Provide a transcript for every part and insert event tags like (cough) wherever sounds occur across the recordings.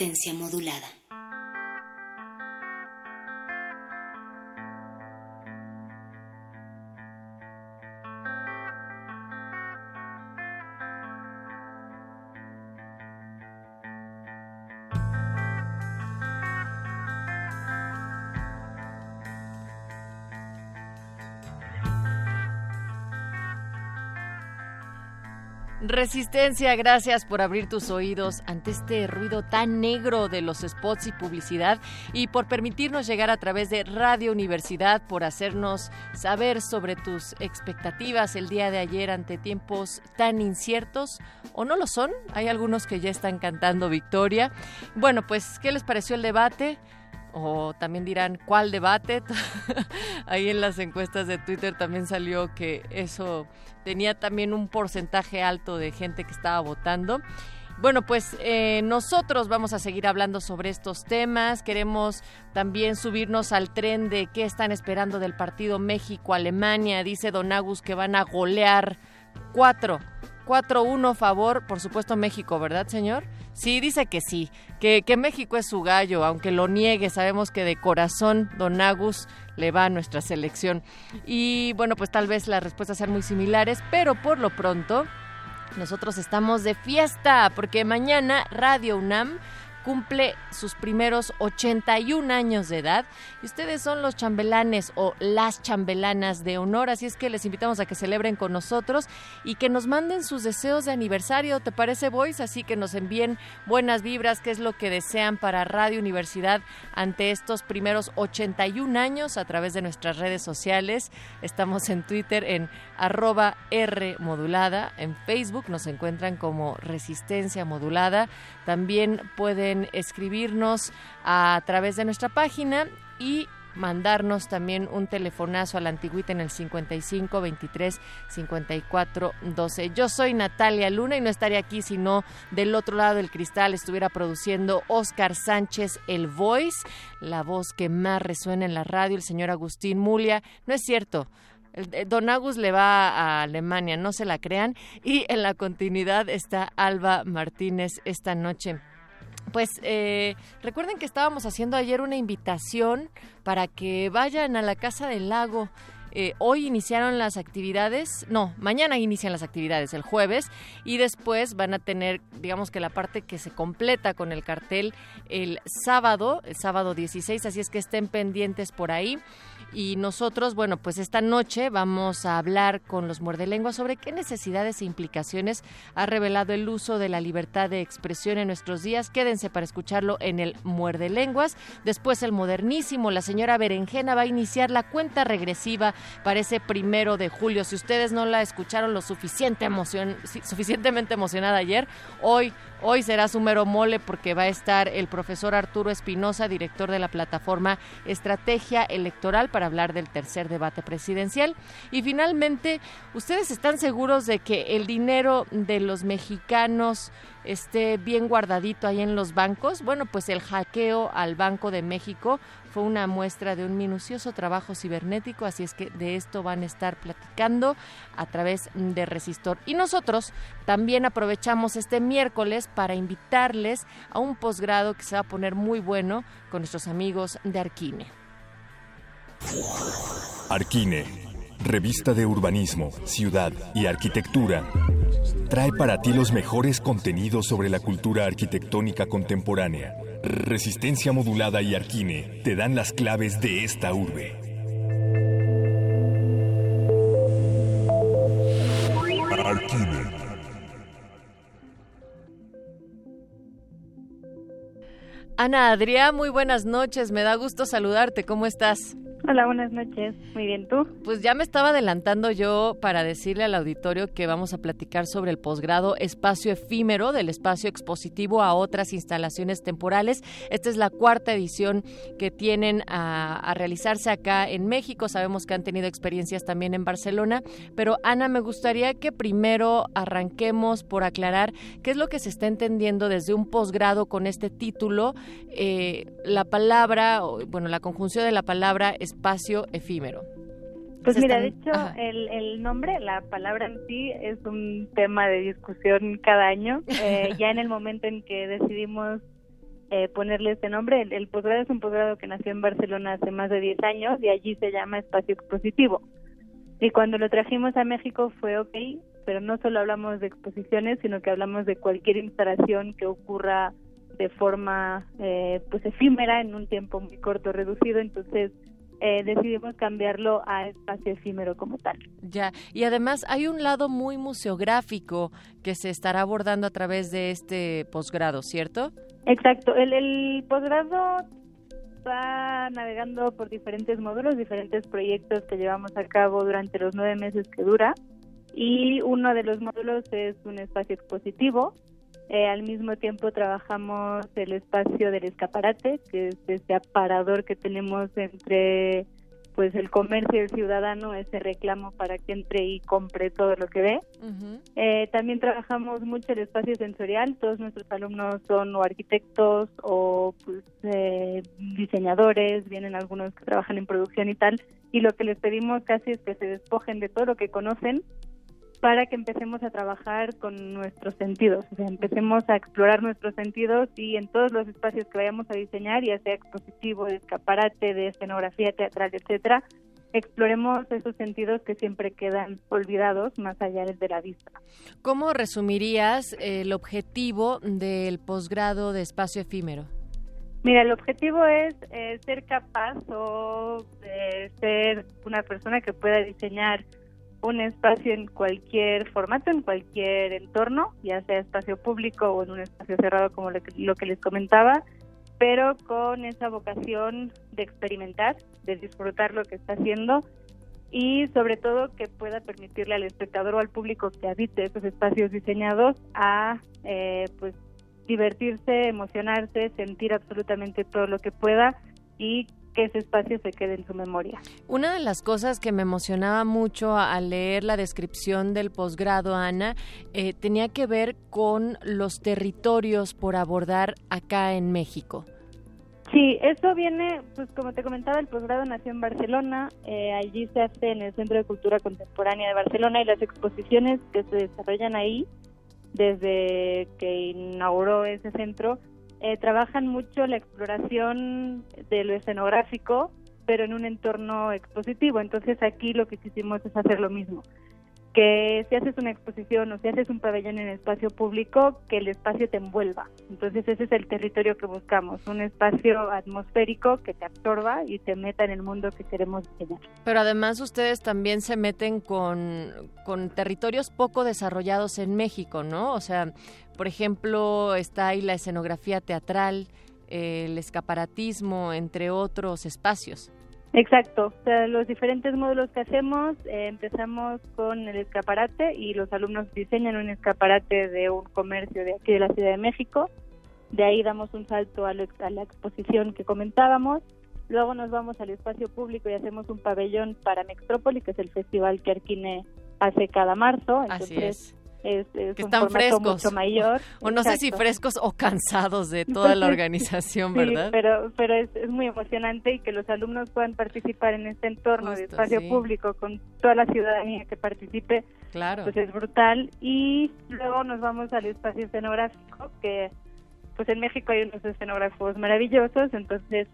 Resistencia modulada. Resistencia, gracias por abrir tus oídos ante este ruido tan negro de los spots y publicidad y por permitirnos llegar a través de Radio Universidad, por hacernos saber sobre tus expectativas el día de ayer ante tiempos tan inciertos o no lo son. Hay algunos que ya están cantando victoria. Bueno, pues, ¿qué les pareció el debate? O también dirán cuál debate. (laughs) Ahí en las encuestas de Twitter también salió que eso tenía también un porcentaje alto de gente que estaba votando. Bueno, pues eh, nosotros vamos a seguir hablando sobre estos temas. Queremos también subirnos al tren de qué están esperando del partido México-Alemania. Dice Don Agus que van a golear cuatro. 4-1 favor, por supuesto México, ¿verdad, señor? Sí, dice que sí, que, que, México es su gallo, aunque lo niegue, sabemos que de corazón Don Agus le va a nuestra selección. Y bueno, pues tal vez las respuestas sean muy similares, pero por lo pronto nosotros estamos de fiesta, porque mañana Radio UNAM cumple sus primeros 81 años de edad y ustedes son los chambelanes o las chambelanas de honor, así es que les invitamos a que celebren con nosotros y que nos manden sus deseos de aniversario, ¿te parece Voice? Así que nos envíen buenas vibras, qué es lo que desean para Radio Universidad ante estos primeros 81 años a través de nuestras redes sociales. Estamos en Twitter en arroba R modulada, en Facebook nos encuentran como Resistencia Modulada, también pueden escribirnos a través de nuestra página y mandarnos también un telefonazo a la antigüita en el 55 23 54 12. Yo soy Natalia Luna y no estaría aquí si no del otro lado del cristal estuviera produciendo Oscar Sánchez el Voice, la voz que más resuena en la radio, el señor Agustín Mulia. No es cierto. Don Agus le va a Alemania, no se la crean. Y en la continuidad está Alba Martínez esta noche. Pues eh, recuerden que estábamos haciendo ayer una invitación para que vayan a la Casa del Lago. Eh, hoy iniciaron las actividades, no, mañana inician las actividades, el jueves, y después van a tener, digamos que la parte que se completa con el cartel el sábado, el sábado 16, así es que estén pendientes por ahí. Y nosotros, bueno, pues esta noche vamos a hablar con los muerdelenguas sobre qué necesidades e implicaciones ha revelado el uso de la libertad de expresión en nuestros días. Quédense para escucharlo en el Muerde Lenguas. Después el modernísimo, la señora Berenjena va a iniciar la cuenta regresiva para ese primero de julio. Si ustedes no la escucharon lo suficiente emocion suficientemente emocionada ayer, hoy Hoy será su mero mole porque va a estar el profesor Arturo Espinosa, director de la plataforma Estrategia Electoral, para hablar del tercer debate presidencial. Y finalmente, ¿ustedes están seguros de que el dinero de los mexicanos esté bien guardadito ahí en los bancos? Bueno, pues el hackeo al Banco de México fue una muestra de un minucioso trabajo cibernético, así es que de esto van a estar platicando a través de Resistor. Y nosotros también aprovechamos este miércoles para invitarles a un posgrado que se va a poner muy bueno con nuestros amigos de Arquine. Arquine, revista de urbanismo, ciudad y arquitectura trae para ti los mejores contenidos sobre la cultura arquitectónica contemporánea. Resistencia modulada y Arquine te dan las claves de esta urbe. Arquine. Ana Adrián, muy buenas noches. Me da gusto saludarte. ¿Cómo estás? Hola, buenas noches. Muy bien, ¿tú? Pues ya me estaba adelantando yo para decirle al auditorio que vamos a platicar sobre el posgrado Espacio Efímero del espacio expositivo a otras instalaciones temporales. Esta es la cuarta edición que tienen a, realizarse acá en México. Sabemos que han tenido experiencias también en Barcelona, pero Ana, me gustaría que primero arranquemos por aclarar qué es lo que se está entendiendo desde un posgrado con este título. Eh, la palabra, bueno, la conjunción de la palabra espacio efímero. Pues mira, de hecho, el, el, nombre, la palabra en sí, es un tema de discusión cada año. (laughs) Eh, ya en el momento en que decidimos eh, ponerle este nombre, el, posgrado es un posgrado que nació en Barcelona hace más de 10 años y allí se llama espacio expositivo. Y cuando lo trajimos a México fue ok, pero no solo hablamos de exposiciones, sino que hablamos de cualquier instalación que ocurra de forma eh, pues efímera en un tiempo muy corto, reducido. Entonces, eh, decidimos cambiarlo a espacio efímero como tal. Ya, y además hay un lado muy museográfico que se estará abordando a través de este posgrado, ¿cierto? Exacto, el, el posgrado está navegando por diferentes módulos, diferentes proyectos que llevamos a cabo durante los nueve meses que dura y uno de los módulos es un espacio expositivo eh, al mismo tiempo trabajamos el espacio del escaparate, que es ese aparador que tenemos entre pues el comercio y el ciudadano, ese reclamo para que entre y compre todo lo que ve. Eh, también trabajamos mucho el espacio sensorial, todos nuestros alumnos son o arquitectos o pues, eh, diseñadores, vienen algunos que trabajan en producción y tal, y lo que les pedimos casi es que se despojen de todo lo que conocen para que empecemos a trabajar con nuestros sentidos, o sea, empecemos a explorar nuestros sentidos y en todos los espacios que vayamos a diseñar, ya sea expositivo, de escaparate, de escenografía teatral, etcétera, exploremos esos sentidos que siempre quedan olvidados más allá de la vista. ¿Cómo resumirías el objetivo del posgrado de espacio efímero? Mira, el objetivo es eh, ser capaz o eh, ser una persona que pueda diseñar un espacio en cualquier formato, en cualquier entorno, ya sea espacio público o en un espacio cerrado como lo que, les comentaba, pero con esa vocación de experimentar, de disfrutar lo que está haciendo y sobre todo que pueda permitirle al espectador o al público que habite esos espacios diseñados a eh, pues divertirse, emocionarse, sentir absolutamente todo lo que pueda y que ese espacio se quede en su memoria. Una de las cosas que me emocionaba mucho al leer la descripción del posgrado, Ana, eh, tenía que ver con los territorios por abordar acá en México. Sí, eso viene, pues como te comentaba, el posgrado nació en Barcelona, eh, allí se hace en el Centro de Cultura Contemporánea de Barcelona y las exposiciones que se desarrollan ahí desde que inauguró ese centro eh, trabajan mucho la exploración de lo escenográfico, pero en un entorno expositivo. Entonces aquí lo que quisimos es hacer lo mismo que si haces una exposición o si haces un pabellón en espacio público, que el espacio te envuelva. Entonces ese es el territorio que buscamos, un espacio atmosférico que te absorba y te meta en el mundo que queremos diseñar. Pero además ustedes también se meten con, con territorios poco desarrollados en México, ¿no? O sea, por ejemplo, está ahí la escenografía teatral, el escaparatismo, entre otros espacios. Exacto, o sea, los diferentes módulos que hacemos, eh, empezamos con el escaparate y los alumnos diseñan un escaparate de un comercio de aquí de la Ciudad de México, de ahí damos un salto a, la exposición que comentábamos, luego nos vamos al espacio público y hacemos un pabellón para Mextrópoli, que es el festival que Arquine hace cada marzo, entonces es, es que están frescos mayor. (laughs) O, no sé si frescos o cansados de toda la organización, ¿verdad? Sí, pero, pero es, es, muy emocionante y que los alumnos puedan participar en este entorno de espacio público con toda la ciudadanía que participe, claro. pues es brutal. Y luego nos vamos al espacio escenográfico, que pues en México hay unos escenógrafos maravillosos, entonces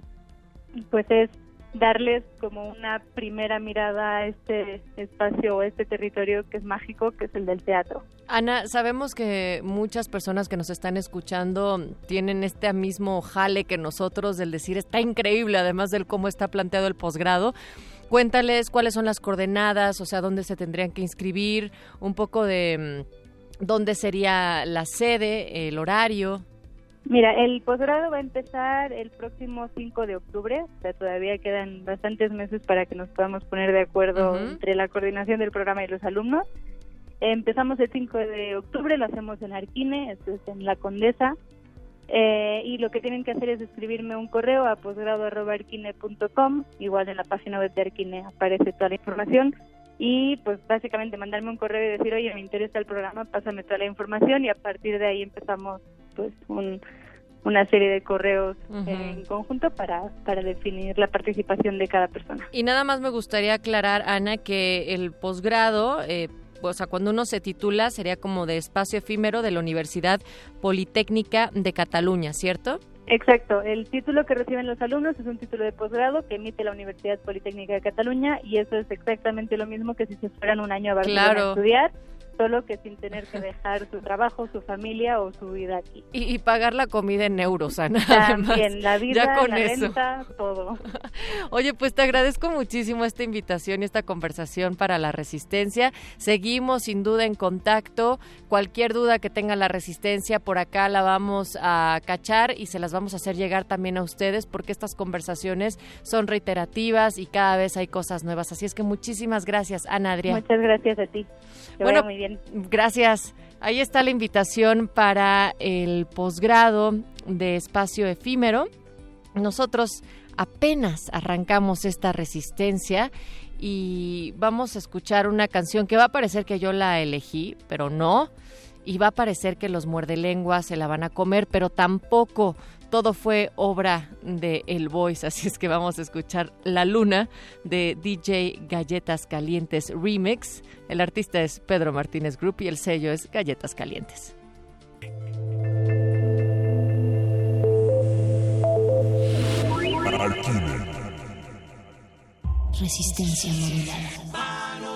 pues es darles como una primera mirada a este espacio o este territorio que es mágico, que es el del teatro. Ana, sabemos que muchas personas que nos están escuchando tienen este mismo jale que nosotros del decir está increíble, además del cómo está planteado el posgrado. Cuéntales cuáles son las coordenadas, o sea, dónde se tendrían que inscribir, un poco de mm, dónde sería la sede, el horario. Mira, el posgrado va a empezar el próximo 5 de octubre, o sea, todavía quedan bastantes meses para que nos podamos poner de acuerdo entre la coordinación del programa y los alumnos. Empezamos el 5 de octubre, lo hacemos en Arquine, esto es en La Condesa, eh, y lo que tienen que hacer es escribirme un correo a posgrado.arquine.com, igual en la página web de Arquine aparece toda la información, y pues básicamente mandarme un correo y decir, oye, me interesa el programa, pásame toda la información y a partir de ahí empezamos pues un, una serie de correos en conjunto para, para definir la participación de cada persona. Y nada más me gustaría aclarar, Ana, que el posgrado... Eh, o sea, cuando uno se titula sería como de espacio efímero de la Universidad Politécnica de Cataluña, ¿cierto? Exacto, el título que reciben los alumnos es un título de posgrado que emite la Universidad Politécnica de Cataluña y eso es exactamente lo mismo que si se fueran un año a Barcelona a estudiar solo que sin tener que dejar su trabajo, su familia o su vida aquí. Y, pagar la comida en euros, Ana. También, la vida, con la renta, todo. (laughs) Oye, pues te agradezco muchísimo esta invitación y esta conversación para la Resistencia. Seguimos sin duda en contacto. Cualquier duda que tenga la Resistencia, por acá la vamos a cachar y se las vamos a hacer llegar también a ustedes porque estas conversaciones son reiterativas y cada vez hay cosas nuevas. Así es que muchísimas gracias, Ana Adrián. Muchas gracias a ti. bueno, muy bien. Gracias. Ahí está la invitación para el posgrado de espacio efímero. Nosotros apenas arrancamos esta resistencia y vamos a escuchar una canción que va a parecer que yo la elegí, pero no. Y va a parecer que los muerdelenguas se la van a comer, pero tampoco todo fue obra de El Voice, así es que vamos a escuchar La Luna de DJ Galletas Calientes Remix. El artista es Pedro Martínez Group y el sello es Galletas Calientes. Resistencia modulada.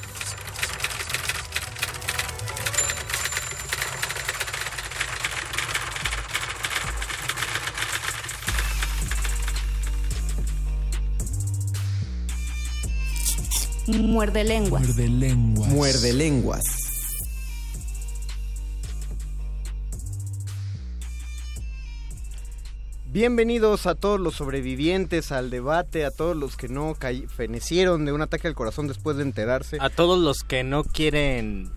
Muerde lenguas. Muerde lenguas. Muerde lenguas. Bienvenidos a todos los sobrevivientes al debate, a todos los que no fenecieron de un ataque al corazón después de enterarse. A todos los que no quieren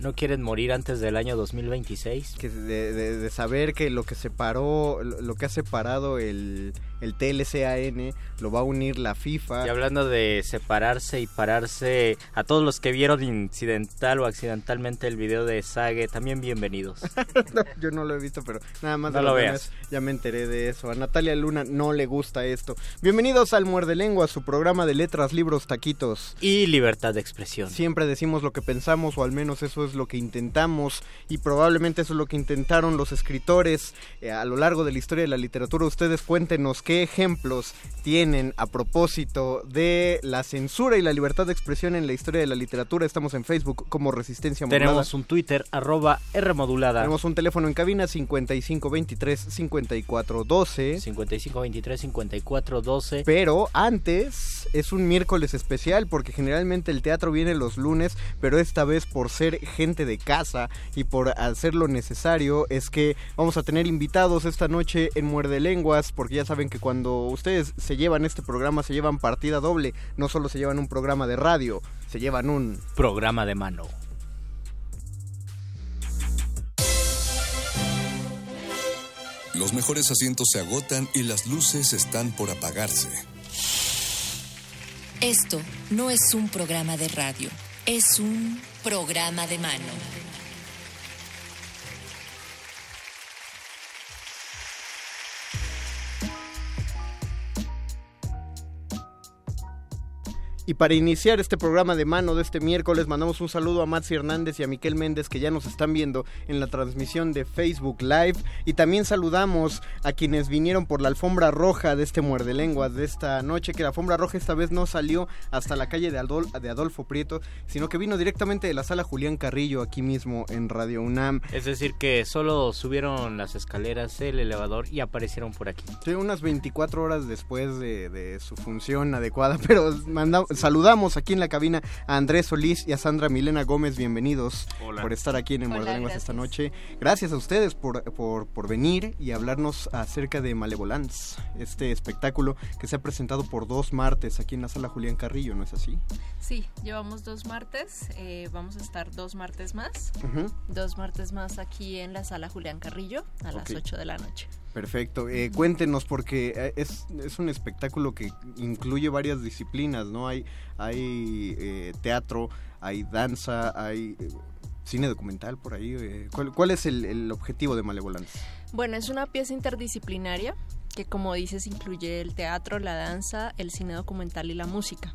no quieren morir antes del año 2026. Que de, de, saber que lo que separó, lo que ha separado el, el TLCAN, lo va a unir la FIFA. Y hablando de separarse y pararse, a todos los que vieron incidental o accidentalmente el video de Sage, también bienvenidos. (laughs) yo no lo he visto, pero nada más no lo veas. ya me enteré de eso. A Natalia Luna no le gusta esto. Bienvenidos al Muerde Lengua, su programa de letras, libros, taquitos. Y libertad de expresión. Siempre decimos lo que pensamos, o al menos eso es lo que intentamos, y probablemente eso es lo que intentaron los escritores eh, a lo largo de la historia de la literatura. Ustedes cuéntenos qué ejemplos tienen a propósito de la censura y la libertad de expresión en la historia de la literatura. Estamos en Facebook como Resistencia Modulada. Tenemos un Twitter, arroba R Modulada. Tenemos un teléfono en cabina 5523-5412. 5523-5412. Pero antes es un miércoles especial porque generalmente el teatro viene los lunes, pero esta vez por ser gente de casa y por hacer lo necesario es que vamos a tener invitados esta noche en Muerde Lenguas porque ya saben que cuando ustedes se llevan este programa se llevan partida doble, no solo se llevan un programa de radio, se llevan un programa de mano. Los mejores asientos se agotan y las luces están por apagarse. Esto no es un programa de radio, es un programa de mano. Y para iniciar este programa de mano de este miércoles, mandamos un saludo a Maxi Hernández y a Miquel Méndez que ya nos están viendo en la transmisión de Facebook Live. Y también saludamos a quienes vinieron por la alfombra roja de este muerde lenguas de esta noche, que la alfombra roja esta vez no salió hasta la calle de, de Adolfo Prieto, sino que vino directamente de la sala Julián Carrillo, aquí mismo en Radio UNAM. Es decir, que solo subieron las escaleras, el elevador y aparecieron por aquí. Sí, unas 24 horas después de, de su función adecuada, (laughs) pero mandamos saludamos aquí en la cabina a Andrés Solís y a Sandra Milena Gómez. Bienvenidos por estar aquí en el Muerde Lenguas esta noche. Gracias a ustedes por, por, venir y hablarnos acerca de Malevolence, este espectáculo que se ha presentado por dos martes aquí en la sala Julián Carrillo, ¿no es así? Sí, llevamos dos martes, eh, vamos a estar dos martes más, dos martes más aquí en la sala Julián Carrillo a las 8 de la noche. Perfecto. Eh, cuéntenos, porque eh, es, es, un espectáculo que incluye varias disciplinas, ¿no? Hay, hay eh, teatro, hay danza, hay cine documental por ahí. ¿cuál, es el, objetivo de Malevolence? Bueno, es una pieza interdisciplinaria que, como dices, incluye el teatro, la danza, el cine documental y la música.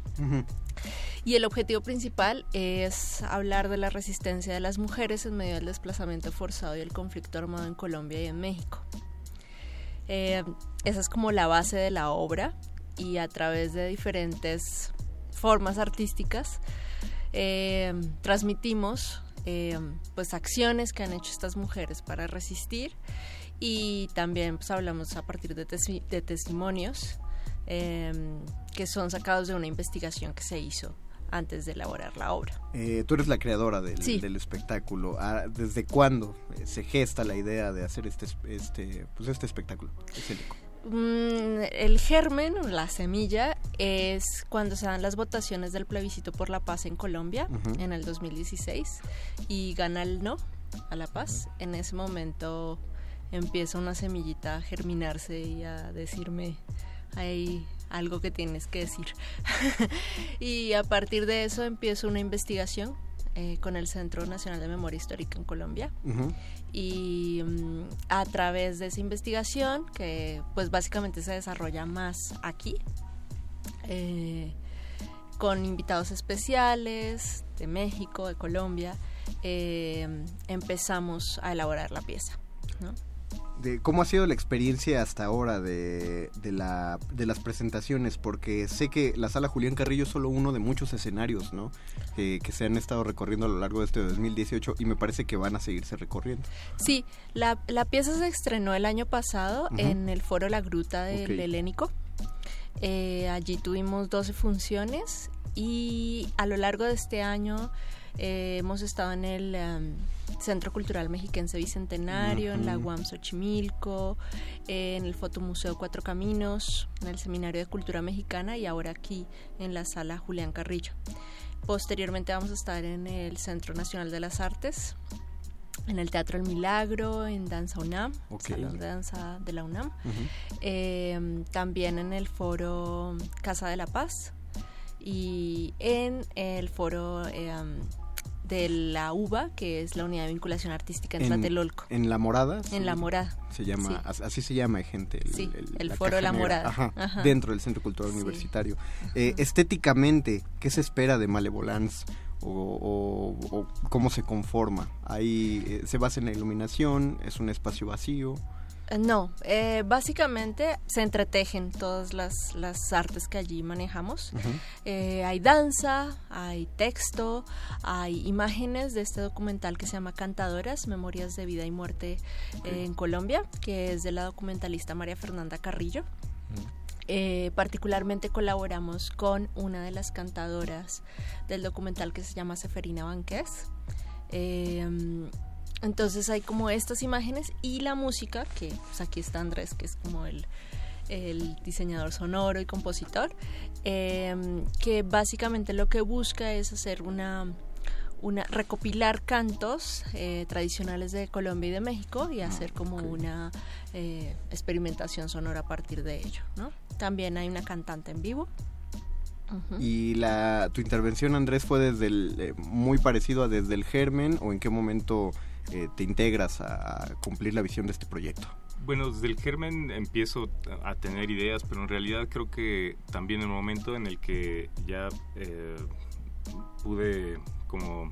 Y el objetivo principal es hablar de la resistencia de las mujeres en medio del desplazamiento forzado y el conflicto armado en Colombia y en México. Eh, esa es como la base de la obra y a través de diferentes formas artísticas eh, transmitimos eh, pues acciones que han hecho estas mujeres para resistir y también pues hablamos a partir de, de testimonios que son sacados de una investigación que se hizo antes de elaborar la obra. Eh, tú eres la creadora del, espectáculo. Ah, ¿Desde cuándo eh, se gesta la idea de hacer este, este, pues este espectáculo mm, el germen, la semilla, es cuando se dan las votaciones del plebiscito por la paz en Colombia en el 2016 y gana el no a la paz. En ese momento empieza una semillita a germinarse y a decirme, ahí algo que tienes que decir. (laughs) y a partir de eso empiezo una investigación eh, con el Centro Nacional de Memoria Histórica en Colombia. Y mm, a través de esa investigación, que pues básicamente se desarrolla más aquí, eh, con invitados especiales de México, de Colombia, eh, empezamos a elaborar la pieza. ¿no? Cómo ha sido la experiencia hasta ahora de, la, de las presentaciones, porque sé que la sala Julián Carrillo es solo uno de muchos escenarios, ¿no? Que, se han estado recorriendo a lo largo de este 2018 y me parece que van a seguirse recorriendo. Sí, la, pieza se estrenó el año pasado en el foro La Gruta del Helénico. Eh, allí tuvimos 12 funciones y a lo largo de este año eh, hemos estado en el em, Centro Cultural Mexiquense Bicentenario, en la UAM Xochimilco, en el Fotomuseo Cuatro Caminos, en el Seminario de Cultura Mexicana y ahora aquí en la Sala Julián Carrillo. Posteriormente vamos a estar en el Centro Nacional de las Artes, en el Teatro El Milagro, en Danza UNAM, Salón de Danza de la UNAM, eh, también en el Foro Casa de la Paz y en el Foro eh, de la UBA, que es la Unidad de Vinculación Artística en, Tlatelolco. ¿En La Morada? En La Morada. Se llama, así se llama, gente. El, sí, el, Foro de La Morada. Dentro del Centro Cultural Universitario. Eh, estéticamente, ¿qué se espera de Malevolence? O, cómo se conforma. Ahí eh, se basa en la iluminación, es un espacio vacío. Eh, no, eh, básicamente se entretejen todas las, las, artes que allí manejamos. Eh, hay danza, hay texto, hay imágenes de este documental que se llama Cantadoras, Memorias de Vida y Muerte en Colombia, que es de la documentalista María Fernanda Carrillo. particularmente colaboramos con una de las cantadoras del documental que se llama Seferina Banqués. Entonces hay como estas imágenes y la música, que pues aquí está Andrés, que es como el, diseñador sonoro y compositor, em, que básicamente lo que busca es hacer una, una recopilar cantos eh, tradicionales de Colombia y de México y hacer como una eh, experimentación sonora a partir de ello. ¿no? También hay una cantante en vivo. ¿Y la, tu intervención, Andrés, fue desde el, eh, muy parecido a desde el germen o en qué momento eh, te integras a cumplir la visión de este proyecto? Bueno, desde el germen empiezo a tener ideas, pero en realidad creo que también el momento en el que ya eh, pude como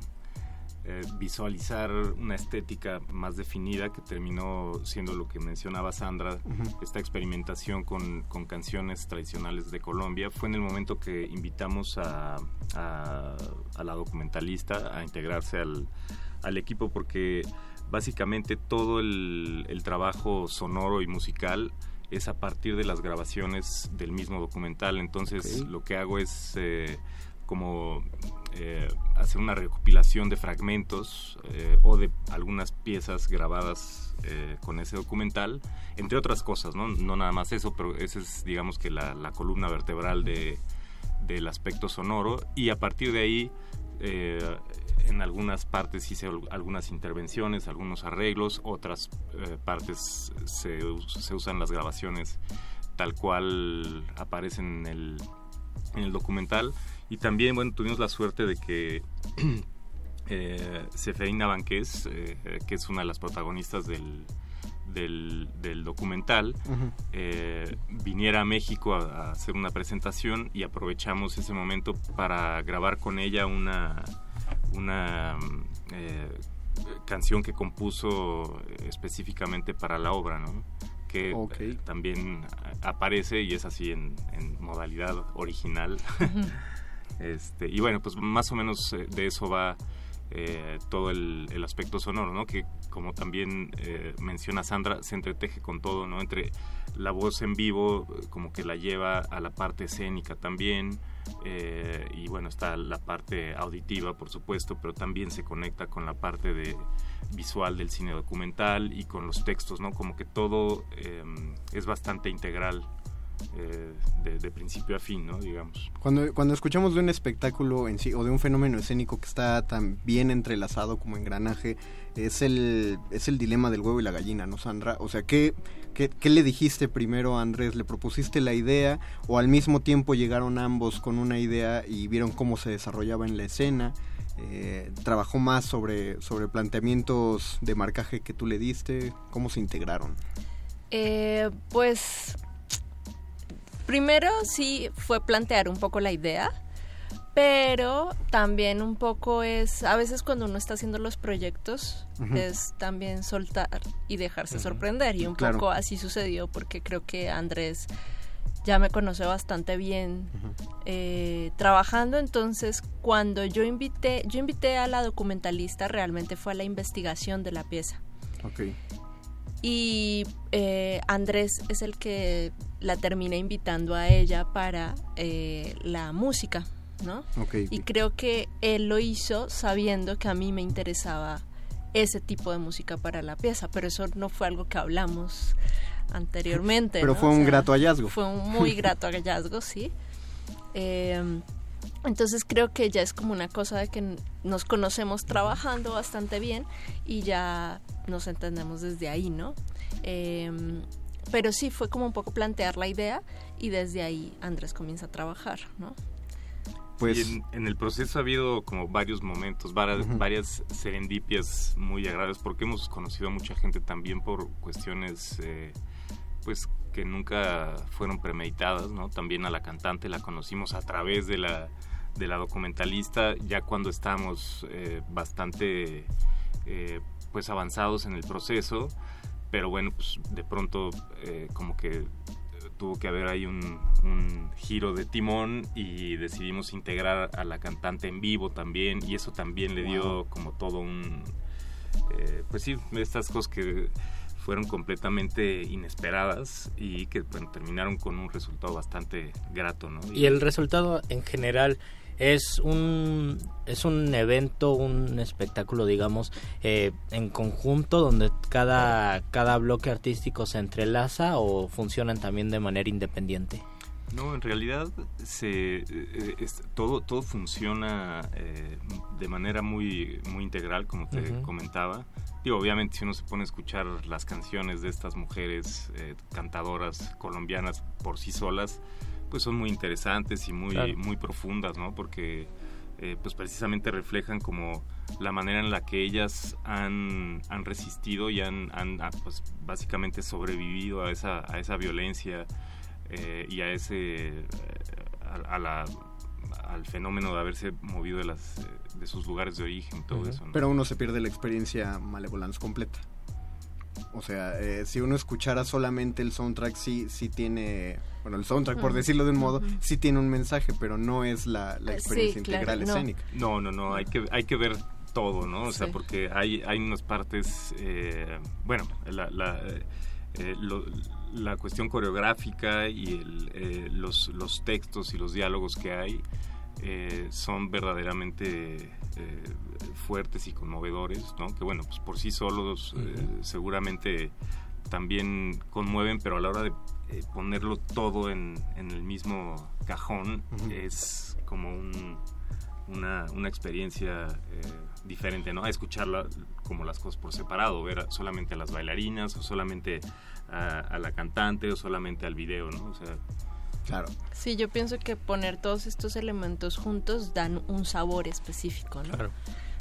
eh, visualizar una estética más definida que terminó siendo lo que mencionaba Sandra, esta experimentación con, con, canciones tradicionales de Colombia, fue en el momento que invitamos a, a la documentalista a integrarse al, al equipo porque básicamente todo el, trabajo sonoro y musical es a partir de las grabaciones del mismo documental. Entonces lo que hago es eh, como eh, hacer una recopilación de fragmentos eh, o de algunas piezas grabadas con ese documental, entre otras cosas, ¿no? No nada más eso, pero esa es digamos que la, la columna vertebral de, del aspecto sonoro y a partir de ahí en algunas partes hice algunas intervenciones, algunos arreglos, otras eh, partes se, usan las grabaciones tal cual aparecen en el, en el documental. Y también, bueno, tuvimos la suerte de que (clears throat) eh, Banqués, eh, que es una de las protagonistas del, del, documental, eh, viniera a México a, hacer una presentación y aprovechamos ese momento para grabar con ella una, una eh, canción que compuso específicamente para la obra, ¿no? que eh, también aparece y es así en, modalidad original. (laughs) este, y bueno, pues más o menos de eso va eh, todo el, aspecto sonoro, ¿no? Que como también eh, menciona Sandra, se entreteje con todo, ¿no? Entre la voz en vivo, como que la lleva a la parte escénica también, eh, y bueno, está la parte auditiva, por supuesto, pero también se conecta con la parte de visual del cine documental y con los textos, ¿no? Como que todo es bastante integral eh, de, principio a fin, ¿no? Digamos. Cuando, cuando escuchamos de un espectáculo en sí o de un fenómeno escénico que está tan bien entrelazado como engranaje, es el, es el dilema del huevo y la gallina, ¿no, Sandra? O sea, ¿qué, qué, le dijiste primero a Andrés? ¿Le propusiste la idea o al mismo tiempo llegaron ambos con una idea y vieron cómo se desarrollaba en la escena? Eh, trabajó más sobre, sobre planteamientos de marcaje que tú le diste, ¿cómo se integraron? Eh, pues primero sí fue plantear un poco la idea, pero también un poco es, a veces cuando uno está haciendo los proyectos, es también soltar y dejarse sorprender. Y un poco así sucedió porque creo que Andrés ya me conoce bastante bien eh, trabajando. Entonces, cuando yo invité, yo invité a la documentalista, realmente fue a la investigación de la pieza. Okay y eh, Andrés es el que la termina invitando a ella para eh, la música Y creo que él lo hizo sabiendo que a mí me interesaba ese tipo de música para la pieza, pero eso no fue algo que hablamos anteriormente. Pero ¿no? fue O un sea, grato hallazgo. Fue un muy grato hallazgo, sí. Eh, entonces creo que ya es como una cosa de que nos conocemos trabajando bastante bien y ya nos entendemos desde ahí, ¿no? Eh, pero sí fue como un poco plantear la idea y desde ahí Andrés comienza a trabajar, ¿no? Pues Y en, en el proceso ha habido como varios momentos, varias, serendipias muy agradables, porque hemos conocido a mucha gente también por cuestiones, eh, pues que nunca fueron premeditadas, ¿no? También a la cantante la conocimos a través de la, de la documentalista, ya cuando estábamos eh, bastante, eh, pues avanzados en el proceso, pero bueno, pues de pronto como que tuvo que haber ahí un, un giro de timón y decidimos integrar a la cantante en vivo también y eso también le dio Wow. como todo un eh, pues sí estas cosas que fueron completamente inesperadas y que bueno, terminaron con un resultado bastante grato ¿no? Y el resultado en general es un es un evento, un espectáculo, digamos, eh, en conjunto donde cada cada bloque artístico se entrelaza o funcionan también de manera independiente. No, en realidad se, eh, es- todo, todo funciona eh, de manera muy, muy integral, como te comentaba. Digo, obviamente si uno se pone a escuchar las canciones de estas mujeres eh, cantadoras colombianas por sí solas, pues son muy interesantes y muy, Claro. muy profundas, ¿no? Porque eh, pues precisamente reflejan como la manera en la que ellas han, han resistido y han, han, ah, pues, básicamente sobrevivido a esa, a esa violencia eh, y a ese eh, a, a la al fenómeno de haberse movido de las de sus lugares de origen todo Ujú. eso ¿no? pero uno se pierde la experiencia Malevolence completa. O sea, eh, si uno escuchara solamente el soundtrack, sí, sí tiene, bueno, el soundtrack, por Ujú. decirlo de un modo, sí tiene un mensaje, pero no es la, la experiencia sí, integral no. escénica. no no no hay que hay que ver todo no o sea porque hay hay unas partes eh, bueno la, la, eh, eh, lo- la cuestión coreográfica y el, eh, los, los textos y los diálogos que hay eh, son verdaderamente eh, fuertes y conmovedores, ¿no? Que bueno, pues por sí solos eh, seguramente también conmueven, pero a la hora de eh, ponerlo todo en, en el mismo cajón es como un, una, una experiencia eh, diferente, ¿no? A escucharla como las cosas por separado, ver solamente a las bailarinas o solamente a, a la cantante o solamente al video, ¿no? O sea, Claro. Sí, yo pienso que poner todos estos elementos juntos dan un sabor específico, ¿no? Claro.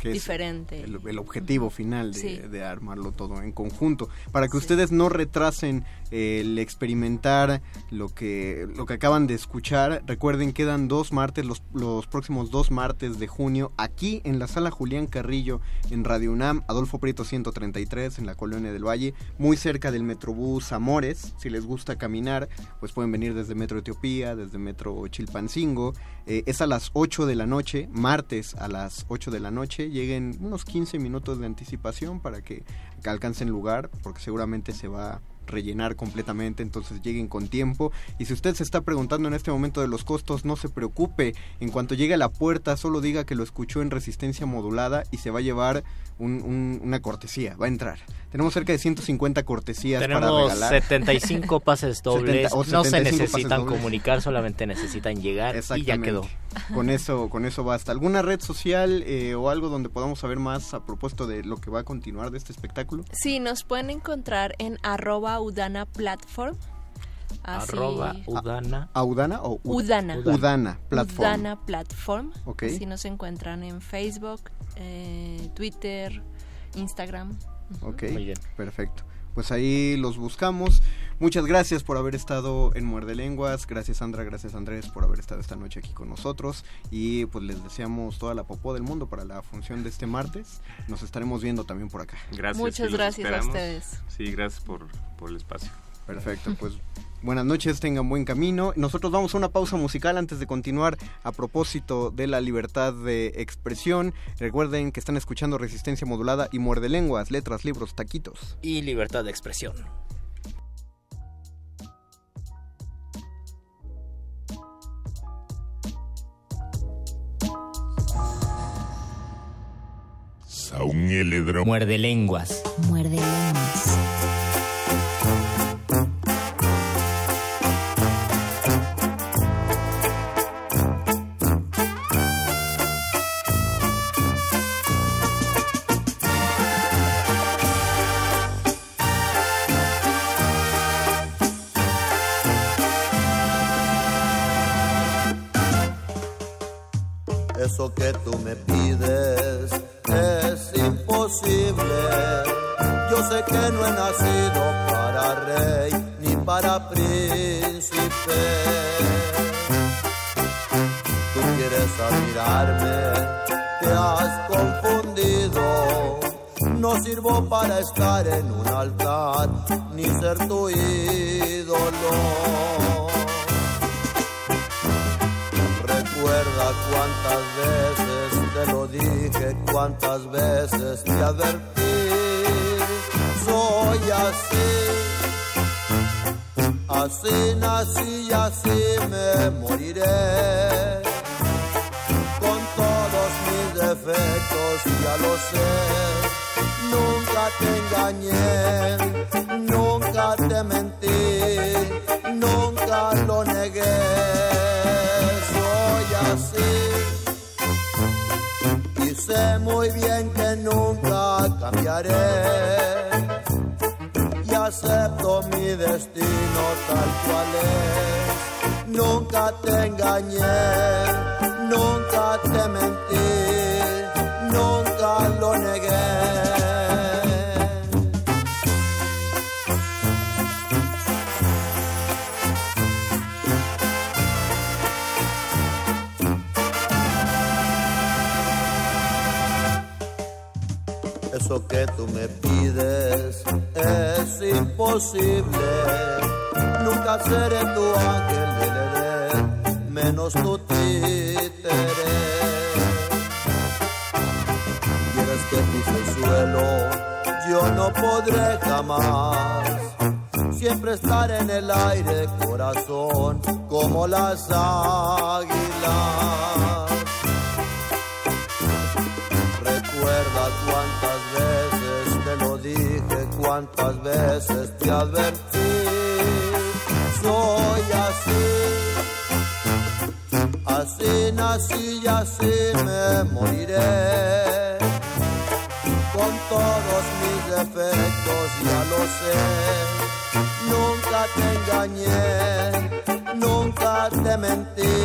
que Diferente. el, el objetivo final de, Sí. de armarlo todo en conjunto para que ustedes no retrasen el experimentar lo que lo que acaban de escuchar. Recuerden quedan dos martes los, los próximos dos martes de junio aquí en la sala Julián Carrillo en Radio UNAM Adolfo Prieto 133 en la colonia del Valle muy cerca del Metrobús Amores. Si les gusta caminar pues pueden venir desde Metro Etiopía desde Metro Chilpancingo. Eh, es a las 8 de la noche, martes a las 8 de la noche. Lleguen unos 15 minutos de anticipación para que, alcancen lugar, porque seguramente se va rellenar completamente, entonces lleguen con tiempo. Y si usted se está preguntando en este momento de los costos, no se preocupe. En cuanto llegue a la puerta, solo diga que lo escuchó en resistencia modulada y se va a llevar un- un- una cortesía, va a entrar. Tenemos cerca de 150 cortesías para Tenemos regalar. 75 pases (laughs) dobles. 70 o no se 75 pases necesitan comunicar, solamente necesitan llegar y ya quedó. Con eso, con eso basta. ¿Alguna red social eh, o algo donde podamos saber más a propósito de lo que va a continuar de este espectáculo? Sí, nos pueden encontrar en arroba udana platform. Así- Arroba Udana. ¿Audana o U- Udana. Udana Platform. Udana Platform. Ok. Así nos encuentran en Facebook, eh, Twitter, Instagram. Ok, Muy bien. perfecto. Pues ahí los buscamos. Muchas gracias por haber estado en Muerde Lenguas. Gracias Sandra, gracias Andrés por haber estado esta noche aquí con nosotros. Y pues les deseamos toda la popó del mundo para la función de este martes. Nos estaremos viendo también por acá. gracias. Muchas gracias a ustedes. Sí, gracias por, por el espacio. Perfecto, pues buenas noches, tengan buen camino. Nosotros vamos a una pausa musical antes de continuar a propósito de la libertad de expresión. Recuerden que están escuchando Resistencia Modulada y Muerde Lenguas, Letras, Libros, Taquitos. Y Libertad de Expresión. Muerde lenguas. Muerde lenguas. Eso que tú me pides es imposible. Yo sé que no he nacido para rey ni para príncipe. Tú quieres admirarme, te has confundido. No sirvo para estar en un altar ni ser tu ídolo. Recuerda cuántas veces te lo dije, cuántas veces te advertí. Soy así, así nací y así me moriré. Con todos mis defectos, ya lo sé. Nunca te engañé, nunca te mentí, nunca lo negué sé muy bien que nunca cambiaré. Y acepto mi destino tal cual es. Nunca te engañé, nunca te mentí, Eso que tú me pides es imposible. Nunca seré tu ángel de Edén, menos tu títere. Quieres que pise el suelo, yo no podré jamás. Siempre estar en el aire, corazón, como las águilas. Cuántas veces te advertí. Soy así, así nací y así me moriré. Con todos mis defectos ya lo sé. Nunca te engañé, nunca te mentí,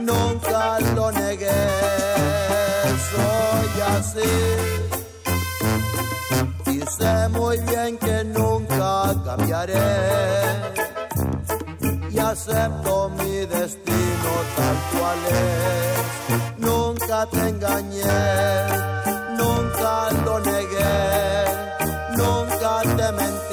nunca lo negué soy así. Sé muy bien que nunca cambiaré. Y acepto mi destino tal cual es. Nunca te engañé, nunca lo negué, nunca te mentí.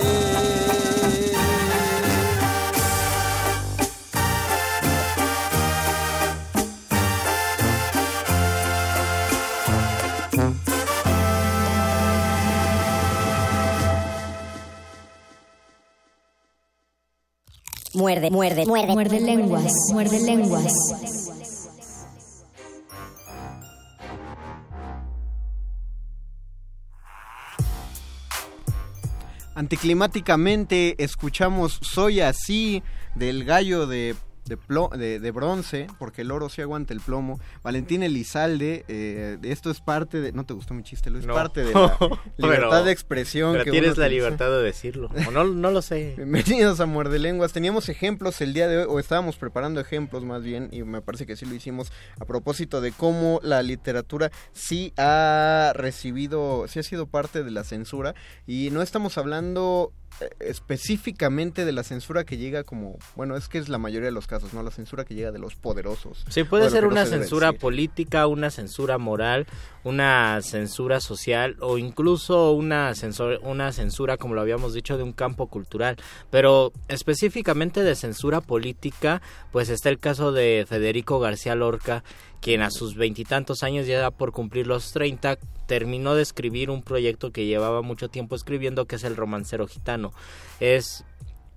Muerde, muerde, muerde. Muerde lenguas. Muerde lenguas. Anticlimáticamente escuchamos Soy así del gallo de, de, plo- de- de bronce, porque el oro sí aguanta el plomo. Valentín Elizalde, eh, esto es parte de... No te gustó mi chiste, lo es No. parte de (laughs) la Pero- libertad de expresión. Pero que tienes la libertad de decirlo. O no, no lo sé. (laughs) Bienvenidos a Muerde Lenguas. Teníamos ejemplos el día de hoy, o estábamos preparando ejemplos más bien, y me parece que sí lo hicimos a propósito de cómo la literatura sí ha recibido, sí ha sido parte de la censura, y no estamos hablando específicamente de la censura que llega como, bueno, es que es la mayoría de los casos, ¿no? La censura que llega de los poderosos. Sí, puede ser una censura política, una censura moral, una censura social o incluso una, censor- una censura, como lo habíamos dicho, de un campo cultural. Pero específicamente de censura política, pues está el caso de Federico García Lorca, quien a sus veintitantos años, ya por cumplir los treinta, terminó de escribir un proyecto que llevaba mucho tiempo escribiendo, que es El romancero gitano. Es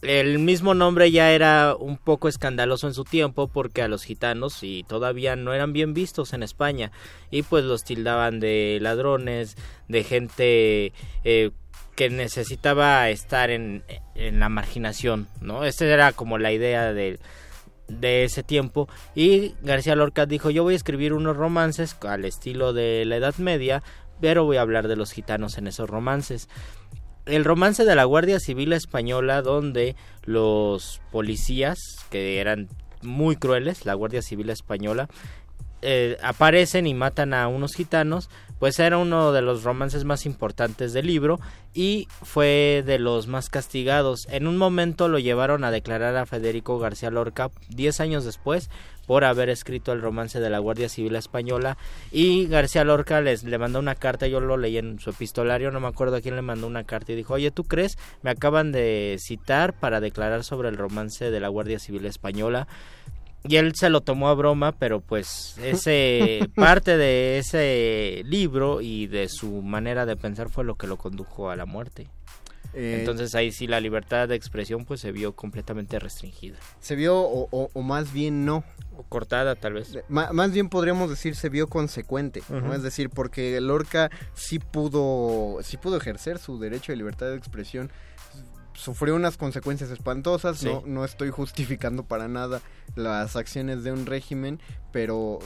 el mismo nombre ya era un poco escandaloso en su tiempo porque a los gitanos y todavía no eran bien vistos en España. Y pues los tildaban de ladrones, de gente eh, que necesitaba estar en, en la marginación, ¿no? Esa era como la idea de, de ese tiempo. Y García Lorca dijo yo voy a escribir unos romances al estilo de la Edad Media pero voy a hablar de los gitanos en esos romances el romance de la Guardia Civil Española donde los policías, que eran muy crueles, la Guardia Civil Española, eh, aparecen y matan a unos gitanos, pues era uno de los romances más importantes del libro y fue de los más castigados. En un momento lo llevaron a declarar a Federico García Lorca 10 años después por haber escrito el romance de la Guardia Civil Española y García Lorca les le mandó una carta, yo lo leí en su epistolario, no me acuerdo a quién le mandó una carta y dijo, oye, ¿tú crees? Me acaban de citar para declarar sobre el romance de la Guardia Civil Española y él se lo tomó a broma, pero pues ese (laughs) parte de ese libro y de su manera de pensar fue lo que lo condujo a la muerte. Eh, Entonces ahí sí la libertad de expresión pues se vio completamente restringida. Se vio o, o- o más bien no. O cortada tal vez. Más bien podríamos decir se vio consecuente. Es decir, porque Lorca sí pudo, sí pudo ejercer su derecho de libertad de expresión. Sufrió unas consecuencias espantosas, Sí. no, no estoy justificando para nada las acciones de un régimen, pero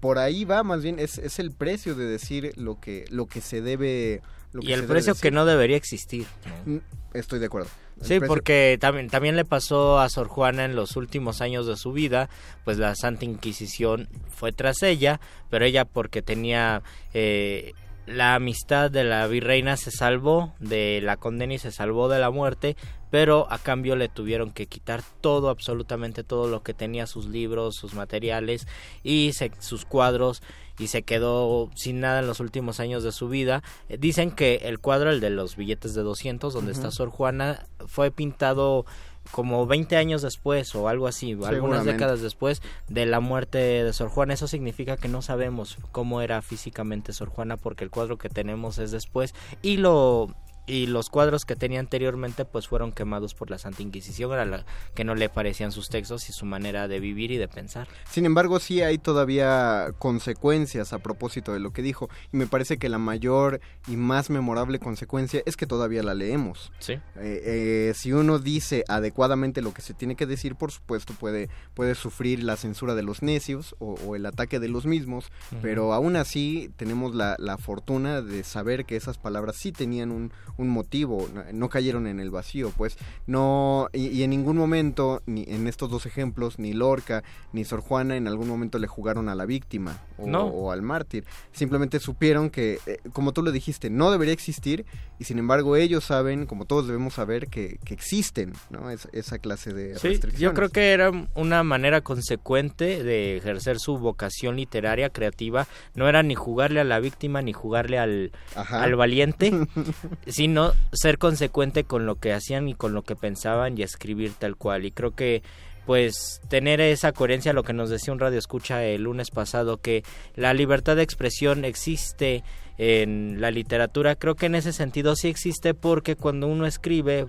por ahí va, más bien es, es el precio de decir lo que, lo que se debe... Lo Y el precio que no debería existir. Mm, Estoy de acuerdo. Sí, porque también, también le pasó a Sor Juana en los últimos años de su vida, pues la Santa Inquisición fue tras ella, pero ella porque tenía eh, la amistad de la virreina se salvó de la condena y se salvó de la muerte, pero a cambio le tuvieron que quitar todo, absolutamente todo lo que tenía, sus libros, sus materiales y se- sus cuadros y se quedó sin nada en los últimos años de su vida. Eh, Dicen que el cuadro, el de los billetes de 200, donde está Sor Juana, fue pintado como 20 años después o algo así, algunas décadas después de la muerte de Sor Juana. Eso significa que no sabemos cómo era físicamente Sor Juana porque el cuadro que tenemos es después y lo y los cuadros que tenía anteriormente pues fueron quemados por la Santa Inquisición, era la que no le parecían sus textos y su manera de vivir y de pensar. Sin embargo, sí hay todavía consecuencias a propósito de lo que dijo. Y me parece que la mayor y más memorable consecuencia es que todavía la leemos. Sí. Eh, eh, si uno dice adecuadamente lo que se tiene que decir, por supuesto puede, puede sufrir la censura de los necios o, o el ataque de los mismos, pero aún así tenemos la, la fortuna de saber que esas palabras sí tenían un, un motivo, no, cayeron en el vacío, pues no, y, y en ningún momento, ni en estos dos ejemplos, ni Lorca ni Sor Juana en algún momento le jugaron a la víctima o, No. o al mártir, simplemente supieron que, eh, como tú lo dijiste, no debería existir y sin embargo ellos saben, como todos debemos saber, que, que existen, ¿no? Es- esa clase de Sí, restricciones. yo creo que era una manera consecuente de ejercer su vocación literaria creativa. No era ni jugarle a la víctima ni jugarle al, Ajá. al valiente, (laughs) sino ser consecuente con lo que hacían y con lo que pensaban y escribir tal cual. Y creo que pues tener esa coherencia, lo que nos decía un radio escucha el lunes pasado, que la libertad de expresión existe en la literatura, creo que en ese sentido sí existe porque cuando uno escribe,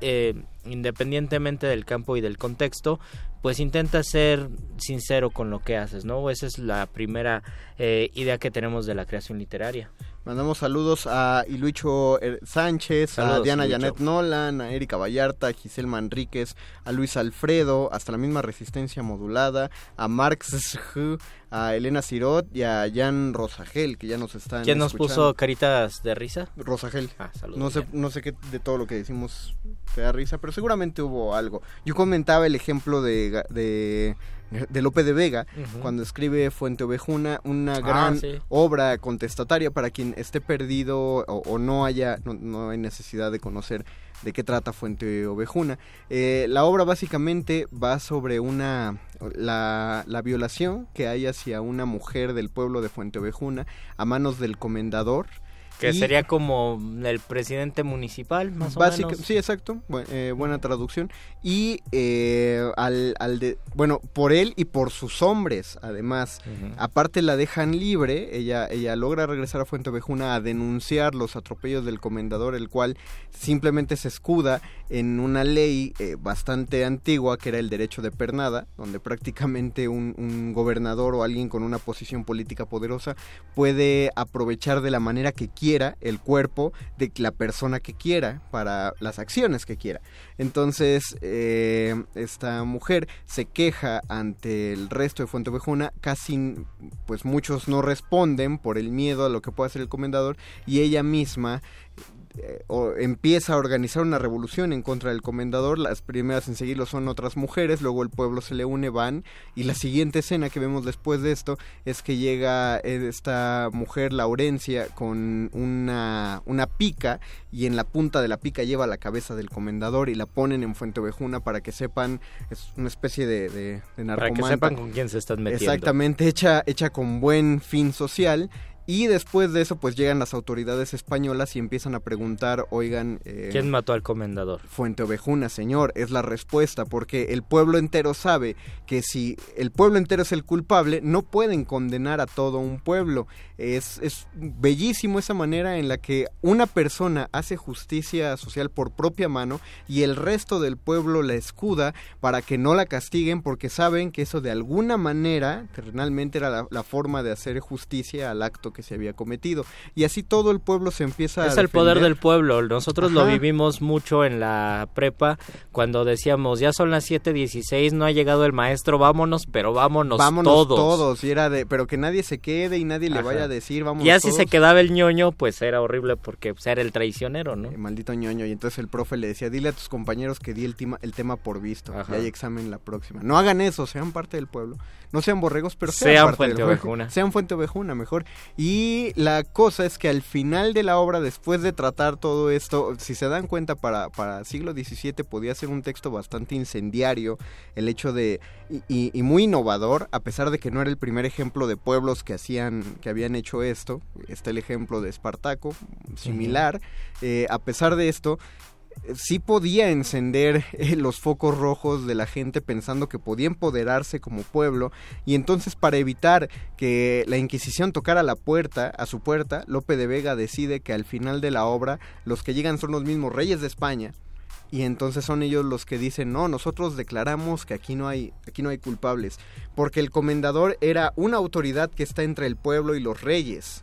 eh, independientemente del campo y del contexto, pues intenta ser sincero con lo que haces, ¿no? Esa es la primera eh, idea que tenemos de la creación literaria. Mandamos saludos a Ilucho eh, Sánchez, a Diana Ilucho. Janet Nolan, a Erika Vallarta, a Giselle Manríquez, a Luis Alfredo, hasta la misma Resistencia Modulada, a Marx, a Elena Cirot y a Jan Rosagel, que ya nos están ¿Quién nos escuchando. puso caritas de risa? Rosagel. Ah, saludos, no sé, no sé qué de todo lo que decimos te da risa, pero seguramente hubo algo. Yo comentaba el ejemplo de, de, de Lope de Vega, cuando escribe Fuente Ovejuna, una Ah, gran sí. obra contestataria para quien esté perdido o, o no haya, no, no hay necesidad de conocer de qué trata Fuente Ovejuna. Eh, la obra básicamente va sobre una la, la violación que hay hacia una mujer del pueblo de Fuente Ovejuna a manos del comendador Que Y- sería como el presidente municipal, más o Básica- menos. Sí, exacto. Bu- eh, buena traducción. Y eh, al, al de, bueno, por él y por sus hombres, además. Aparte la dejan libre, ella, ella logra regresar a Fuentevejuna a denunciar los atropellos del comendador, el cual simplemente se escuda en una ley eh, bastante antigua que era el derecho de pernada, donde prácticamente un, un gobernador o alguien con una posición política poderosa puede aprovechar de la manera que quiera el cuerpo de la persona que quiera para las acciones que quiera. Entonces, eh, esta mujer se queja ante el resto de Fuentevejuna, casi, pues muchos no responden por el miedo a lo que pueda hacer el comendador, y ella misma eh, o- empieza a organizar una revolución en contra del comendador. Las primeras en seguirlo son otras mujeres, luego el pueblo se le une, van. Y la siguiente escena que vemos después de esto es que llega eh, esta mujer, Laurencia, con una, una pica y en la punta de la pica lleva la cabeza del comendador y la ponen en Fuentevejuna para que sepan, es una especie de, de, de Para que sepan con quién se están metiendo. Exactamente, hecha, hecha con buen fin social. Y después de eso, pues llegan las autoridades españolas y empiezan a preguntar, oigan... eh, ¿Quién mató al comendador? Fuente Ovejuna, señor, es la respuesta, porque el pueblo entero sabe que si el pueblo entero es el culpable, no pueden condenar a todo un pueblo. Es, es bellísimo esa manera en la que una persona hace justicia social por propia mano y el resto del pueblo la escuda para que no la castiguen porque saben que eso de alguna manera, terrenalmente, era la, la forma de hacer justicia al acto que se había cometido. Y así todo el pueblo se empieza a... Es el poder del pueblo. Nosotros lo vivimos mucho en la prepa cuando decíamos, ya son las 7.16, no ha llegado el maestro, vámonos, pero vámonos, vámonos todos. todos. y era de pero que nadie se quede y nadie le vaya a decir vamos Y así se quedaba el ñoño, pues era horrible porque pues, era el traicionero, ¿no? maldito ñoño y entonces el profe le decía dile a tus compañeros que di el tema el tema por visto Ajá. y hay examen la próxima no hagan eso sean parte del pueblo no sean borregos pero sean, Sean parte Fuente del pueblo. Ovejuna. sean fuente ovejuna mejor y la cosa es que al final de la obra después de tratar todo esto si se dan cuenta para para siglo XVII podía ser un texto bastante incendiario el hecho de y, y- y muy innovador a pesar de que no era el primer ejemplo de pueblos que hacían que habían hecho esto. Está el ejemplo de Espartaco similar. Eh, a pesar de esto sí podía encender eh, los focos rojos de la gente pensando que podía empoderarse como pueblo y entonces para evitar que la Inquisición tocara la puerta a su puerta Lope de Vega decide que al final de la obra los que llegan son los mismos reyes de España y entonces son ellos los que dicen no nosotros declaramos que aquí no hay aquí no hay culpables porque el comendador era una autoridad que está entre el pueblo y los reyes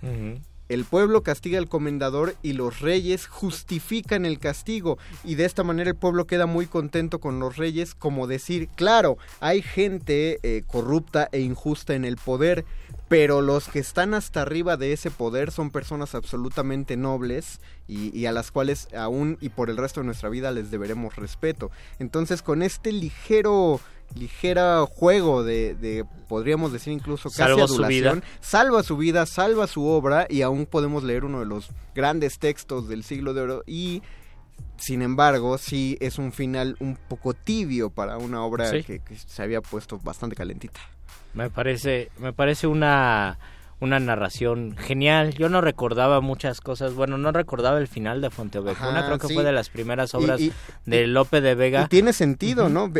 el pueblo castiga al comendador y los reyes justifican el castigo. Y de esta manera el pueblo queda muy contento con los reyes como decir, claro, hay gente eh, corrupta e injusta en el poder, pero los que están hasta arriba de ese poder son personas absolutamente nobles y, y a las cuales aún y por el resto de nuestra vida les deberemos respeto. Entonces con este ligero ligera juego de, de podríamos decir incluso casi Salva su adulación, vida. salva su vida, salva su obra y aún podemos leer uno de los grandes textos del siglo de oro y sin embargo sí es un final un poco tibio para una obra Sí. que, que se había puesto bastante calentita. Me parece, me parece una, una narración genial. Yo no recordaba muchas cosas. Bueno, no recordaba el final de Fuenteovejuna. Ajá, Creo que sí. fue de las primeras obras y- de Lope de Vega. Y tiene sentido, ¿no?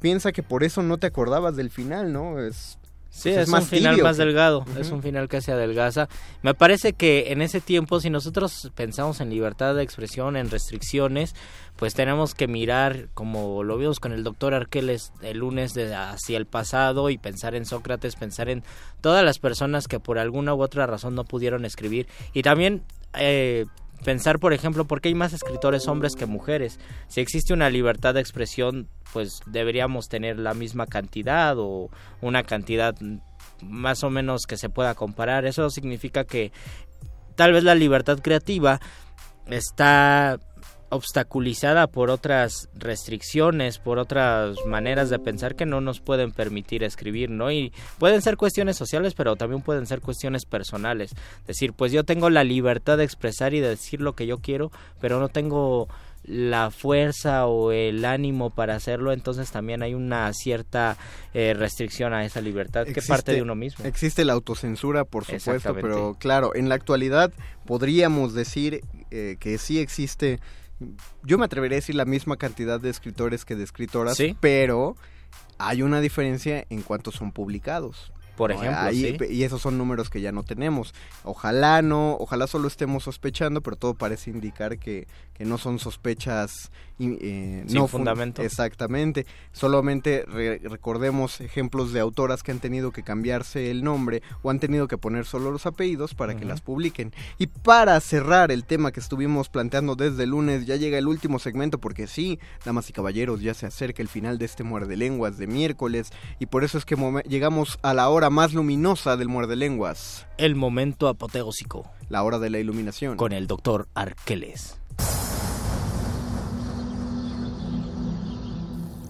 Piensa que por eso no te acordabas del final, ¿no? Es, Sí, pues, es, un final tibio más que- delgado, es un final que se adelgaza. Me parece que en ese tiempo, si nosotros pensamos en libertad de expresión, en restricciones, pues tenemos que mirar, como lo vimos con el doctor Arqueles el lunes, de hacia el pasado y pensar en Sócrates, pensar en todas las personas que por alguna u otra razón no pudieron escribir. Y también... Eh, Pensar, por ejemplo, por qué hay más escritores hombres que mujeres. Si existe una libertad de expresión, pues deberíamos tener la misma cantidad o una cantidad más o menos que se pueda comparar. Eso significa que tal vez la libertad creativa está obstaculizada por otras restricciones, por otras maneras de pensar que no nos pueden permitir escribir, ¿no? Y pueden ser cuestiones sociales, pero también pueden ser cuestiones personales. Decir, pues yo tengo la libertad de expresar y de decir lo que yo quiero, pero no tengo la fuerza o el ánimo para hacerlo, entonces también hay una cierta eh, restricción a esa libertad que parte de uno mismo. Existe la autocensura, por supuesto, pero claro, en la actualidad podríamos decir eh, que sí existe, yo me atrevería a decir la misma cantidad de escritores que de escritoras, pero hay una diferencia en cuanto son publicados. Por ejemplo, y esos son números que ya no tenemos. Ojalá no, ojalá solo estemos sospechando, pero todo parece indicar que, que no son sospechas eh, no fundamento. exactamente. Solamente recordemos ejemplos de autoras que han tenido que cambiarse el nombre o han tenido que poner solo los apellidos para que las publiquen. Y para cerrar el tema que estuvimos planteando desde el lunes, ya llega el último segmento porque sí, damas y caballeros, ya se acerca el final de este muerde lenguas de miércoles y por eso es que llegamos a la hora más luminosa del muerde lenguas. El momento apoteósico. La hora de la iluminación. Con el doctor Arqueles.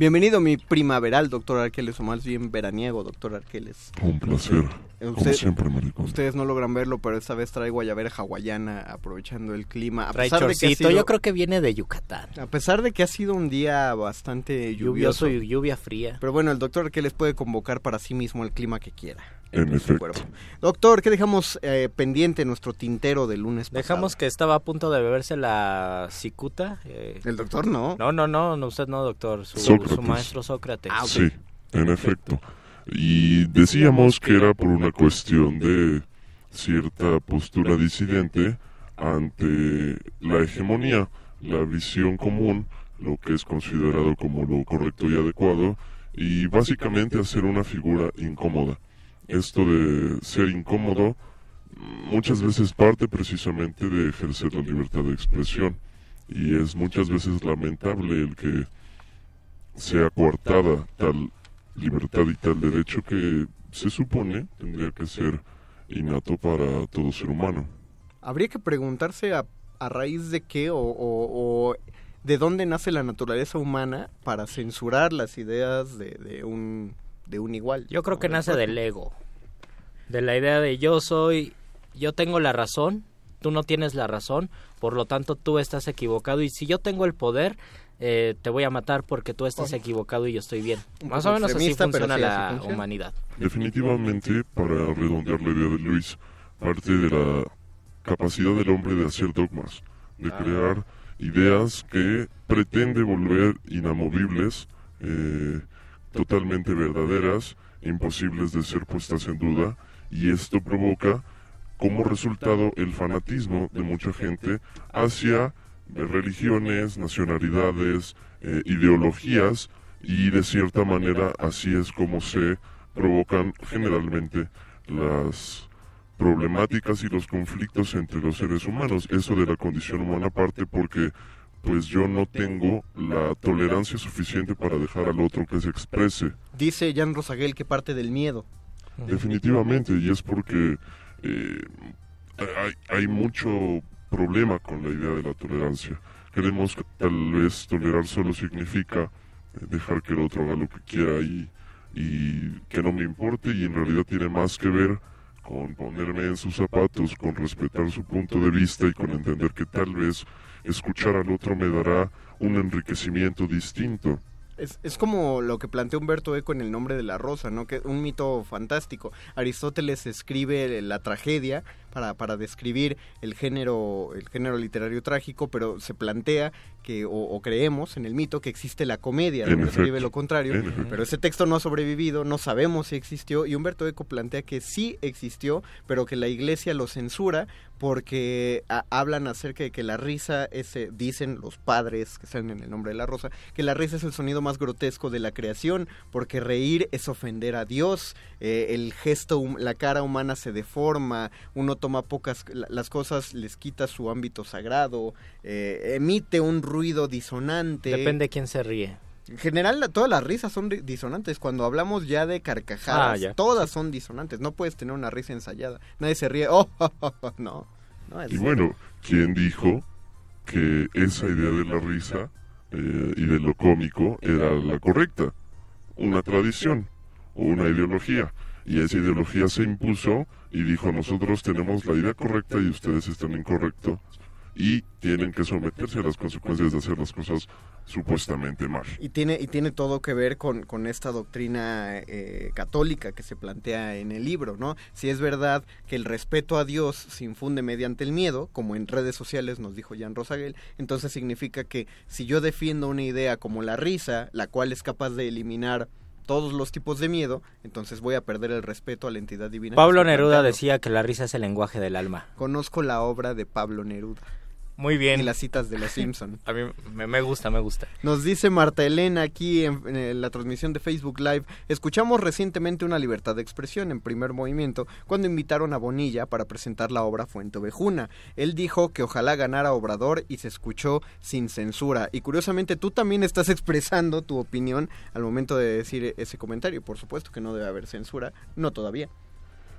Bienvenido mi primaveral, doctor Arqueles, o más bien veraniego, doctor Arqueles. Un placer, como siempre, maricón. Ustedes no logran verlo, pero esta vez traigo guayabera hawaiana, aprovechando el clima. A pesar de que yo creo que viene de Yucatán. A pesar de que ha sido un día bastante lluvioso. y lluvia fría. Pero bueno, el doctor Arqueles puede convocar para sí mismo el clima que quiera. En efecto. Doctor, ¿qué dejamos eh, pendiente en nuestro tintero del lunes pasado? Dejamos que estaba a punto de beberse la cicuta. Eh. ¿El doctor no? No, no, no, no usted no, doctor. Su, maestro Sócrates. Ah, sí, en efecto. Y decíamos que era por una cuestión de cierta postura disidente ante la hegemonía, la visión común, lo que es considerado como lo correcto y adecuado, y básicamente hacer una figura incómoda esto de ser incómodo muchas veces parte precisamente de ejercer la libertad de expresión y es muchas veces lamentable el que sea coartada tal libertad y tal derecho que se supone tendría que ser innato para todo ser humano. Habría que preguntarse a, a raíz de qué o, o, de dónde nace la naturaleza humana para censurar las ideas de, de un de un igual. Yo creo que nace del ego, de la idea de yo soy, yo tengo la razón, tú no tienes la razón, por lo tanto tú estás equivocado y si yo tengo el poder, eh, te voy a matar porque tú estás equivocado y yo estoy bien. Más o menos así funciona la humanidad. Definitivamente, para redondear la idea de Luis, parte de la capacidad del hombre de hacer dogmas, de ah. crear ideas que pretende volver inamovibles, eh, totalmente verdaderas, imposibles de ser puestas en duda, y esto provoca como resultado el fanatismo de mucha gente hacia religiones, nacionalidades, eh, ideologías, y de cierta manera así es como se provocan generalmente las problemáticas y los conflictos entre los seres humanos. Eso de la condición humana parte porque pues yo no tengo la tolerancia suficiente para dejar al otro que se exprese. Dice Jan Rosaguel que parte del miedo. Definitivamente, y es porque eh, hay, hay mucho problema con la idea de la tolerancia. Creemos que tal vez tolerar solo significa eh, dejar que el otro haga lo que quiera y, y que no me importe y en realidad tiene más que ver con ponerme en sus zapatos, con respetar su punto de vista y con entender que tal vez escuchar al otro me dará un enriquecimiento distinto. Es, es, como lo que plantea Humberto Eco en El nombre de la rosa, ¿no? Que un mito fantástico. Aristóteles escribe la tragedia para, para describir el género, el género literario trágico, pero se plantea que, o, creemos en el mito que existe la comedia, donde escribe lo contrario, pero ese texto no ha sobrevivido, no sabemos si existió, y Humberto Eco plantea que sí existió, pero que la iglesia lo censura porque hablan acerca de que la risa es, dicen los padres que salen en el nombre de la rosa, que la risa es el sonido más grotesco de la creación, porque reír es ofender a Dios, eh, el gesto, la cara humana se deforma, uno toma pocas, las cosas les quita su ámbito sagrado, eh, emite un ruido disonante. Depende de quién se ríe. En general, todas las risas son disonantes. Cuando hablamos ya de carcajadas, ah, todas son disonantes. No puedes tener una risa ensayada. Nadie se ríe. (laughs) Oh, no. y bueno, ¿quién dijo que esa idea de la risa eh, y de lo cómico era la correcta? Una tradición o una ideología. Y esa ideología se impuso y dijo, nosotros tenemos la idea correcta y ustedes están incorrectos y tienen que someterse a las consecuencias de hacer las cosas supuestamente mal. Y tiene, y tiene todo que ver con, con esta doctrina eh, católica que se plantea en el libro, ¿no? Si es verdad que el respeto a Dios se infunde mediante el miedo, como en redes sociales nos dijo Jan Rosaguel, entonces significa que si yo defiendo una idea como la risa, la cual es capaz de eliminar todos los tipos de miedo, entonces voy a perder el respeto a la entidad divina. Pablo Neruda decía que la risa es el lenguaje del alma. Conozco la obra de Pablo Neruda. Muy bien. Y las citas de los Simpson. (laughs) A mí me, gusta, me gusta. Nos dice Marta Elena aquí en, la transmisión de Facebook Live, escuchamos recientemente una libertad de expresión en primer movimiento cuando invitaron a Bonilla para presentar la obra Fuente Ovejuna. Él dijo que ojalá ganara Obrador y se escuchó sin censura. Y curiosamente tú también estás (laughs) expresando tu opinión al momento de decir ese comentario. Por supuesto que no debe haber censura, no todavía.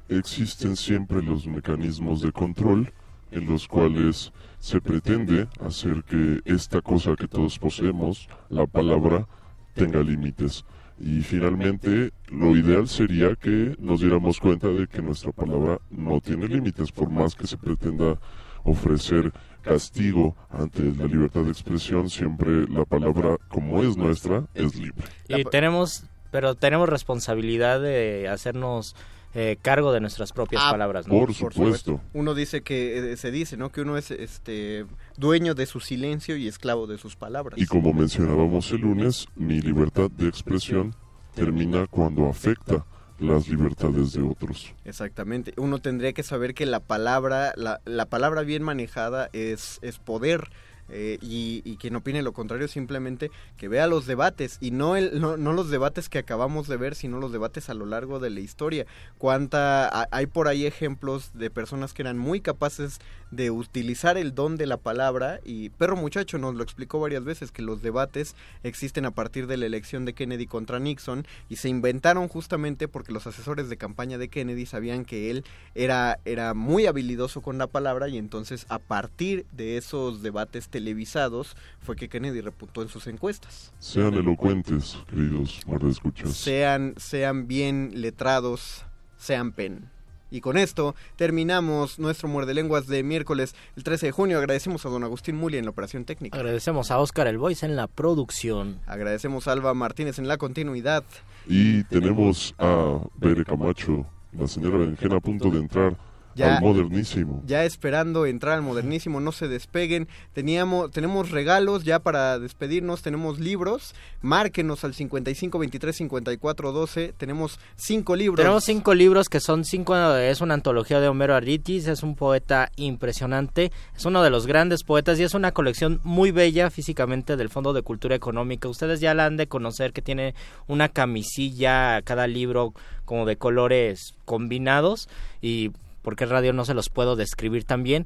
Existen siempre los mecanismos de control en los cuales se pretende hacer que esta cosa que todos poseemos, la palabra, tenga límites. Y finalmente, lo ideal sería que nos diéramos cuenta de que nuestra palabra no tiene límites, por más que se pretenda ofrecer castigo ante la libertad de expresión, siempre la palabra, como es nuestra, es libre. Y tenemos, pero tenemos responsabilidad de hacernos eh, cargo de nuestras propias ah, palabras. Por, supuesto. Uno dice que eh, se dice, ¿no? Que uno es este dueño de su silencio y esclavo de sus palabras. Y como mencionábamos el lunes, mi libertad de expresión termina cuando afecta las libertades de otros. Exactamente. Uno tendría que saber que la palabra, la, la palabra bien manejada es, es poder eh, y, quien opine lo contrario simplemente que vea los debates y no, el, no, no, los debates que acabamos de ver, sino los debates a lo largo de la historia. Cuánta, hay por ahí ejemplos de personas que eran muy capaces de utilizar el don de la palabra y Perro Muchacho nos lo explicó varias veces que los debates existen a partir de la elección de Kennedy contra Nixon y se inventaron justamente porque los asesores de campaña de Kennedy sabían que él era, era muy habilidoso con la palabra y entonces a partir de esos debates televisados fue que Kennedy reputó en sus encuestas. Sean elocuentes, queridos escuchas. Sean, sean bien letrados, sean pen. Y con esto terminamos nuestro Muerde Lenguas de miércoles el 13 de junio. Agradecemos a don Agustín Muli en la operación técnica. Agradecemos a Oscar El Voice en la producción. Agradecemos a Alba Martínez en la continuidad. Y tenemos a Bere Camacho, la señora Berenjena a punto de entrar ya, modernísimo. Ya esperando entrar al modernísimo, no se despeguen. Teníamos, tenemos regalos ya para despedirnos, tenemos libros. Márquenos al 55 23 54 12. Tenemos cinco libros. Tenemos cinco libros que son cinco, es una antología de Homero Aritis, es un poeta impresionante, es uno de los grandes poetas y es una colección muy bella físicamente del Fondo de Cultura Económica. Ustedes ya la han de conocer que tiene una camisilla cada libro como de colores combinados y porque radio no se los puedo describir tan bien,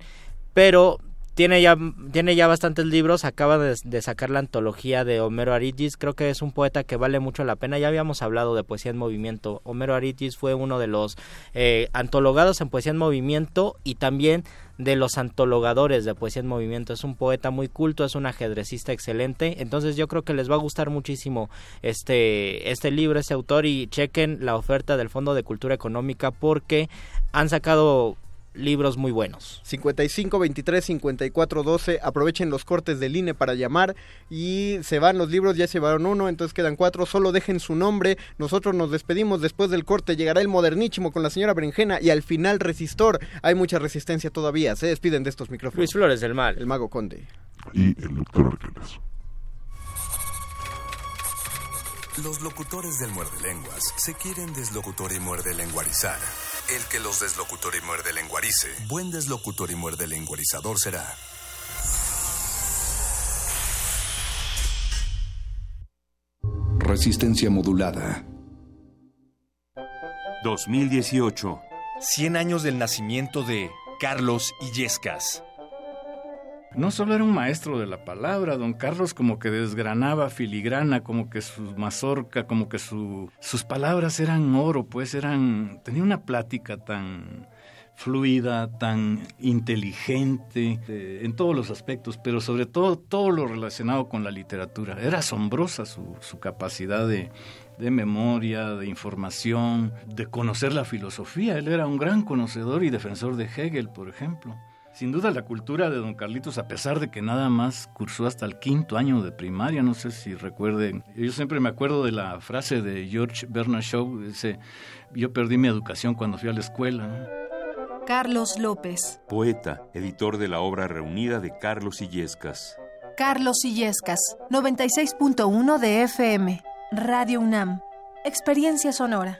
pero tiene ya, tiene ya bastantes libros, acaba de, sacar la antología de Homero Aritis, creo que es un poeta que vale mucho la pena, ya habíamos hablado de Poesía en Movimiento, Homero Aritis fue uno de los eh, antologados en Poesía en Movimiento y también de los antologadores de Poesía en Movimiento, es un poeta muy culto, es un ajedrecista excelente, entonces yo creo que les va a gustar muchísimo este, este libro, este autor y chequen la oferta del Fondo de Cultura Económica porque han sacado libros muy buenos. 55 23 54 12. Aprovechen los cortes del INE para llamar y se van los libros, ya se van uno, entonces quedan cuatro. Solo dejen su nombre. Nosotros nos despedimos después del corte. Llegará el modernísimo con la señora Berenjena y al final Resistor. Hay mucha resistencia todavía. Se despiden de estos micrófonos. Luis Flores del Mal. El Mago Conde. Y el doctor Arqueles. Los locutores del muerde lenguas se quieren deslocutor y muerde lenguarizar. El que los deslocutor y muerde lenguarice, buen deslocutor y muerde lenguarizador será. Resistencia modulada. 2018. 100 años del nacimiento de Carlos Illescas. No solo era un maestro de la palabra, don Carlos como que desgranaba filigrana, como que su mazorca, como que su, sus palabras eran oro, pues eran, tenía una plática tan fluida, tan inteligente eh, en todos los aspectos, pero sobre todo todo lo relacionado con la literatura. Era asombrosa su, su capacidad de, de memoria, de información, de conocer la filosofía. Él era un gran conocedor y defensor de Hegel, por ejemplo. Sin duda la cultura de don Carlitos, a pesar de que nada más cursó hasta el quinto año de primaria, no sé si recuerden, yo siempre me acuerdo de la frase de George Bernard Shaw, dice, yo perdí mi educación cuando fui a la escuela. Carlos López. Poeta, editor de la obra reunida de Carlos Illescas. Carlos Illescas, 96.1 de FM. Radio UNAM. Experiencia sonora.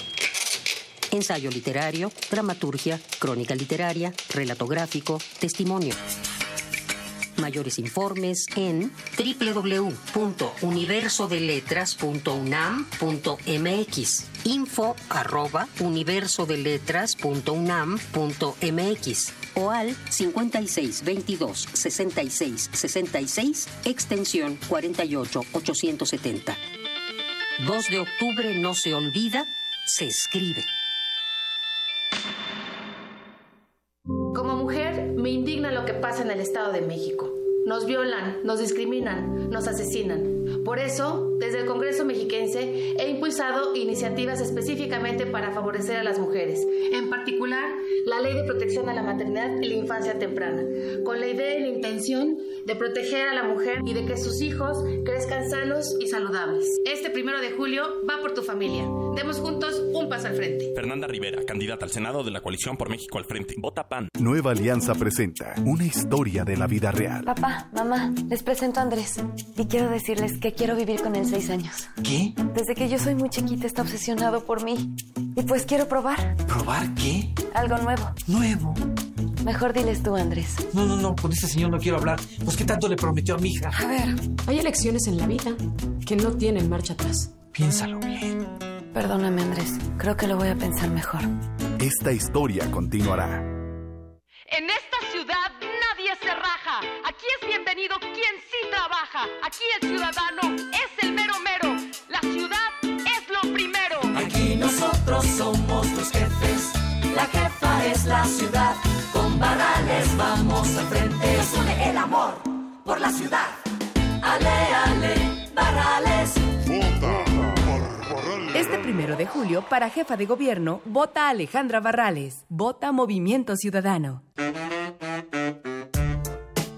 ensayo literario, dramaturgia, crónica literaria, relato gráfico, testimonio. Mayores informes en www.universodeletras.unam.mx info arroba universodeletras.unam.mx o al 56 22 66 66 extensión 48 870. 2 de octubre no se olvida, se escribe. Como mujer, me indigna lo que pasa en el Estado de México. Nos violan, nos discriminan, nos asesinan. Por eso, desde el Congreso mexiquense he impulsado iniciativas específicamente para favorecer a las mujeres, en particular la Ley de Protección a la Maternidad y la Infancia Temprana, con la idea y la intención de proteger a la mujer y de que sus hijos crezcan sanos y saludables. Este primero de julio va por tu familia. Demos juntos un paso al frente. Fernanda Rivera, candidata al Senado de la Coalición por México al Frente. Vota PAN. Nueva Alianza presenta una historia de la vida real. Papá, mamá, les presento a Andrés y quiero decirles que quiero vivir con él seis años. ¿Qué? Desde que yo soy muy chiquita está obsesionado por mí y pues quiero probar. ¿Probar qué? Algo nuevo. ¿Nuevo? Mejor diles tú, Andrés. No, no, no, con ese señor no quiero hablar. Pues qué tanto le prometió a mi hija. A ver, hay elecciones en la vida que no tienen marcha atrás. Piénsalo bien. Perdóname, Andrés. Creo que lo voy a pensar mejor. Esta historia continuará. En esta ciudad. Aquí es bienvenido quien sí trabaja. Aquí el ciudadano es el mero mero. La ciudad es lo primero. Aquí nosotros somos los jefes. La jefa es la ciudad. Con barrales vamos al frente. Nos une el amor por la ciudad. Ale, ale, barrales. Vota por Barrales. Este primero de julio, para jefa de gobierno, vota Alejandra Barrales. Vota Movimiento Ciudadano.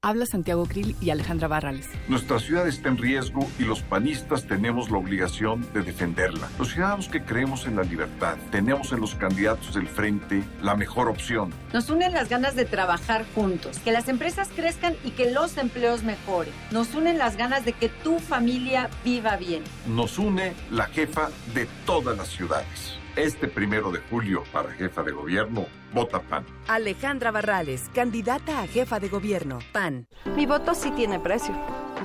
Habla Santiago Krill y Alejandra Barrales. Nuestra ciudad está en riesgo y los panistas tenemos la obligación de defenderla. Los ciudadanos que creemos en la libertad tenemos en los candidatos del frente la mejor opción. Nos unen las ganas de trabajar juntos, que las empresas crezcan y que los empleos mejoren. Nos unen las ganas de que tu familia viva bien. Nos une la jefa de todas las ciudades. Este primero de julio, para jefa de gobierno, vota PAN. Alejandra Barrales, candidata a jefa de gobierno. PAN. Mi voto sí tiene precio.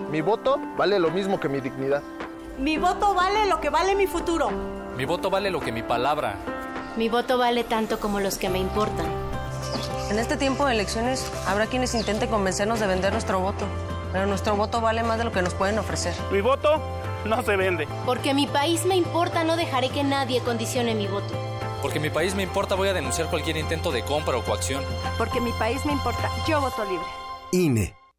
Mi voto vale lo mismo que mi dignidad. Mi voto vale lo que vale mi futuro. Mi voto vale lo que mi palabra. Mi voto vale tanto como los que me importan. En este tiempo de elecciones habrá quienes intenten convencernos de vender nuestro voto, pero nuestro voto vale más de lo que nos pueden ofrecer. Mi voto no se vende. Porque mi país me importa, no dejaré que nadie condicione mi voto. Porque mi país me importa, voy a denunciar cualquier intento de compra o coacción. Porque mi país me importa, yo voto libre. INE.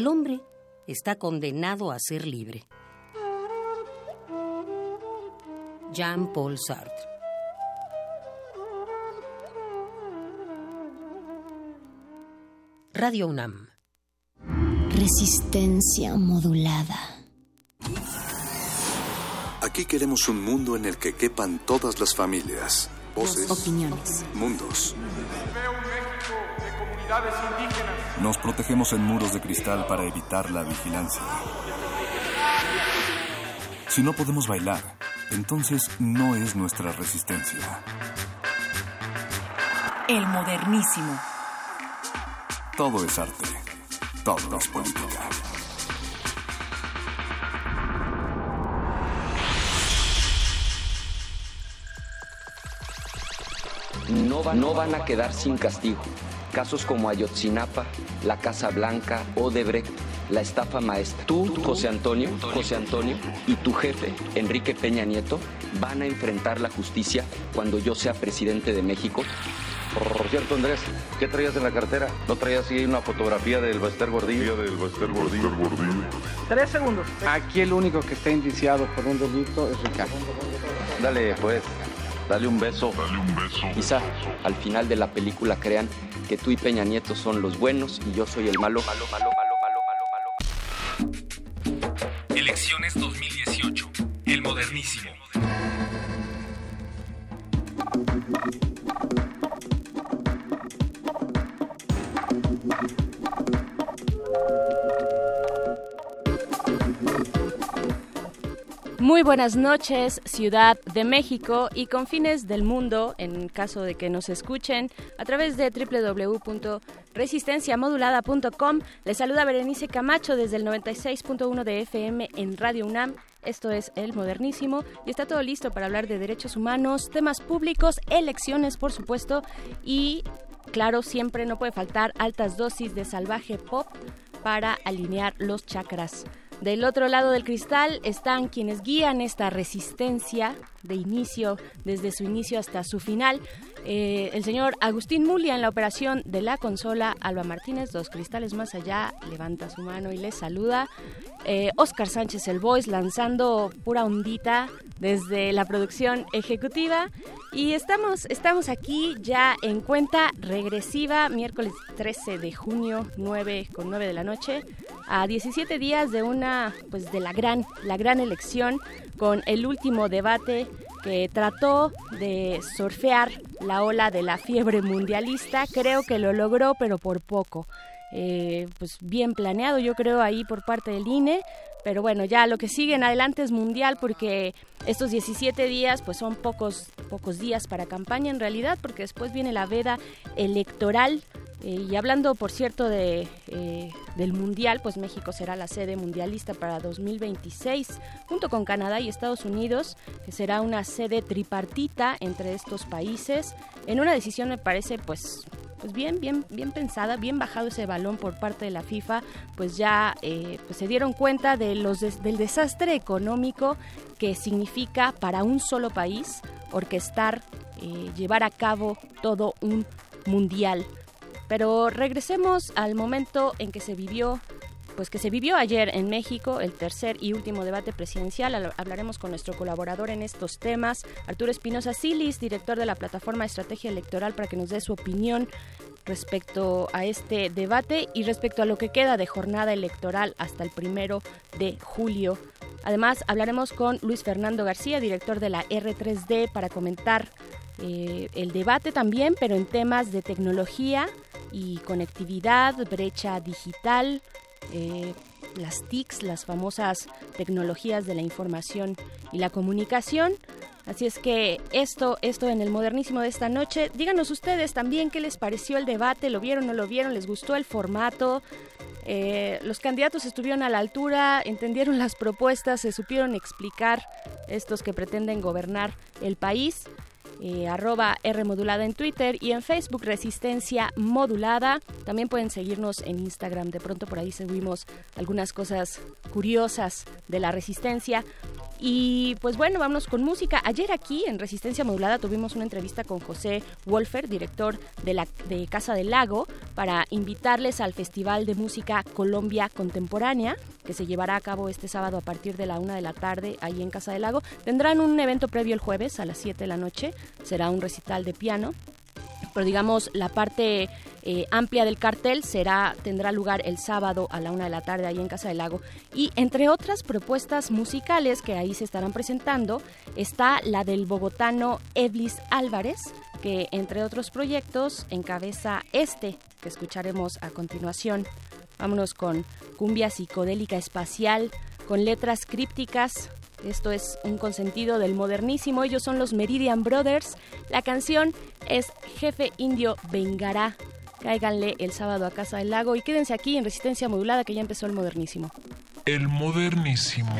El hombre está condenado a ser libre. Jean-Paul Sartre. Radio UNAM. Resistencia modulada. Aquí queremos un mundo en el que quepan todas las familias, voces, opiniones, mundos. Comunidades indígenas. Nos protegemos en muros de cristal para evitar la vigilancia. Si no podemos bailar, entonces no es nuestra resistencia. El modernísimo. Todo es arte. Todo es política. no van, no van a quedar sin castigo. Casos como Ayotzinapa, la Casa Blanca, Odebrecht, la estafa maestra. Tú, José Antonio, José Antonio y tu jefe, Enrique Peña Nieto, van a enfrentar la justicia cuando yo sea presidente de México. Por cierto, Andrés, ¿qué traías en la cartera? ¿No traías ahí una fotografía del Bester Gordillo? del Bester Gordillo. Tres segundos. Aquí el único que está indiciado por un delito es Ricardo. Dale, pues. Dale un beso. Dale un beso. Quizá al final de la película crean que tú y Peña Nieto son los buenos y yo soy el malo, malo, malo, malo, malo, malo, malo. Elecciones 2018. El modernísimo. Muy buenas noches, Ciudad de México y confines del mundo, en caso de que nos escuchen a través de www.resistenciamodulada.com. Les saluda Berenice Camacho desde el 96.1 de FM en Radio UNAM. Esto es El Modernísimo y está todo listo para hablar de derechos humanos, temas públicos, elecciones, por supuesto, y claro, siempre no puede faltar altas dosis de salvaje pop para alinear los chakras. Del otro lado del cristal están quienes guían esta resistencia de inicio, desde su inicio hasta su final. Eh, el señor Agustín Mulia en la operación de la consola, Alba Martínez, dos cristales más allá, levanta su mano y les saluda. Eh, Oscar Sánchez el Voice lanzando pura ondita desde la producción ejecutiva. Y estamos, estamos aquí ya en cuenta regresiva, miércoles 13 de junio, 9 con 9 de la noche, a 17 días de una, pues de la gran, la gran elección, con el último debate que trató de surfear la ola de la fiebre mundialista. Creo que lo logró, pero por poco. Eh, pues bien planeado, yo creo, ahí por parte del INE. Pero bueno, ya lo que sigue en adelante es mundial porque estos 17 días pues son pocos, pocos días para campaña en realidad porque después viene la veda electoral eh, y hablando, por cierto, eh, del Mundial, pues México será la sede mundialista para 2026, junto con Canadá y Estados Unidos, que será una sede tripartita entre estos países, en una decisión me parece pues pues bien, bien, bien pensada, bien bajado ese balón por parte de la FIFA, pues ya eh, pues se dieron cuenta de los del desastre económico que significa para un solo país orquestar, llevar a cabo todo un mundial. Pero regresemos al momento en que se vivió pues que se vivió ayer en México, el tercer y último debate presidencial. Hablaremos con nuestro colaborador en estos temas, Arturo Espinosa Silis, director de la plataforma Estrategia Electoral, para que nos dé su opinión respecto a este debate y respecto a lo que queda de jornada electoral hasta el primero de julio. Además, hablaremos con Luis Fernando García, director de la R3D, para comentar eh, el debate también, pero en temas de tecnología y conectividad, brecha digital, eh, las TICs, las famosas tecnologías de la información y la comunicación. Así es que esto, esto en el modernísimo de esta noche. Díganos ustedes también qué les pareció el debate, lo vieron o no lo vieron, les gustó el formato. Eh, los candidatos estuvieron a la altura, entendieron las propuestas, se supieron explicar estos que pretenden gobernar el país. Eh, arroba R en Twitter y en Facebook Resistencia Modulada. También pueden seguirnos en Instagram. De pronto por ahí subimos algunas cosas curiosas de la resistencia. Y pues bueno, vámonos con música. Ayer aquí en Resistencia Modulada tuvimos una entrevista con José Wolfer, director de, la, de Casa del Lago, para invitarles al Festival de Música Colombia Contemporánea, que se llevará a cabo este sábado a partir de la una de la tarde ahí en Casa del Lago. Tendrán un evento previo el jueves a las 7 de la noche. Será un recital de piano pero digamos la parte eh, amplia del cartel será tendrá lugar el sábado a la una de la tarde ahí en Casa del Lago y entre otras propuestas musicales que ahí se estarán presentando está la del bogotano Eblis Álvarez que entre otros proyectos encabeza este que escucharemos a continuación vámonos con cumbia psicodélica espacial con letras crípticas esto es un consentido del modernísimo. Ellos son los Meridian Brothers. La canción es Jefe Indio Vengará. Cáiganle el sábado a Casa del Lago y quédense aquí en Resistencia Modulada que ya empezó el modernísimo. El modernísimo.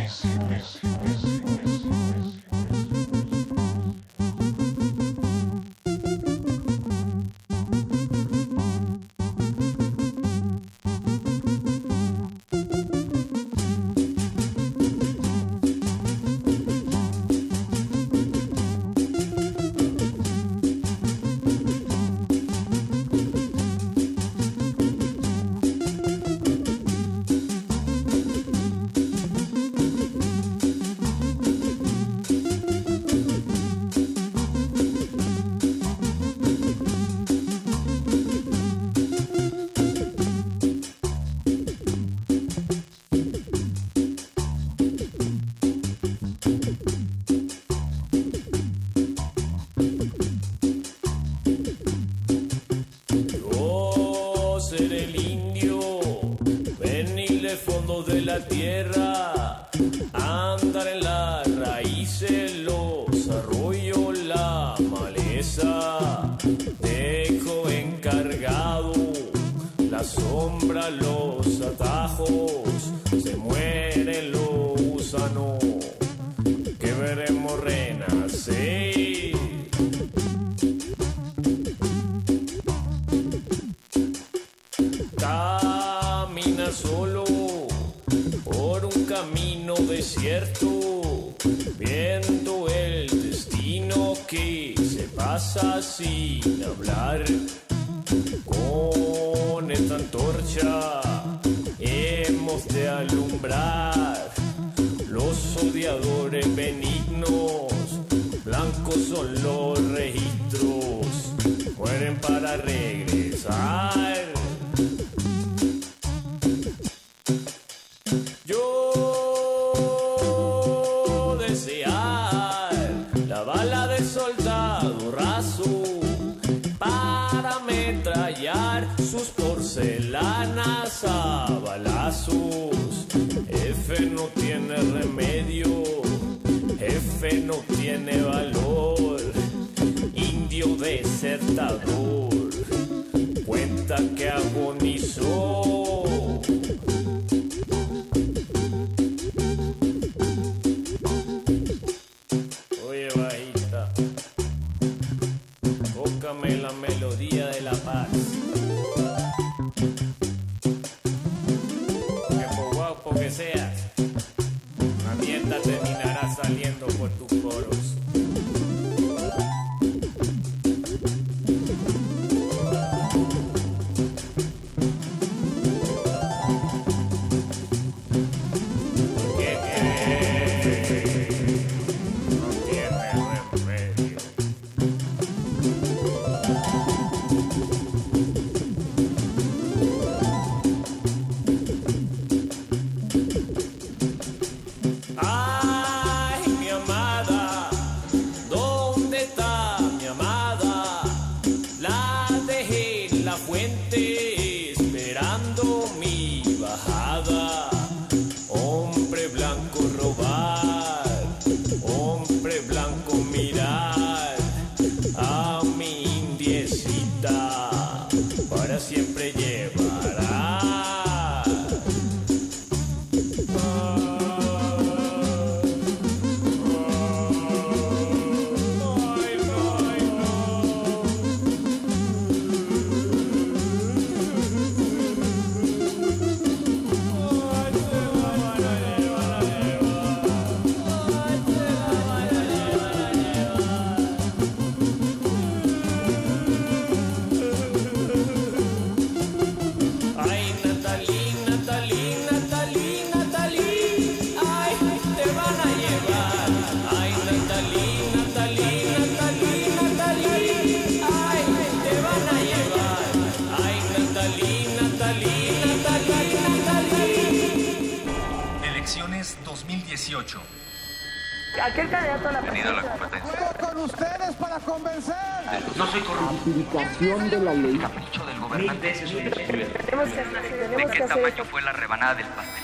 Aplicación de la ley. Capricho del gobernante. ¿De qué tamaño fue la rebanada del pastel?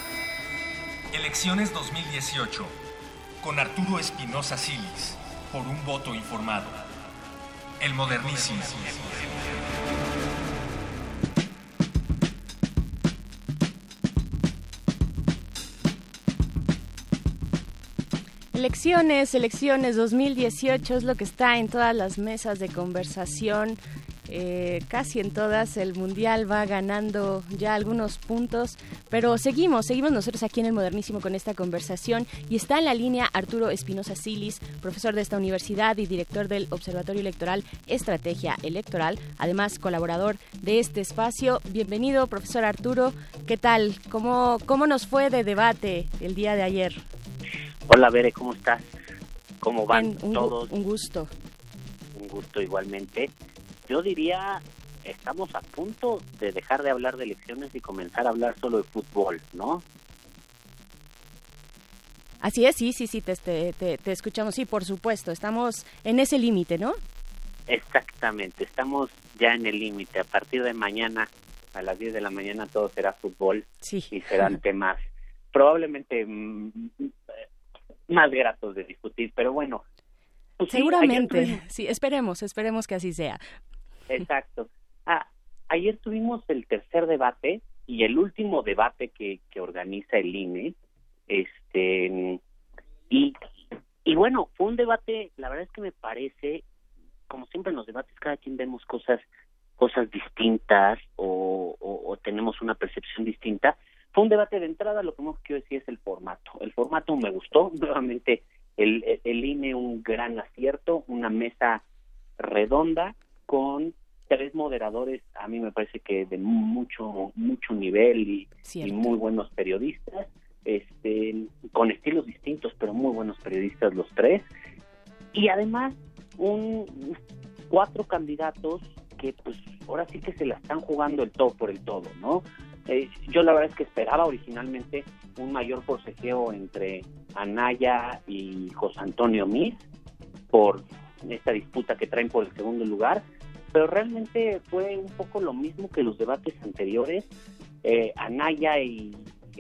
Elecciones 2018. Con Arturo Espinosa Silis. Por un voto informado. El modernísimo. Elecciones, elecciones 2018 es lo que está en todas las mesas de conversación. Eh, casi en todas el mundial va ganando ya algunos puntos, pero seguimos, seguimos nosotros aquí en el Modernísimo con esta conversación y está en la línea Arturo Espinosa Silis, profesor de esta universidad y director del Observatorio Electoral Estrategia Electoral, además colaborador de este espacio. Bienvenido, profesor Arturo. ¿Qué tal? ¿Cómo, cómo nos fue de debate el día de ayer? Hola, Bere, ¿cómo estás? ¿Cómo van un, todos? un gusto. Un gusto igualmente. Yo diría, estamos a punto de dejar de hablar de elecciones y comenzar a hablar solo de fútbol, ¿no? Así es, sí, sí, sí, te, te, te- te escuchamos. Sí, por supuesto, estamos en ese límite, ¿no? Exactamente, estamos ya en el límite. A partir de mañana, a las 10 de la mañana, todo será fútbol Sí. y serán (laughs) temas probablemente mm, más gratos de discutir, pero bueno. pues Seguramente, sí, esperemos, esperemos que así sea. Exacto. Ah, ayer tuvimos el tercer debate y el último debate que, que organiza el INE. Este, y, y bueno, fue un debate, la verdad es que me parece, como siempre en los debates, cada quien vemos cosas cosas distintas o, tenemos una percepción distinta. Fue un debate de entrada, lo primero que quiero decir es el formato. El formato me gustó, (laughs) nuevamente el, el INE un gran acierto, una mesa redonda con tres moderadores, a mí me parece que de mucho mucho nivel y, y muy buenos periodistas, este con estilos distintos, pero muy buenos periodistas los tres. Y además un cuatro candidatos que pues ahora sí que se la están jugando el todo por el todo, ¿no? Eh, yo la verdad es que esperaba originalmente un mayor forcejeo entre Anaya y José Antonio Miz por esta disputa que traen por el segundo lugar, pero realmente fue un poco lo mismo que los debates anteriores. Eh, Anaya y,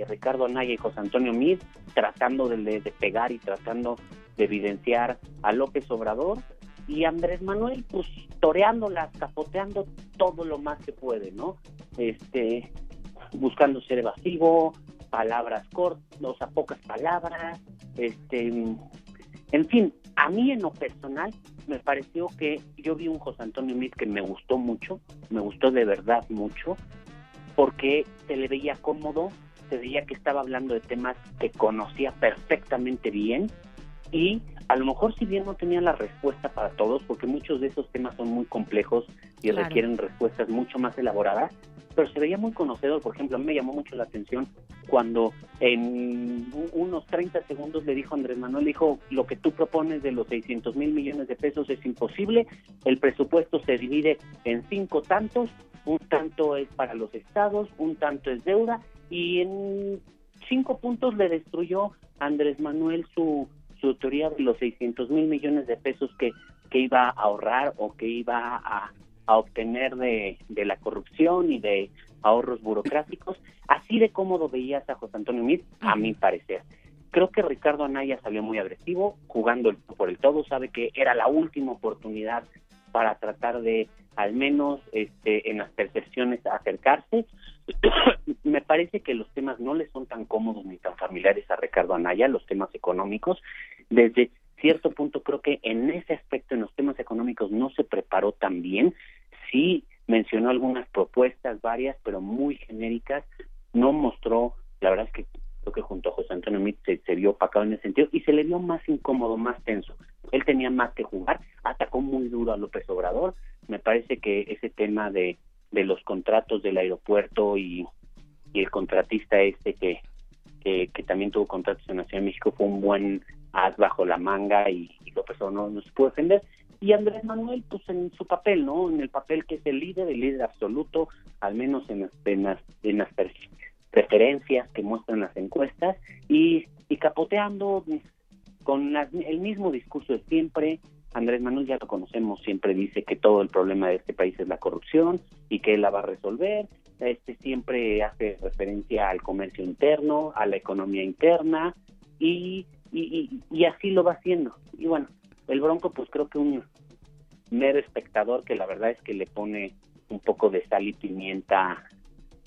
Ricardo Anaya y José Antonio Miz tratando de, de pegar y tratando de evidenciar a López Obrador y Andrés Manuel pues toreándolas, capoteando todo lo más que puede, ¿no? Este, buscando ser evasivo, palabras cortas, o sea, pocas palabras, este, en fin, a mí en lo personal me pareció que yo vi un José Antonio Meade que me gustó mucho, me gustó de verdad mucho, porque se le veía cómodo, se veía que estaba hablando de temas que conocía perfectamente bien y a lo mejor si bien no tenía la respuesta para todos, porque muchos de esos temas son muy complejos y Claro. requieren respuestas mucho más elaboradas, pero se veía muy conocedor. Por ejemplo, a mí me llamó mucho la atención cuando en unos 30 segundos le dijo Andrés Manuel, dijo, lo que tú propones de los 600 mil millones de pesos es imposible, el presupuesto se divide en cinco tantos, un tanto es para los estados, un tanto es deuda, y en cinco puntos le destruyó Andrés Manuel su, su teoría de los 600 mil millones de pesos que, que iba a ahorrar o que iba a, a obtener de, de la corrupción y de ahorros burocráticos. Así de cómodo veías a José Antonio Meade, a mi parecer. creo que Ricardo Anaya salió muy agresivo, jugando por el todo, sabe que era la última oportunidad para tratar de, al menos este, en las percepciones, acercarse. (coughs) Me parece que los temas no le son tan cómodos ni tan familiares a Ricardo Anaya, los temas económicos. Desde cierto punto creo que en ese aspecto, en los temas económicos, no se preparó tan bien. Sí mencionó algunas propuestas, varias, pero muy genéricas. No mostró, la verdad es que creo que junto a José Antonio Mit se, se vio opacado en ese sentido y se le vio más incómodo, más tenso. Él tenía más que jugar, atacó muy duro a López Obrador. Me parece que ese tema de, de los contratos del aeropuerto y, y el contratista este que, que, también tuvo contratos en la Ciudad de México fue un buen as bajo la manga y, y López no, no se pudo defender. Y Andrés Manuel, pues en su papel, ¿no? En el papel que es el líder, el líder absoluto, al menos en las, en las, en las preferencias que muestran las encuestas, y, y capoteando con el mismo discurso de siempre. Andrés Manuel ya lo conocemos, siempre dice que todo el problema de este país es la corrupción y que él la va a resolver. Este siempre hace referencia al comercio interno, a la economía interna y, y, y, así lo va haciendo. Y bueno, el Bronco pues creo que un mero espectador que la verdad es que le pone un poco de sal y pimienta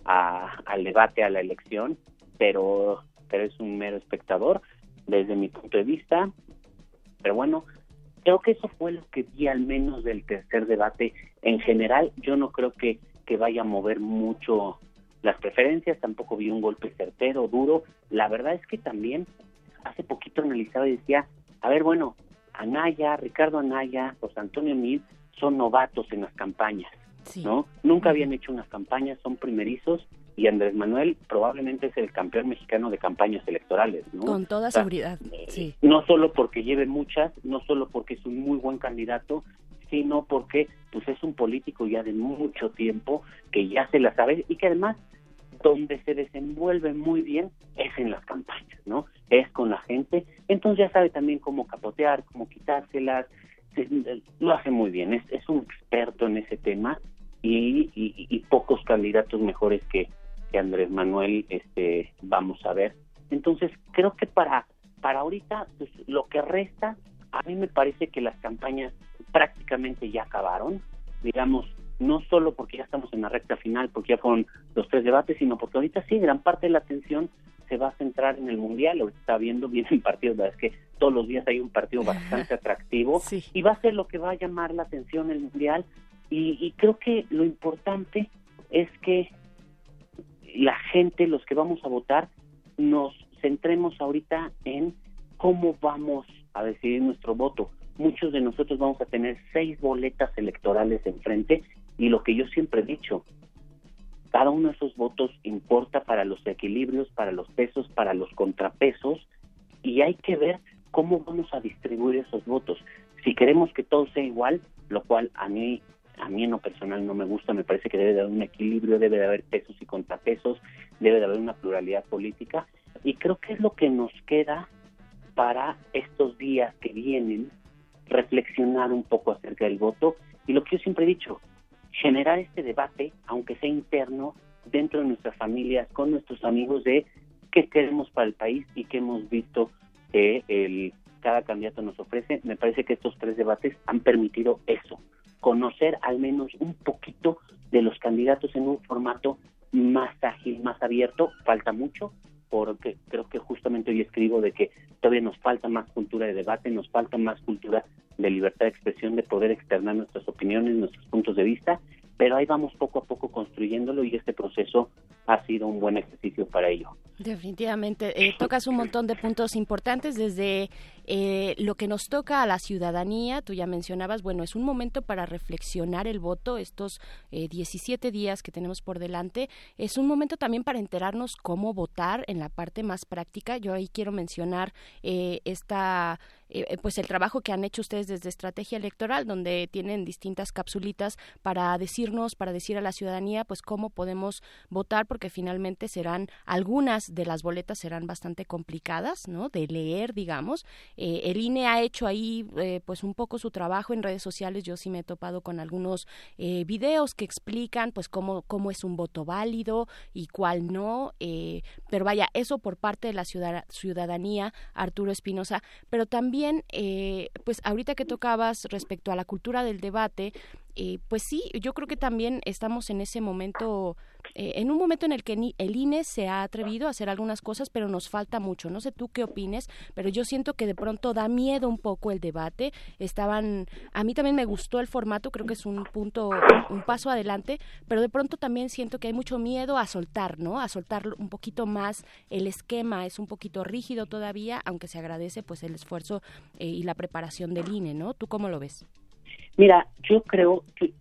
a- al debate, a la elección, pero, pero es un mero espectador desde mi punto de vista. Pero bueno, creo que eso fue lo que vi al menos del tercer debate. En general, yo no creo que, que vaya a mover mucho las preferencias, tampoco vi un golpe certero, duro. La verdad es que también hace poquito analizaba y decía, a ver, bueno, Anaya, Ricardo Anaya, José Antonio Mil son novatos en las campañas, ¿no? Nunca habían hecho unas campañas, son primerizos y Andrés Manuel probablemente es el campeón mexicano de campañas electorales, ¿no? Con toda O sea, seguridad, sí. no solo porque lleve muchas, no solo porque es un muy buen candidato, sino porque pues es un político ya de mucho tiempo que ya se la sabe y que además donde se desenvuelve muy bien es en las campañas, ¿no? Es con la gente, entonces ya sabe también cómo capotear, cómo quitárselas, se- lo hace muy bien, es, es un experto en ese tema y pocos candidatos mejores que, que Andrés Manuel este vamos a ver. Entonces creo que para para ahorita pues, lo que resta a mí me parece que las campañas prácticamente ya acabaron, digamos, no solo porque ya estamos en la recta final, porque ya fueron los tres debates, sino porque ahorita sí, gran parte de la atención se va a centrar en el Mundial, ahorita está viendo, (laughs) vienen partidos, la verdad es que todos los días hay un partido bastante (laughs) atractivo, y va a ser lo que va a llamar la atención el Mundial, y, y creo que lo importante es que la gente, los que vamos a votar, nos centremos ahorita en cómo vamos a decidir nuestro voto. Muchos de nosotros vamos a tener seis boletas electorales enfrente y lo que yo siempre he dicho, cada uno de esos votos importa para los equilibrios, para los pesos, para los contrapesos y hay que ver cómo vamos a distribuir esos votos. Si queremos que todo sea igual, lo cual a mí a mí en lo personal no me gusta, me parece que debe de haber un equilibrio, debe de haber pesos y contrapesos, debe de haber una pluralidad política y creo que es lo que nos queda para estos días que vienen reflexionar un poco acerca del voto y lo que yo siempre he dicho, generar este debate, aunque sea interno, dentro de nuestras familias, con nuestros amigos de qué queremos para el país y qué hemos visto que el, cada candidato nos ofrece. Me parece que estos tres debates han permitido eso, conocer al menos un poquito de los candidatos en un formato más ágil, más abierto. Falta mucho, porque creo que justamente hoy escribo de que todavía nos falta más cultura de debate, nos falta más cultura de libertad de expresión, de poder externar nuestras opiniones, nuestros puntos de vista, pero ahí vamos poco a poco construyéndolo y este proceso ha sido un buen ejercicio para ello. Definitivamente, eh, tocas un montón de puntos importantes desde eh, lo que nos toca a la ciudadanía. Tú ya mencionabas, bueno, es un momento para reflexionar el voto, estos eh, 17 días que tenemos por delante. Es un momento también para enterarnos cómo votar en la parte más práctica. Yo ahí quiero mencionar eh, esta eh, pues el trabajo que han hecho ustedes desde estrategia electoral, donde tienen distintas capsulitas para decirnos, para decir a la ciudadanía, pues cómo podemos votar, porque finalmente serán algunas de las boletas serán bastante complicadas, ¿no? De leer, digamos. Eh, el INE ha hecho ahí, eh, pues un poco su trabajo en redes sociales. Yo sí me he topado con algunos eh, videos que explican, pues cómo cómo es un voto válido y cuál no. pero vaya, eso por parte de la ciudadanía, Arturo Espinosa. Pero también, pues ahorita que tocabas respecto a la cultura del debate, pues sí, yo creo que también estamos en ese momento, eh, en un momento en el que el INE se ha atrevido a hacer algunas cosas, pero nos falta mucho. No sé tú qué opines, pero yo siento que de pronto da miedo un poco el debate. Estaban, a mí también me gustó el formato, creo que es un punto, un paso adelante, pero de pronto también siento que hay mucho miedo a soltar, ¿no? A soltar un poquito más el esquema, es un poquito rígido todavía, aunque se agradece pues el esfuerzo eh, y la preparación del INE, ¿no? ¿Tú cómo lo ves? Mira, yo creo que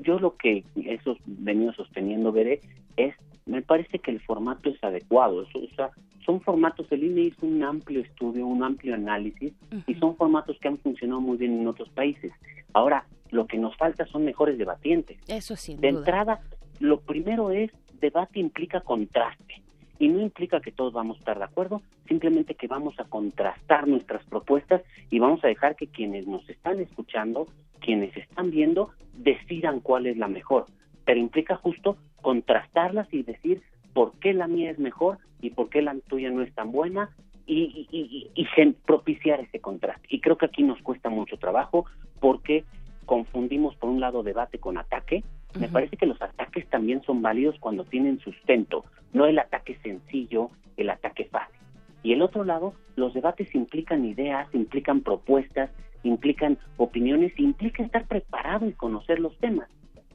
yo lo que eso venido sosteniendo, Veré, es, me parece que el formato es adecuado. o sea, son formatos, el INE hizo un amplio estudio, un amplio análisis, y son formatos que han funcionado muy bien en otros países. Ahora, lo que nos falta son mejores debatientes. Eso sí. De entrada, lo primero es, debate implica contraste y no implica que todos vamos a estar de acuerdo, simplemente que vamos a contrastar nuestras propuestas y vamos a dejar que quienes nos están escuchando, quienes están viendo, decidan cuál es la mejor. Pero implica justo contrastarlas y decir por qué la mía es mejor y por qué la tuya no es tan buena y, y, y, y propiciar ese contraste. Y creo que aquí nos cuesta mucho trabajo porque confundimos por un lado debate con ataque. Me parece que los ataques también son válidos cuando tienen sustento, no el ataque sencillo, el ataque fácil. Y el otro lado, los debates implican ideas, implican propuestas, implican opiniones, implica estar preparado y conocer los temas.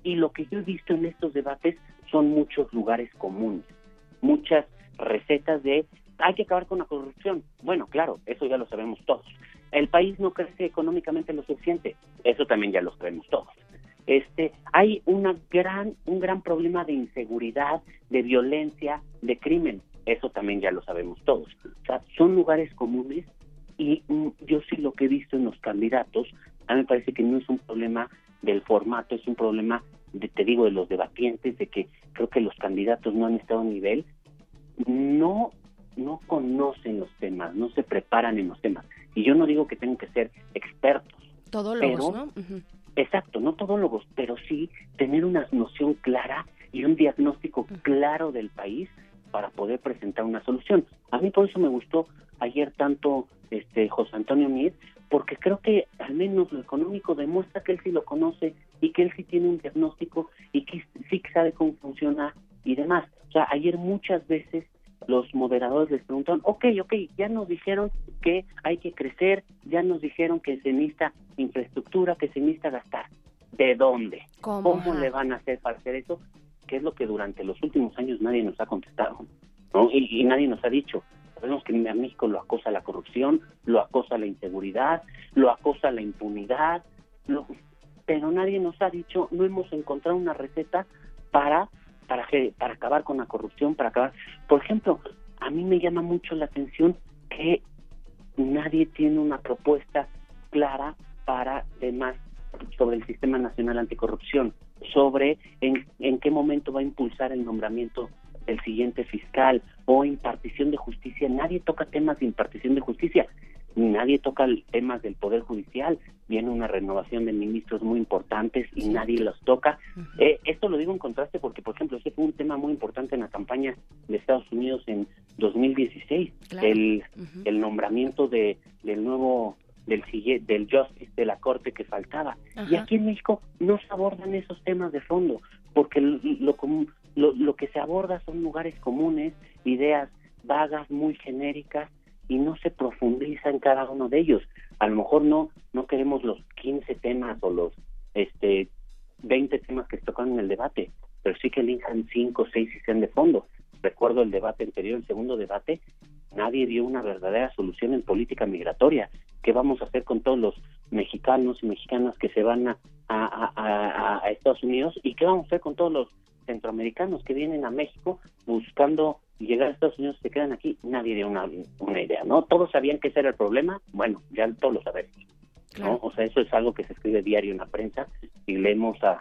Y lo que yo he visto en estos debates son muchos lugares comunes, muchas recetas de hay que acabar con la corrupción. Bueno, claro, eso ya lo sabemos todos el país no crece económicamente lo suficiente, eso también ya lo sabemos todos. Este, hay una gran, un gran problema de inseguridad, de violencia, de crimen, eso también ya lo sabemos todos. O sea, son lugares comunes y mm, yo sí lo que he visto en los candidatos, a mí me parece que no es un problema del formato, es un problema, de, te digo, de los debatientes, de que creo que los candidatos no han estado a nivel, no, no conocen los temas, no se preparan en los temas. Y yo no digo que tengan que ser expertos. Todólogos, ¿no? Exacto, no todólogos, pero sí tener una noción clara y un diagnóstico claro del país para poder presentar una solución. A mí por eso me gustó ayer tanto este José Antonio Mir, porque creo que al menos lo económico demuestra que él sí lo conoce y que él sí tiene un diagnóstico y que sí sabe cómo funciona y demás. O sea, ayer muchas veces los moderadores les preguntaron, ok, ok, ya nos dijeron que hay que crecer, ya nos dijeron que se necesita infraestructura, que se necesita gastar. ¿De dónde? ¿Cómo, le van a hacer para hacer eso? Que es lo que durante los últimos años nadie nos ha contestado, ¿no? Y, nadie nos ha dicho. Sabemos que a México lo acosa la corrupción, lo acosa la inseguridad, lo acosa la impunidad, pero nadie nos ha dicho, no hemos encontrado una receta para para, para acabar con la corrupción, para acabar. Por ejemplo, a mí me llama mucho la atención que nadie tiene una propuesta clara para demás sobre el Sistema Nacional Anticorrupción, sobre en, en qué momento va a impulsar el nombramiento del siguiente fiscal o impartición de justicia. Nadie toca temas de impartición de justicia nadie toca temas del Poder Judicial, viene una renovación de ministros muy importantes y nadie los toca. eh, esto lo digo en contraste porque, por ejemplo, ese fue un tema muy importante en la campaña de Estados Unidos en 2016, el, el nombramiento de del nuevo del del justice de la corte que faltaba. Y aquí en México no se abordan esos temas de fondo, porque lo, lo, lo que se aborda son lugares comunes, ideas vagas, muy genéricas, y no se profundiza en cada uno de ellos. A lo mejor no no queremos los 15 temas o los este 20 temas que se tocan en el debate, pero sí que elijan 5 o 6 y sean de fondo. Recuerdo el debate anterior, el segundo debate, nadie dio una verdadera solución en política migratoria. ¿Qué vamos a hacer con todos los mexicanos y mexicanas que se van a, a, Estados Unidos? ¿Y qué vamos a hacer con todos los centroamericanos que vienen a México buscando y llegar a Estados Unidos se quedan aquí, nadie dio una, una idea, ¿no? Todos sabían que ese era el problema, bueno, ya todos lo sabemos, ¿no? O sea, eso es algo que se escribe diario en la prensa y leemos a,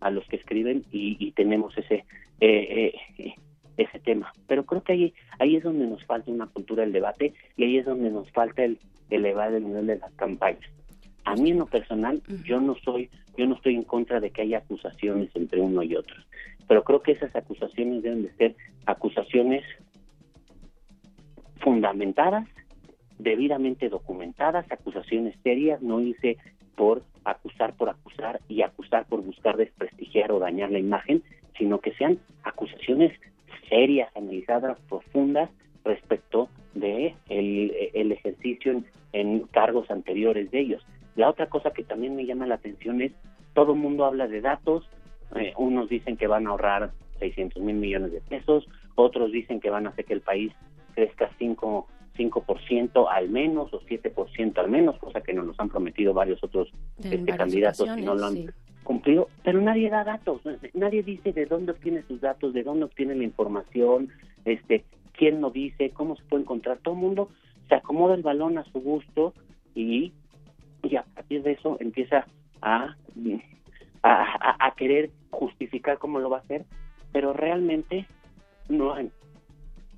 a los que escriben y, y tenemos ese eh, eh, ese tema. Pero creo que ahí ahí es donde nos falta una cultura del debate y ahí es donde nos falta el elevar el nivel de las campañas. A mí en lo personal, yo no soy yo no estoy en contra de que haya acusaciones entre uno y otro, pero creo que esas acusaciones deben de ser acusaciones fundamentadas, debidamente documentadas, acusaciones serias, no hice por acusar por acusar y acusar por buscar desprestigiar o dañar la imagen, sino que sean acusaciones serias, analizadas, profundas respecto de el, el ejercicio en, en cargos anteriores de ellos. La otra cosa que también me llama la atención es, todo el mundo habla de datos, eh, unos dicen que van a ahorrar 600 mil millones de pesos, otros dicen que van a hacer que el país crezca 5, 5% al menos o 7% al menos, cosa que nos los han prometido varios otros este, candidatos y no lo han sí. cumplido, pero nadie da datos, nadie dice de dónde obtiene sus datos, de dónde obtiene la información, este, quién lo dice, cómo se puede encontrar, todo el mundo se acomoda el balón a su gusto y, y a partir de eso empieza a, a, querer justificar cómo lo va a hacer, pero realmente no,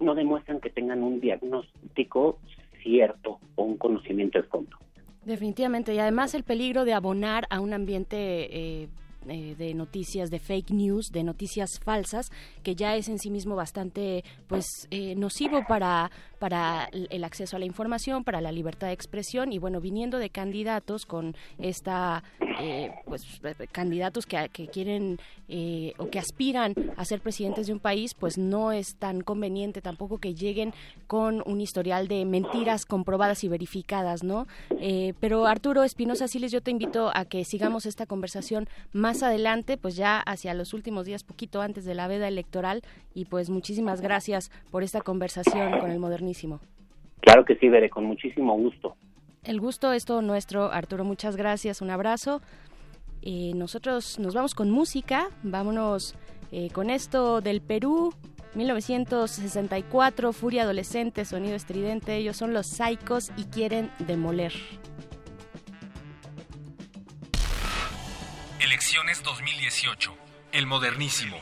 no demuestran que tengan un diagnóstico cierto o un conocimiento de fondo. Definitivamente, y además el peligro de abonar a un ambiente eh, eh, de noticias, de fake news, de noticias falsas, que ya es en sí mismo bastante pues eh, nocivo para, para el acceso a la información, para la libertad de expresión, y bueno, viniendo de candidatos con esta, eh, pues candidatos que, que quieren o que aspiran a ser presidentes de un país, pues no es tan conveniente tampoco que lleguen con un historial de mentiras comprobadas y verificadas, ¿no? Pero Arturo Espinosa Siles, yo te invito a que sigamos esta conversación más adelante, pues ya hacia los últimos días, poquito antes de la veda electoral, y pues muchísimas gracias por esta conversación con el modernísimo. Claro que sí, Veré, con muchísimo gusto. El gusto es todo nuestro, Arturo, muchas gracias, un abrazo. Eh, nosotros nos vamos con música, vámonos eh, con esto del Perú, 1964, Furia Adolescente, Sonido Estridente, ellos son los Psychos y quieren demoler. Elecciones 2018. El modernísimo.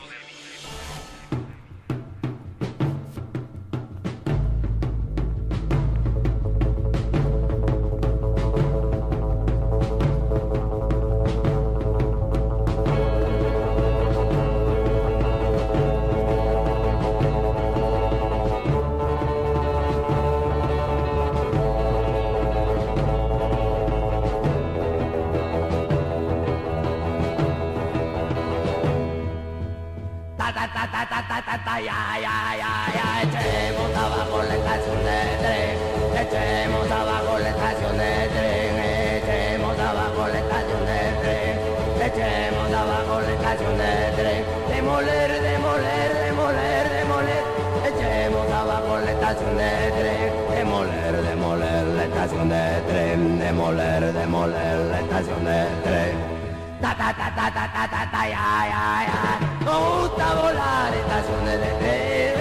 Echemos abajo la estación de tren echemos abajo la estación de tren echemos abajo la estación de tren echemos abajo la estación de tren demoler demoler demoler demoler echemos abajo la estación de tren demoler demoler la estación de tren demoler demoler la estación de tren ta ta ta ta ta ta ta ta ya ya ya nos gusta volar estaciones de tren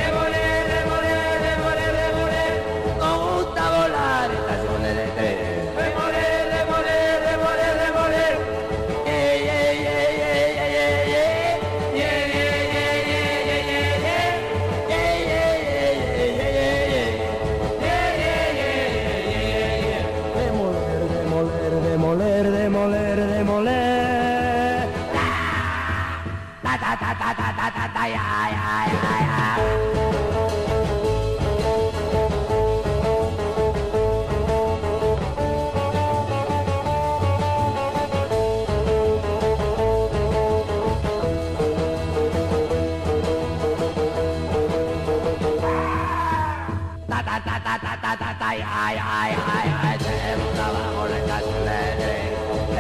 ya ya ya echemos abajo la estación de tren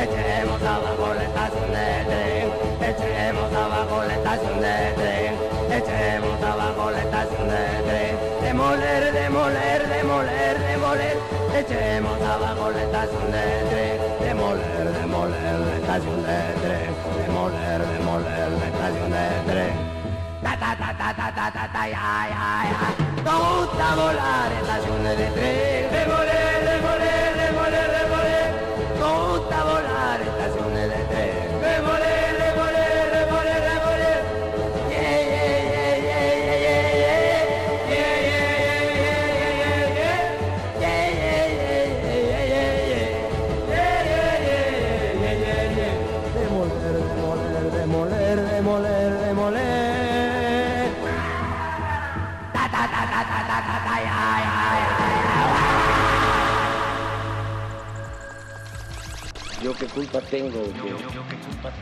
echemos abajo la estación de tren echemos abajo la estación de tren echemos abajo la estación de tren demoler demoler demoler demoler echemos abajo la estación de tren demoler demoler la estación de tren demoler demoler la estación de tren ta ta ta ta ta ta ta ta ta ya ya tutta volare la giornata di tre, culpa tengo que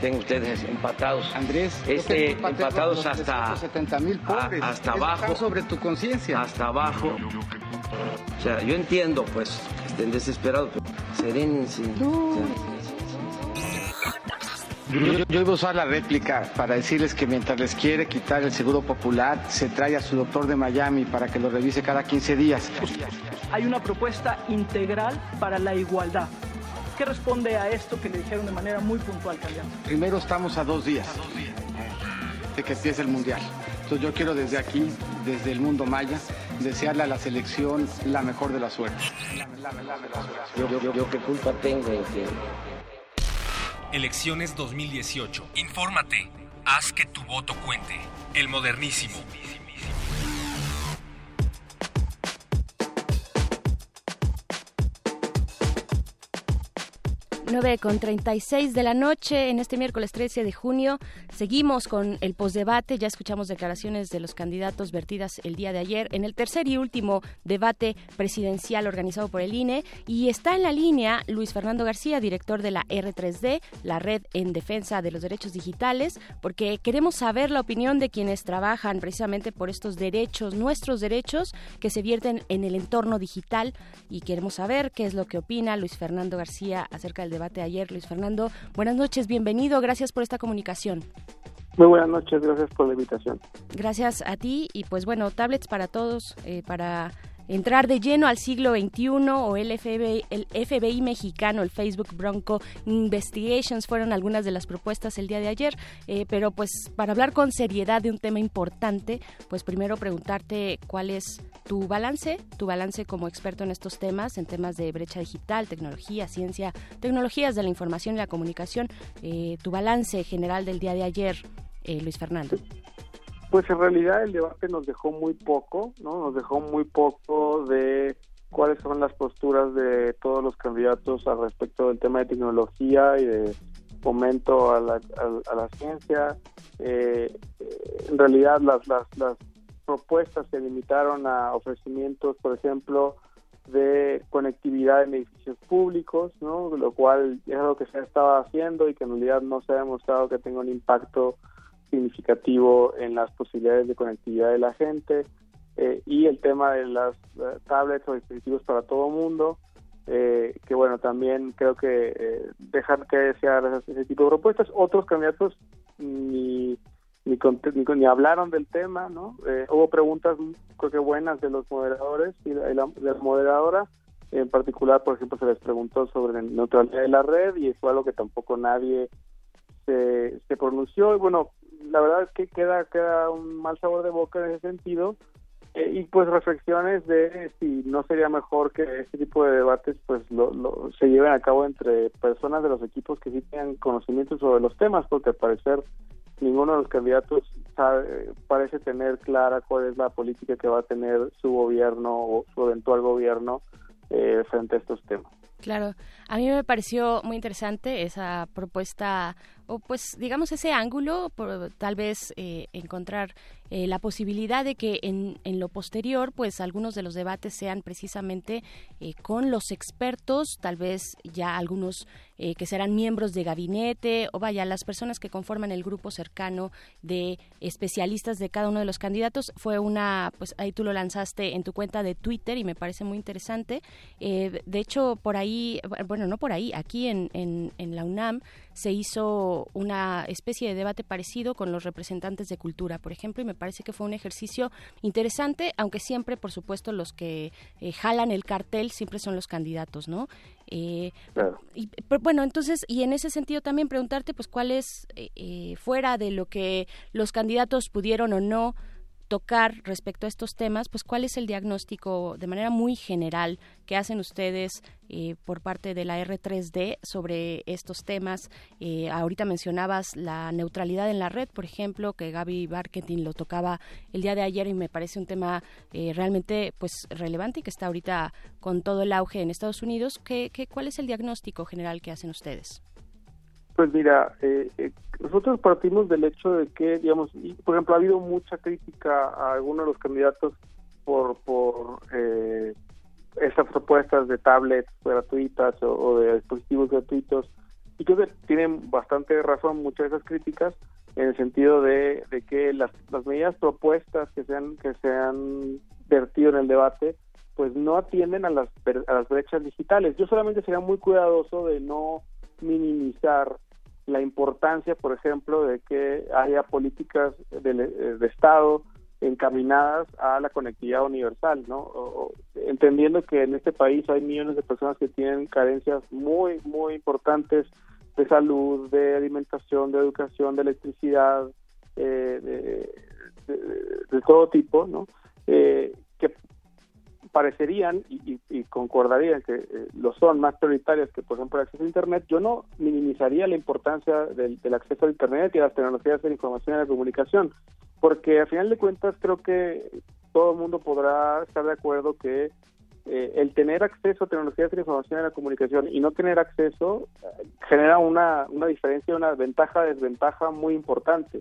tengo ustedes empatados. Andrés, este, empatados hasta 70 mil pobres. a- hasta abajo. sobre tu conciencia. hasta abajo. O sea, yo entiendo, pues, que estén desesperados, pero serénense. Yo iba a usar la réplica para decirles que mientras les quiere quitar el seguro popular, se trae a su doctor de Miami para que lo revise cada 15 días. Hay una propuesta integral para la igualdad. ¿Qué responde a esto que le dijeron de manera muy puntual, candidato? Primero estamos a dos días de que empiece el Mundial. Entonces yo quiero desde aquí, desde el mundo maya, desearle a la selección la mejor de la suerte. yo, yo- yo qué culpa tengo en que Elecciones 2018. Infórmate. Haz que tu voto cuente. El modernísimo. 9 con 36 de la noche en este miércoles 13 de junio. Seguimos con el posdebate. Ya escuchamos declaraciones de los candidatos vertidas el día de ayer en el tercer y último debate presidencial organizado por el INE. Y está en la línea Luis Fernando García, director de la R3D, la Red en Defensa de los Derechos Digitales, porque queremos saber la opinión de quienes trabajan precisamente por estos derechos, nuestros derechos que se vierten en el entorno digital. Y queremos saber qué es lo que opina Luis Fernando García acerca del debate de ayer. Luis Fernando, buenas noches, bienvenido, gracias por esta comunicación. Muy buenas noches, gracias por la invitación. Gracias a ti y pues bueno, tablets para todos, eh, para entrar de lleno al siglo XXI o el FBI, el FBI mexicano, el Facebook Bronco Investigations fueron algunas de las propuestas el día de ayer, eh, pero pues para hablar con seriedad de un tema importante, pues primero preguntarte cuál es tu balance, tu balance como experto en estos temas, en temas de brecha digital, tecnología, ciencia, tecnologías de la información y la comunicación, eh, tu balance general del día de ayer, eh, Luis Fernando. Pues en realidad el debate nos dejó muy poco, ¿no? Nos dejó muy poco de cuáles son las posturas de todos los candidatos al respecto del tema de tecnología y de fomento a la, a, la ciencia. Eh, en realidad las, las, las propuestas se limitaron a ofrecimientos, por ejemplo, de conectividad en edificios públicos, ¿no? Lo cual es algo que se estaba haciendo y que en realidad no se ha demostrado que tenga un impacto significativo en las posibilidades de conectividad de la gente eh, y el tema de las eh, tablets o dispositivos para todo mundo eh, que bueno también creo que eh, dejan que desear ese, tipo de propuestas. Otros candidatos ni ni, con, ni, ni hablaron del tema no Eh, hubo preguntas creo que buenas de los moderadores y de la, de la moderadora. En particular por ejemplo se les preguntó sobre la neutralidad de la red y fue algo que tampoco nadie se, se pronunció. Y bueno la verdad es que queda queda un mal sabor de boca en ese sentido eh, y pues reflexiones de si no sería mejor que este tipo de debates pues lo, lo, se lleven a cabo entre personas de los equipos que sí tengan conocimiento sobre los temas porque al parecer ninguno de los candidatos parece tener clara cuál es la política que va a tener su gobierno o su eventual gobierno eh, frente a estos temas. Claro, a mí me pareció muy interesante esa propuesta, o pues digamos ese ángulo, por tal vez eh, encontrar eh, la posibilidad de que en, en, lo posterior, pues algunos de los debates sean precisamente eh, con los expertos, tal vez ya algunos eh, que serán miembros de gabinete, o vaya, las personas que conforman el grupo cercano de especialistas de cada uno de los candidatos. Fue una, pues ahí tú lo lanzaste en tu cuenta de Twitter y me parece muy interesante. Eh, de hecho, por ahí, bueno, no por ahí, aquí en, en, en la UNAM se hizo una especie de debate parecido con los representantes de cultura, por ejemplo, y me parece que fue un ejercicio interesante, aunque siempre, por supuesto, los que eh, jalan el cartel siempre son los candidatos, ¿no? Eh, y, bueno, entonces, y en ese sentido también preguntarte, pues, cuál es, eh, fuera de lo que los candidatos pudieron o no tocar respecto a estos temas, pues cuál es el diagnóstico de manera muy general que hacen ustedes eh, por parte de la R3D sobre estos temas. Eh, ahorita mencionabas la neutralidad en la red, por ejemplo, que Gaby Marketing lo tocaba el día de ayer y me parece un tema eh, realmente pues relevante y que está ahorita con todo el auge en Estados Unidos. ¿Qué, qué, cuál es el diagnóstico general que hacen ustedes? Pues mira, eh, eh, nosotros partimos del hecho de que, digamos, y, por ejemplo, ha habido mucha crítica a algunos de los candidatos por, por eh, estas propuestas de tablets gratuitas o, de dispositivos gratuitos. Y creo que tienen bastante razón muchas de esas críticas en el sentido de, de que las, las medidas propuestas que se han, que se han vertido en el debate pues no atienden a las, a las brechas digitales. Yo solamente sería muy cuidadoso de no minimizar la importancia, por ejemplo, de que haya políticas de, eh, de Estado encaminadas a la conectividad universal, ¿no? entendiendo que en este país hay millones de personas que tienen carencias muy, muy importantes de salud, de alimentación, de educación, de electricidad, eh, de, todo tipo, ¿no? Eh, que parecerían y, concordarían que eh, lo son más prioritarias que, por ejemplo, el acceso a Internet, yo no minimizaría la importancia del, acceso a Internet y a las tecnologías de la información y la comunicación, porque al final de cuentas creo que todo el mundo podrá estar de acuerdo que eh, el tener acceso a tecnologías de la información y la comunicación y no tener acceso eh, genera una, una diferencia, una ventaja-desventaja muy importante.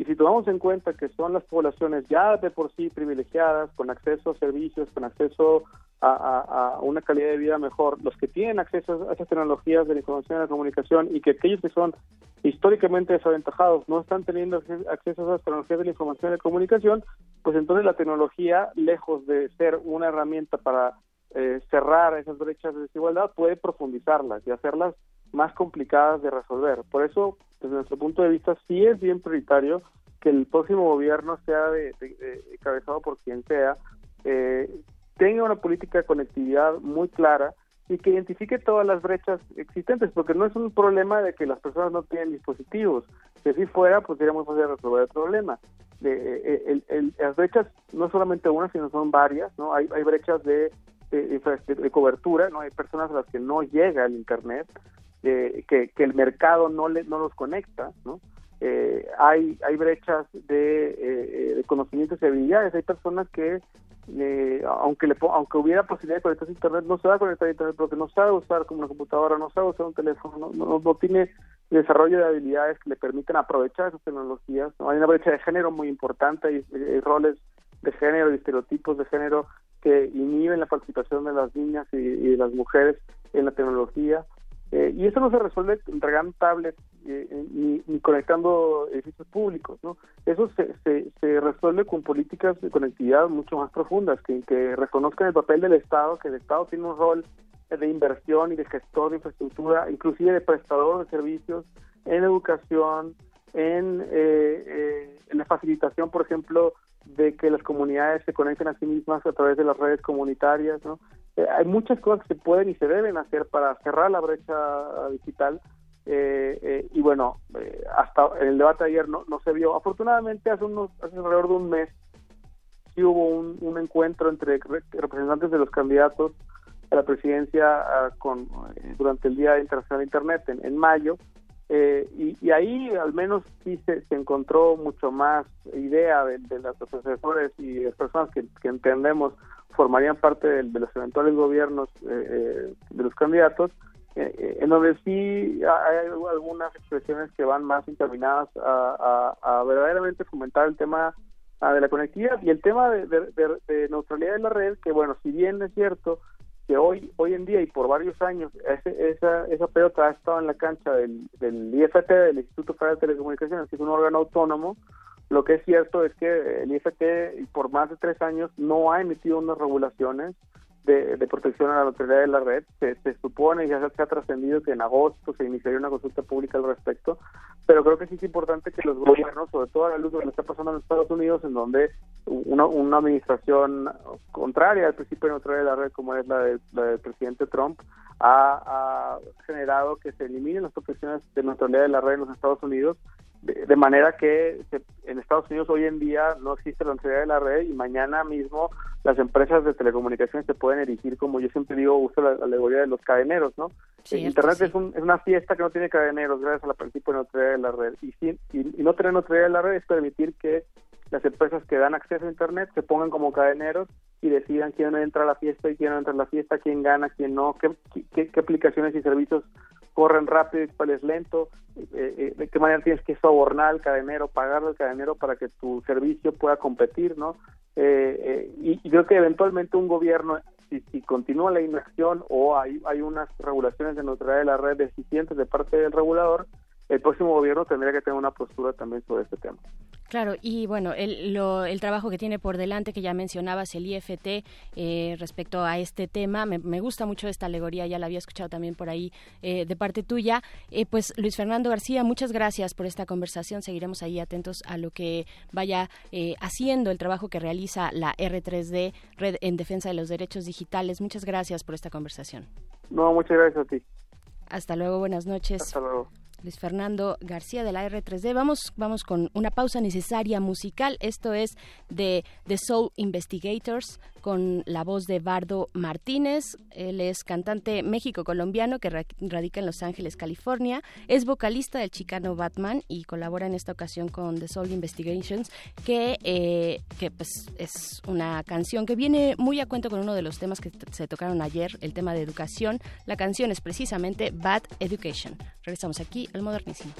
Y si tomamos en cuenta que son las poblaciones ya de por sí privilegiadas, con acceso a servicios, con acceso a, una calidad de vida mejor, los que tienen acceso a esas tecnologías de la información y la comunicación y que aquellos que son históricamente desaventajados no están teniendo acceso a esas tecnologías de la información y la comunicación, pues entonces la tecnología, lejos de ser una herramienta para eh, cerrar esas brechas de desigualdad, puede profundizarlas y hacerlas más complicadas de resolver. Por eso, desde nuestro punto de vista, sí es bien prioritario que el próximo gobierno sea de, encabezado por quien sea, eh, tenga una política de conectividad muy clara y que identifique todas las brechas existentes, porque no es un problema de que las personas no tienen dispositivos. Si así fuera, pues sería muy fácil resolver el problema. Eh, eh, las brechas no solamente una, sino son varias, ¿no? Hay, hay brechas de, de, cobertura, ¿no? Hay personas a las que no llega el Internet, que, que, el mercado no, le, no los conecta, ¿no? Eh, hay, hay brechas de, eh, conocimientos y habilidades, hay personas que eh, aunque le aunque hubiera posibilidad de conectarse a internet no se va a conectar a internet porque no sabe usar como una computadora, no sabe usar un teléfono, no, tiene desarrollo de habilidades que le permiten aprovechar esas tecnologías, ¿no? hay una brecha de género muy importante, hay, roles de género y estereotipos de género que inhiben la participación de las niñas y de las mujeres en la tecnología. Eh, y eso no se resuelve entregando tablets eh, ni, ni, conectando edificios públicos, ¿no? Eso se, se, resuelve con políticas de conectividad mucho más profundas, que, que reconozcan el papel del Estado, que el Estado tiene un rol de inversión y de gestor de infraestructura, inclusive de prestador de servicios en educación, en, eh, en la facilitación, por ejemplo, de que las comunidades se conecten a sí mismas a través de las redes comunitarias, ¿no? Eh, hay muchas cosas que se pueden y se deben hacer para cerrar la brecha digital eh, eh, y bueno, hasta en el debate de ayer no, no se vio. Afortunadamente hace, unos, hace alrededor de un mes sí hubo un, encuentro entre representantes de los candidatos a la presidencia ah, con durante el Día Internacional de Internet en mayo y, y, ahí al menos sí se, encontró mucho más idea de, de los asesores y de personas que, entendemos formarían parte de, los eventuales gobiernos eh, eh, de los candidatos, eh, en donde sí hay algunas expresiones que van más encaminadas a, verdaderamente fomentar el tema ah, de la conectividad. Y el tema de, neutralidad de la red, que bueno, si bien es cierto que hoy hoy en día y por varios años esa, esa pelota ha estado en la cancha del, del IFT, del Instituto Federal de Telecomunicaciones, que es un órgano autónomo, lo que es cierto es que el IFT por más de tres años no ha emitido unas regulaciones de, protección a la neutralidad de la red. Se, supone y ya se ha trascendido que en agosto se iniciaría una consulta pública al respecto, pero creo que sí es importante que los gobiernos, sobre todo a la luz de lo que está pasando en Estados Unidos, en donde una, una administración contraria al principio de neutralidad de la red, como es la, del presidente Trump, ha, generado que se eliminen las protecciones de neutralidad de la red en los Estados Unidos de, manera que en Estados Unidos hoy en día no existe la neutralidad de la red y mañana mismo las empresas de telecomunicaciones se pueden erigir, como yo siempre digo, uso la, alegoría de los cadeneros, ¿no? Internet es, un, es, una fiesta que no tiene cadeneros gracias a la principio de neutralidad de la red. Y, y, no tener neutralidad de la red es permitir que las empresas que dan acceso a Internet se pongan como cadeneros y decidan quién entra a la fiesta y quién no entra a la fiesta, quién gana, quién no, qué, qué, qué aplicaciones y servicios corren rápido y cuál es lento, eh, eh, de qué manera tienes que sobornar al cadenero, pagarle al cadenero para que tu servicio pueda competir, ¿no? Eh, y, y, creo que eventualmente un gobierno, si, si continúa la inacción o hay, hay unas regulaciones de neutralidad de la red deficientes de parte del regulador, el próximo gobierno tendría que tener una postura también sobre este tema. Claro, y bueno, el, lo, el trabajo que tiene por delante, que ya mencionabas, el IFT, eh, respecto a este tema, me, gusta mucho esta alegoría, ya la había escuchado también por ahí eh, de parte tuya. Eh, pues Luis Fernando García, muchas gracias por esta conversación, seguiremos ahí atentos a lo que vaya haciendo el trabajo que realiza la R3D, Red en Defensa de los Derechos Digitales. Muchas gracias por esta conversación. No, muchas gracias a ti. Hasta luego, buenas noches. Hasta luego. Luis Fernando García de la R3D. Vamos, vamos con una pausa necesaria musical. Esto es de The Soul Investigators con la voz de Bardo Martínez. Él es cantante México-colombiano que radica en Los Ángeles, California. Es vocalista del Chicano Batman y colabora en esta ocasión con The Soul Investigations, que, eh, que pues, es una canción que viene muy a cuento con uno de los temas que se tocaron ayer, el tema de educación. La canción es precisamente Bad Education. Regresamos aquí al modernísimo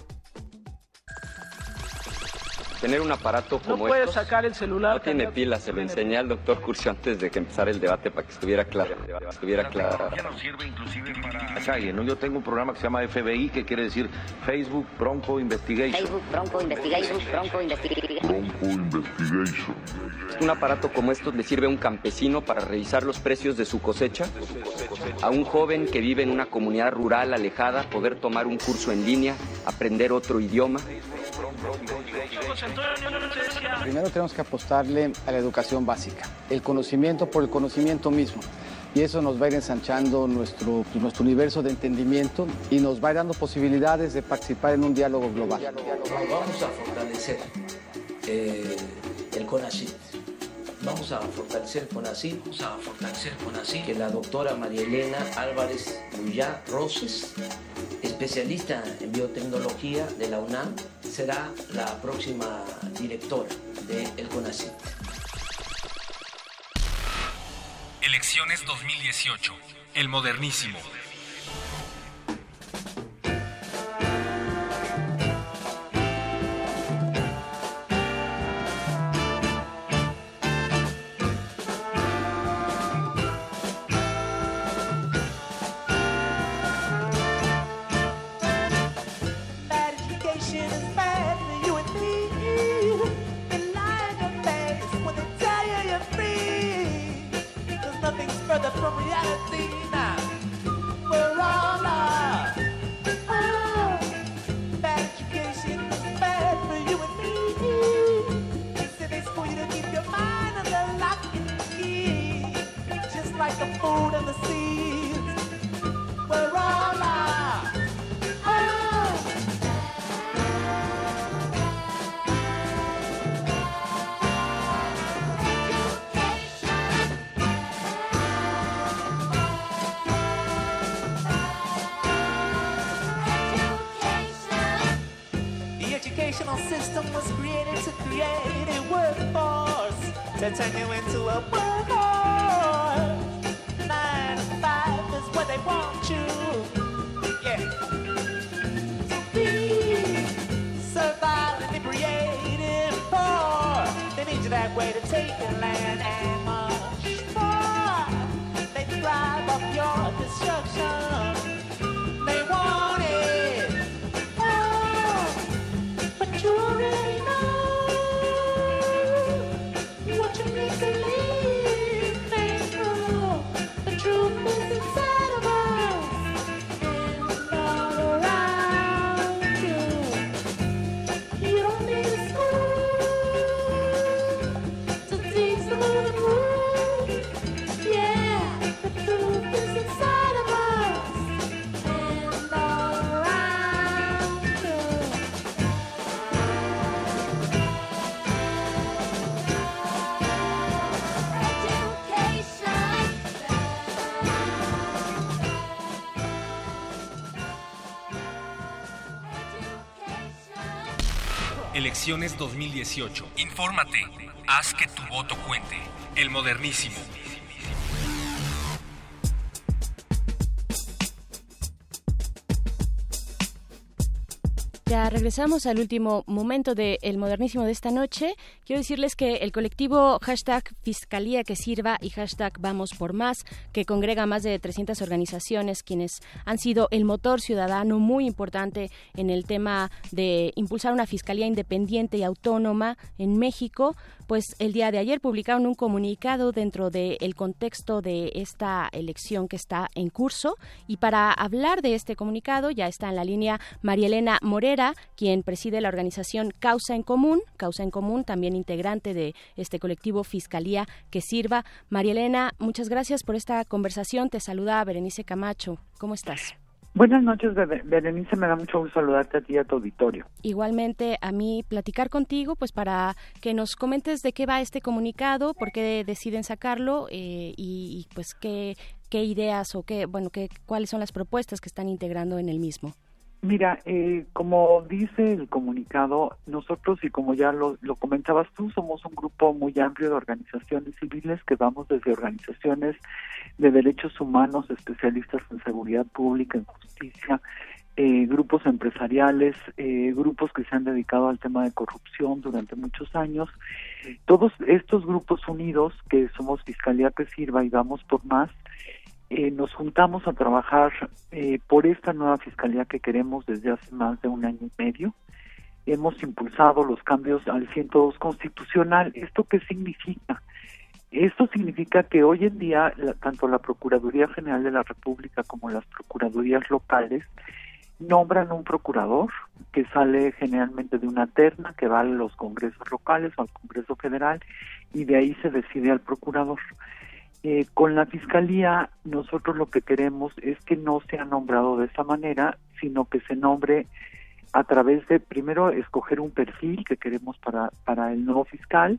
tener un aparato como no puedes sacar el celular. No tiene pilas, se lo enseñé al doctor Curcio antes de que empezara el debate para que estuviera claro. Estuviera claro. no sirve inclusive para... ¿no? Yo tengo un programa que se llama FBI, que quiere decir Facebook Bronco Investigation. Facebook Bronco Investigation, Bronco Investigation. Bronco Investigation. Un aparato como estos le sirve a un campesino para revisar los precios de su cosecha, a un joven que vive en una comunidad rural alejada poder tomar un curso en línea, aprender otro idioma. Primero tenemos que apostarle a la educación básica, el conocimiento por el conocimiento mismo. Y eso nos va a ir ensanchando nuestro, nuestro universo de entendimiento y nos va a ir dando posibilidades de participar en un diálogo global. Vamos a fortalecer eh, el CONACYT. Vamos a fortalecer CONACYT. Vamos a fortalecer CONACYT. Que la doctora María Elena Álvarez Luyá Roses, especialista en biotecnología de la UNAM, será la próxima directora de el CONACYT. Elecciones 2018. El modernísimo. Elecciones 2018. Infórmate. Haz que tu voto cuente. El modernísimo. Regresamos al último momento del modernísimo de esta noche. Quiero decirles que el colectivo hashtag Fiscalía que Sirva y hashtag Vamos por Más, que congrega más de 300 organizaciones quienes han sido el motor ciudadano muy importante en el tema de impulsar una fiscalía independiente y autónoma en México, pues el día de ayer publicaron un comunicado dentro del contexto de esta elección que está en curso. Y para hablar de este comunicado ya está en la línea María Elena Morera quien preside la organización Causa en Común, Causa en Común, también integrante de este colectivo Fiscalía que Sirva. María Elena, muchas gracias por esta conversación. Te saluda Berenice Camacho. ¿Cómo estás? Buenas noches, Berenice. Me da mucho gusto saludarte a ti y a tu auditorio. Igualmente, a mí platicar contigo, pues para que nos comentes de qué va este comunicado, por qué deciden sacarlo eh, y, pues qué, qué ideas o qué, bueno, qué, cuáles son las propuestas que están integrando en el mismo. Mira, eh, como dice el comunicado, nosotros, y como ya lo, lo, comentabas tú, somos un grupo muy amplio de organizaciones civiles que vamos desde organizaciones de derechos humanos, especialistas en seguridad pública, en justicia, eh, grupos empresariales, eh, grupos que se han dedicado al tema de corrupción durante muchos años. Todos estos grupos unidos, que somos Fiscalía que Sirva y vamos por más, eh, nos juntamos a trabajar eh, por esta nueva fiscalía que queremos desde hace más de un año y medio. Hemos impulsado los cambios al 102 constitucional. ¿Esto qué significa? Esto significa que hoy en día tanto la Procuraduría General de la República como las Procuradurías locales nombran un procurador que sale generalmente de una terna que va a los congresos locales o al Congreso Federal y de ahí se decide al procurador. Eh, con la Fiscalía nosotros lo que queremos es que no sea nombrado de esa manera, sino que se nombre a través de, primero, escoger un perfil que queremos para, para el nuevo fiscal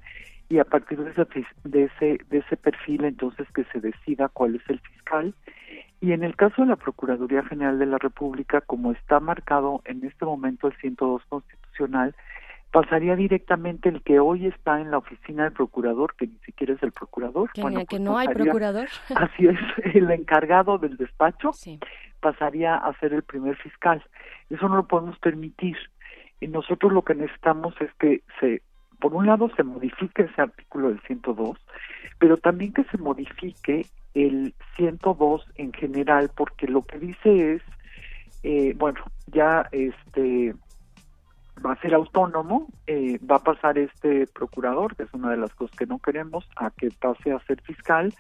y a partir de ese, de, ese, de ese perfil entonces que se decida cuál es el fiscal. Y en el caso de la Procuraduría General de la República, como está marcado en este momento el 102 constitucional, pasaría directamente el que hoy está en la oficina del procurador, que ni siquiera es el procurador. Que, bueno, que pues no hay procurador. (laughs) Así es, el encargado del despacho pasaría a ser el primer fiscal. Eso no lo podemos permitir. Y nosotros lo que necesitamos es que se, por un lado, se modifique ese artículo del 102, pero también que se modifique el 102 en general, porque lo que dice es, eh, bueno, ya este va a ser autónomo, eh, va a pasar este procurador, que es una de las cosas que no queremos, a que pase a ser fiscal,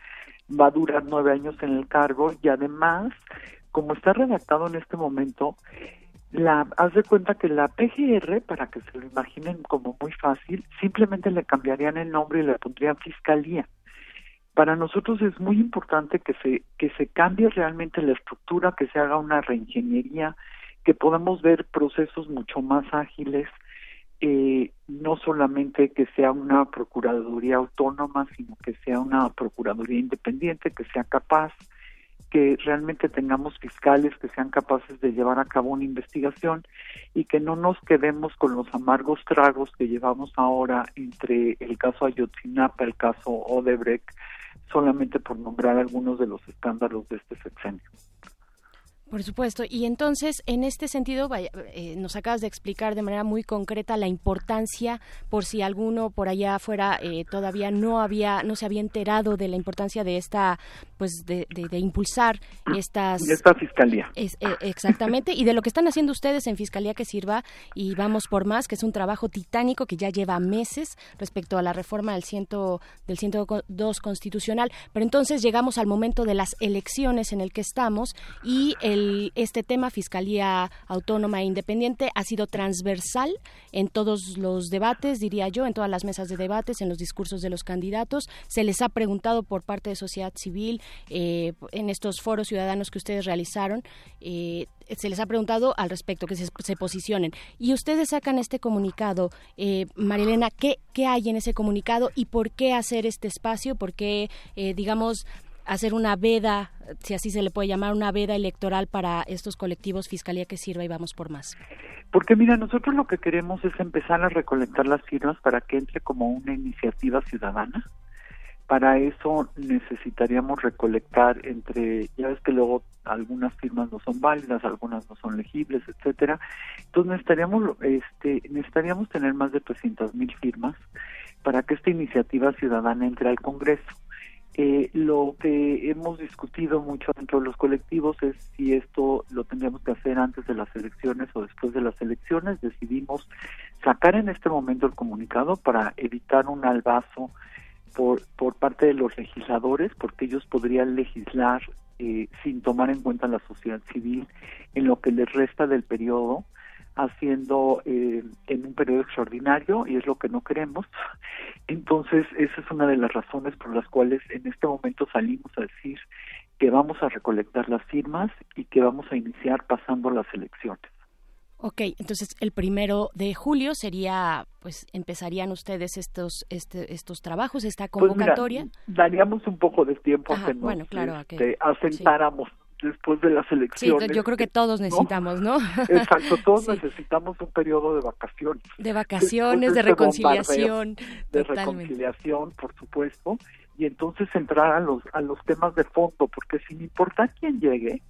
va a durar nueve años en el cargo y además, como está redactado en este momento, la, haz de cuenta que la PGR, para que se lo imaginen como muy fácil, simplemente le cambiarían el nombre y le pondrían fiscalía. Para nosotros es muy importante que se, que se cambie realmente la estructura, que se haga una reingeniería, que podamos ver procesos mucho más ágiles, eh, no solamente que sea una procuraduría autónoma, sino que sea una procuraduría independiente, que sea capaz, que realmente tengamos fiscales que sean capaces de llevar a cabo una investigación y que no nos quedemos con los amargos tragos que llevamos ahora entre el caso Ayotzinapa, el caso Odebrecht, solamente por nombrar algunos de los escándalos de este sexenio. Por supuesto. Y entonces, en este sentido, eh, nos acabas de explicar de manera muy concreta la importancia, por si alguno por allá afuera eh, todavía no había, no se había enterado de la importancia de esta, pues, de, impulsar estas. esta fiscalía. Eh, exactamente. y de lo que están haciendo ustedes en Fiscalía que Sirva y Vamos por Más, que es un trabajo titánico que ya lleva meses respecto a la reforma del, ciento, del 102 constitucional. Pero entonces llegamos al momento de las elecciones en el que estamos y el este tema, Fiscalía Autónoma e Independiente, ha sido transversal en todos los debates, diría yo, en todas las mesas de debates, en los discursos de los candidatos. Se les ha preguntado por parte de sociedad civil eh, en estos foros ciudadanos que ustedes realizaron. Eh, se les ha preguntado al respecto, que se, posicionen. Y ustedes sacan este comunicado. Eh, Marilena, ¿qué, ¿qué hay en ese comunicado y por qué hacer este espacio? ¿Por qué, digamos, hacer una veda, si así se le puede llamar, una veda electoral para estos colectivos Fiscalía que sirva y vamos por más? Porque mira, nosotros lo que queremos es empezar a recolectar las firmas para que entre como una iniciativa ciudadana. Para eso necesitaríamos recolectar entre, ya ves que luego algunas firmas no son válidas, algunas no son legibles, etcétera. Entonces necesitaríamos, este, necesitaríamos tener más de 300 mil firmas para que esta iniciativa ciudadana entre al Congreso. Eh, lo que hemos discutido mucho dentro de los colectivos es si esto lo tendríamos que hacer antes de las elecciones o después de las elecciones. Decidimos sacar en este momento el comunicado para evitar un albazo por, por parte de los legisladores, porque ellos podrían legislar eh, sin tomar en cuenta la sociedad civil en lo que les resta del periodo haciendo eh, en un periodo extraordinario y es lo que no queremos. Entonces, esa es una de las razones por las cuales en este momento salimos a decir que vamos a recolectar las firmas y que vamos a iniciar pasando las elecciones. Ok, entonces el primero de julio sería, pues empezarían ustedes estos este, estos trabajos, esta pues convocatoria. daríamos un poco de tiempo a que nos bueno, claro, este, asentáramos después de las elecciones. Sí, yo creo que todos necesitamos, ¿no? (laughs) Exacto, todos necesitamos un periodo de vacaciones. De vacaciones, de, este reconciliación. De reconciliación, por supuesto, y entonces entrar a los, a los temas de fondo, porque sin importar quién llegue,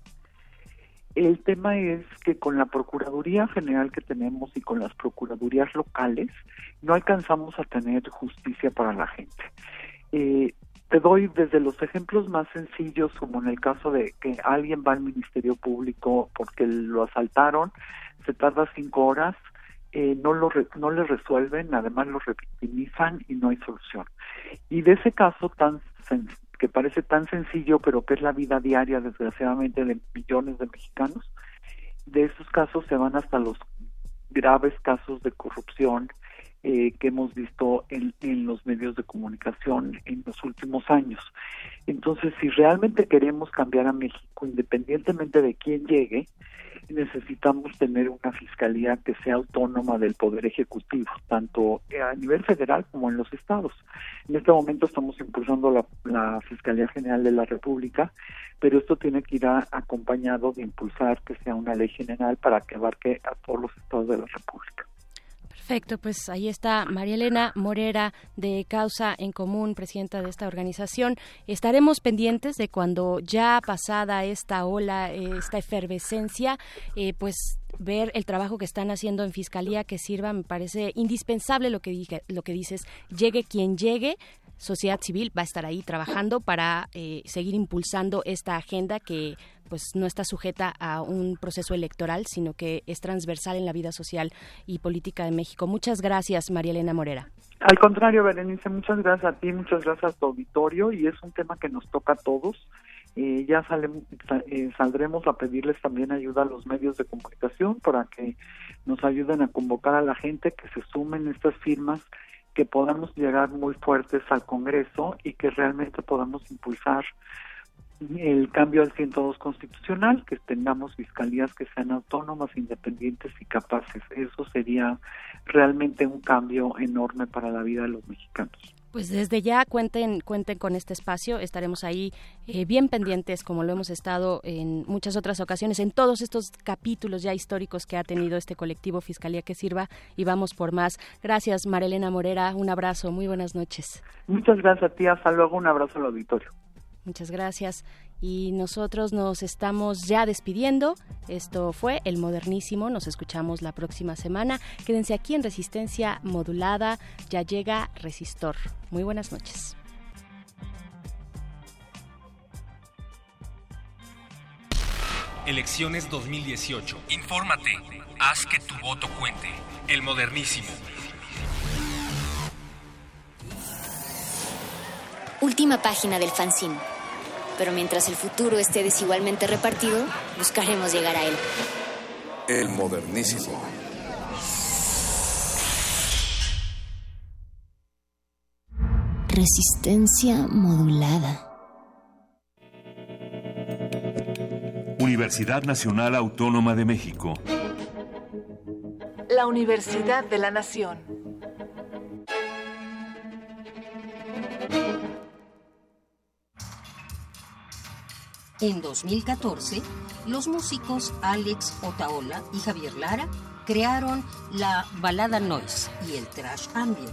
el tema es que con la Procuraduría General que tenemos y con las Procuradurías locales no alcanzamos a tener justicia para la gente. Eh, te doy desde los ejemplos más sencillos, como en el caso de que alguien va al Ministerio Público porque lo asaltaron, se tarda cinco horas, eh, no lo no le resuelven, además lo revictimizan y no hay solución. Y de ese caso tan que parece tan sencillo, pero que es la vida diaria, desgraciadamente, de millones de mexicanos, de esos casos se van hasta los graves casos de corrupción, eh, que hemos visto en, los medios de comunicación en los últimos años. Entonces, si realmente queremos cambiar a México, independientemente de quién llegue, necesitamos tener una fiscalía que sea autónoma del poder ejecutivo, tanto a nivel federal como en los estados. En este momento estamos impulsando la, la Fiscalía General de la República, pero esto tiene que ir acompañado de impulsar que sea una ley general para que abarque a todos los estados de la República. Perfecto, pues ahí está María Elena Morera de Causa en Común, presidenta de esta organización. Estaremos pendientes de cuando ya pasada esta ola, esta efervescencia, eh, pues ver el trabajo que están haciendo en fiscalía que sirva me parece indispensable lo que dije, lo que dices llegue quien llegue sociedad civil va a estar ahí trabajando para eh, seguir impulsando esta agenda que pues no está sujeta a un proceso electoral, sino que es transversal en la vida social y política de México. Muchas gracias, María Elena Morera. Al contrario, Berenice, muchas gracias a ti, muchas gracias a tu auditorio y es un tema que nos toca a todos. Eh, ya saldremos a pedirles también ayuda a los medios de comunicación para que nos ayuden a convocar a la gente que se sumen estas firmas que podamos llegar muy fuertes al Congreso y que realmente podamos impulsar el cambio al 102 constitucional, que tengamos fiscalías que sean autónomas, independientes y capaces. Eso sería realmente un cambio enorme para la vida de los mexicanos. Pues desde ya cuenten, cuenten con este espacio, estaremos ahí eh, bien pendientes, como lo hemos estado en muchas otras ocasiones, en todos estos capítulos ya históricos que ha tenido este colectivo Fiscalía que Sirva, y vamos por más. Gracias, Marilena Morera, un abrazo, muy buenas noches. Muchas gracias a ti, hasta luego, un abrazo al auditorio. Muchas gracias. Y nosotros nos estamos ya despidiendo. Esto fue El Modernísimo. Nos escuchamos la próxima semana. Quédense aquí en Resistencia Modulada. Ya llega Resistor. Muy buenas noches. Elecciones 2018. Infórmate. Haz que tu voto cuente. El Modernísimo. Última página del fanzine. Pero mientras el futuro esté desigualmente repartido, buscaremos llegar a él. El modernísimo. Resistencia modulada. Universidad Nacional Autónoma de México. La Universidad de la Nación. En 2014, los músicos Alex Otaola y Javier Lara crearon la balada noise y el trash ambient.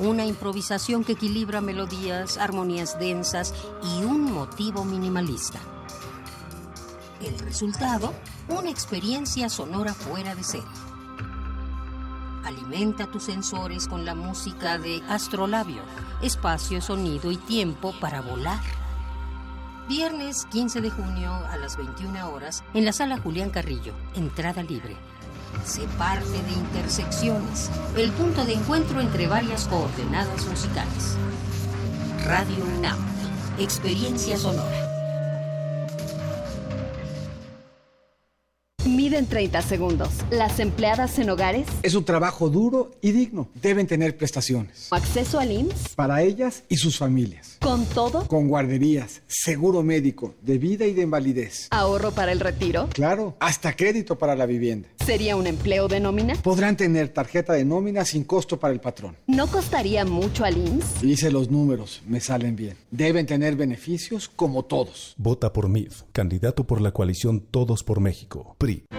Una improvisación que equilibra melodías, armonías densas y un motivo minimalista. El resultado, una experiencia sonora fuera de serie. Alimenta tus sensores con la música de Astrolabio, espacio, sonido y tiempo para volar. Viernes 15 de junio a las 21 horas en la sala Julián Carrillo, entrada libre. Se parte de intersecciones, el punto de encuentro entre varias coordenadas musicales. Radio UNAM, experiencia sonora. Miden 30 segundos. Las empleadas en hogares. Es un trabajo duro y digno. Deben tener prestaciones. Acceso al IMSS. Para ellas y sus familias. ¿Con todo? Con guarderías, seguro médico, de vida y de invalidez. ¿Ahorro para el retiro? Claro, hasta crédito para la vivienda. ¿Sería un empleo de nómina? Podrán tener tarjeta de nómina sin costo para el patrón. ¿No costaría mucho al IMSS? Hice los números, me salen bien. Deben tener beneficios como todos. Vota por MIF, candidato por la coalición Todos por México, PRI.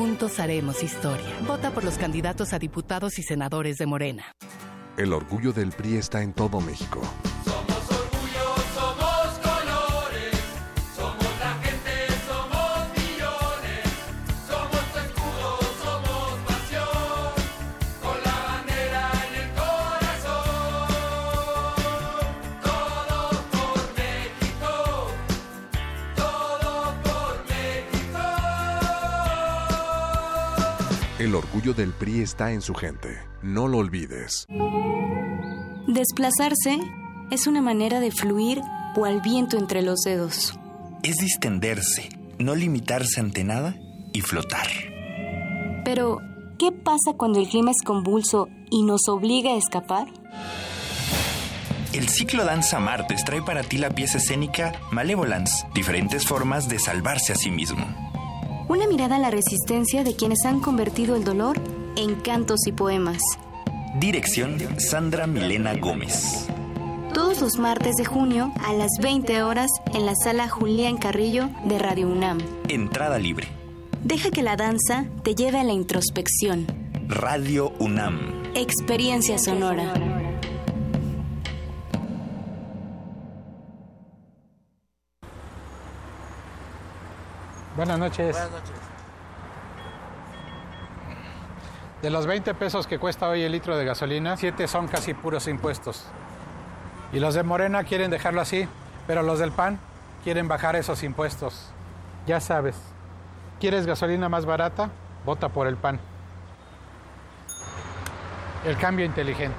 Juntos haremos historia. Vota por los candidatos a diputados y senadores de Morena. El orgullo del PRI está en todo México. El orgullo del PRI está en su gente. No lo olvides. Desplazarse es una manera de fluir o al viento entre los dedos. Es distenderse, no limitarse ante nada y flotar. Pero, ¿qué pasa cuando el clima es convulso y nos obliga a escapar? El ciclo Danza Martes trae para ti la pieza escénica Malevolence, diferentes formas de salvarse a sí mismo. Una mirada a la resistencia de quienes han convertido el dolor en cantos y poemas. Dirección Sandra Milena Gómez. Todos los martes de junio a las 20 horas en la sala Julián Carrillo de Radio UNAM. Entrada libre. Deja que la danza te lleve a la introspección. Radio UNAM. Experiencia sonora. Buenas noches. Buenas noches. De los 20 pesos que cuesta hoy el litro de gasolina, 7 son casi puros impuestos. Y los de Morena quieren dejarlo así, pero los del PAN quieren bajar esos impuestos. Ya sabes, ¿quieres gasolina más barata? Vota por el PAN. El cambio inteligente.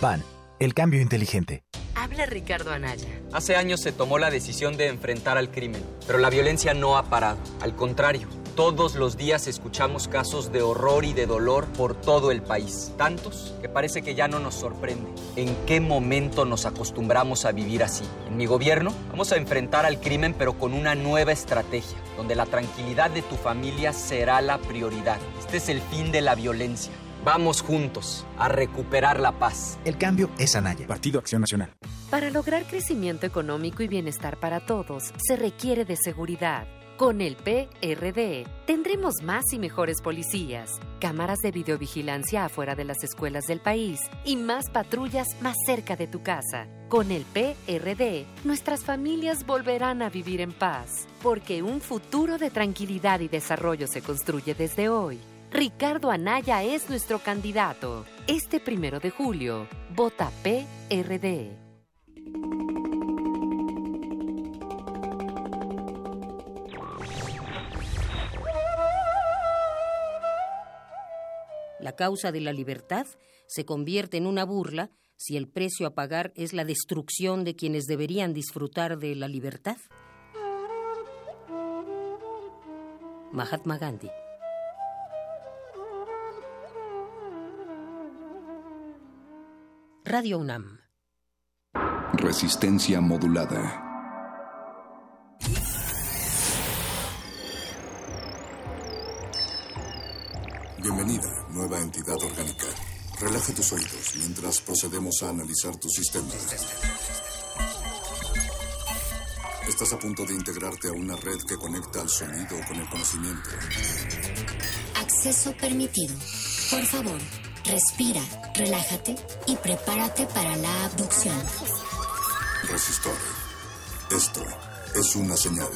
PAN, el cambio inteligente. Habla Ricardo Anaya. Hace años se tomó la decisión de enfrentar al crimen, pero la violencia no ha parado. Al contrario, todos los días escuchamos casos de horror y de dolor por todo el país. Tantos que parece que ya no nos sorprende. ¿En qué momento nos acostumbramos a vivir así? En mi gobierno vamos a enfrentar al crimen pero con una nueva estrategia, donde la tranquilidad de tu familia será la prioridad. Este es el fin de la violencia. Vamos juntos a recuperar la paz. El cambio es Anaya. Partido Acción Nacional. Para lograr crecimiento económico y bienestar para todos, se requiere de seguridad. Con el PRD tendremos más y mejores policías, cámaras de videovigilancia afuera de las escuelas del país y más patrullas más cerca de tu casa. Con el PRD, nuestras familias volverán a vivir en paz, porque un futuro de tranquilidad y desarrollo se construye desde hoy. Ricardo Anaya es nuestro candidato. Este primero de julio, vota PRD. La causa de la libertad se convierte en una burla si el precio a pagar es la destrucción de quienes deberían disfrutar de la libertad. Mahatma Gandhi. Radio UNAM. Resistencia modulada. Bienvenida, nueva entidad orgánica. Relaja tus oídos mientras procedemos a analizar tu sistema. Estás a punto de integrarte a una red que conecta al sonido con el conocimiento. Acceso permitido. Por favor, respira, relájate y prepárate para la abducción. Resistor. Esto es una señal.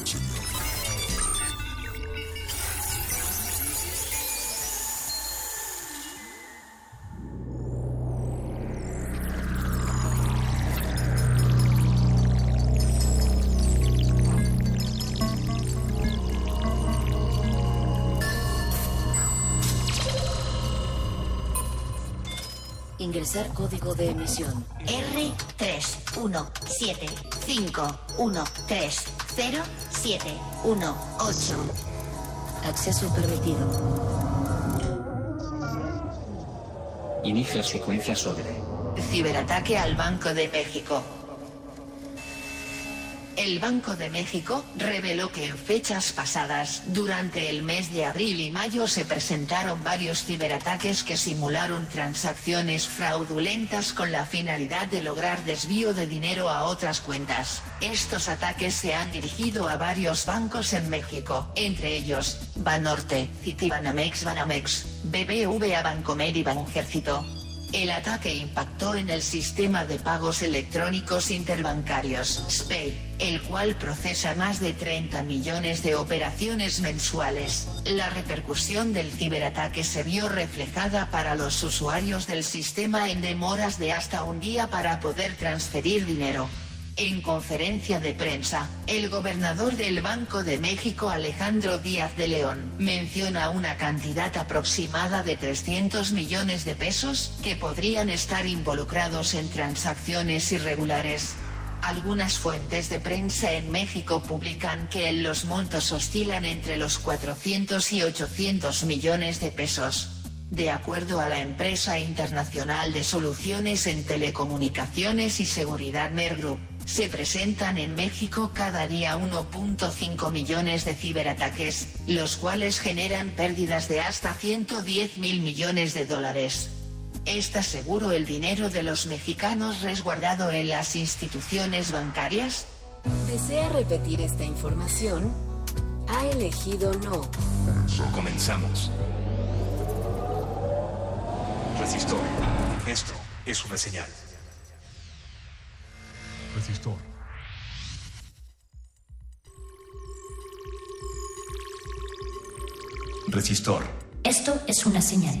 Ingresar código de emisión. R3175130718. Acceso permitido. Inicia secuencia sobre. Ciberataque al Banco de México. El Banco de México reveló que en fechas pasadas, durante el mes de abril y mayo se presentaron varios ciberataques que simularon transacciones fraudulentas con la finalidad de lograr desvío de dinero a otras cuentas. Estos ataques se han dirigido a varios bancos en México, entre ellos, Banorte, Citibanamex Banamex, BBVA Bancomer y Banjército. El ataque impactó en el sistema de pagos electrónicos interbancarios, SPEI, el cual procesa más de 30 millones de operaciones mensuales. La repercusión del ciberataque se vio reflejada para los usuarios del sistema en demoras de hasta un día para poder transferir dinero. En conferencia de prensa, el gobernador del Banco de México Alejandro Díaz de León menciona una cantidad aproximada de 300 millones de pesos que podrían estar involucrados en transacciones irregulares. Algunas fuentes de prensa en México publican que los montos oscilan entre los 400 y 800 millones de pesos. De acuerdo a la empresa internacional de soluciones en telecomunicaciones y seguridad Mer se presentan en México cada día 1.5 millones de ciberataques, los cuales generan pérdidas de hasta 110 mil millones de dólares. ¿Está seguro el dinero de los mexicanos resguardado en las instituciones bancarias? ¿Desea repetir esta información? Ha elegido no. Comenzamos. Resistor. Esto es una señal. Resistor. Resistor. Esto es una señal.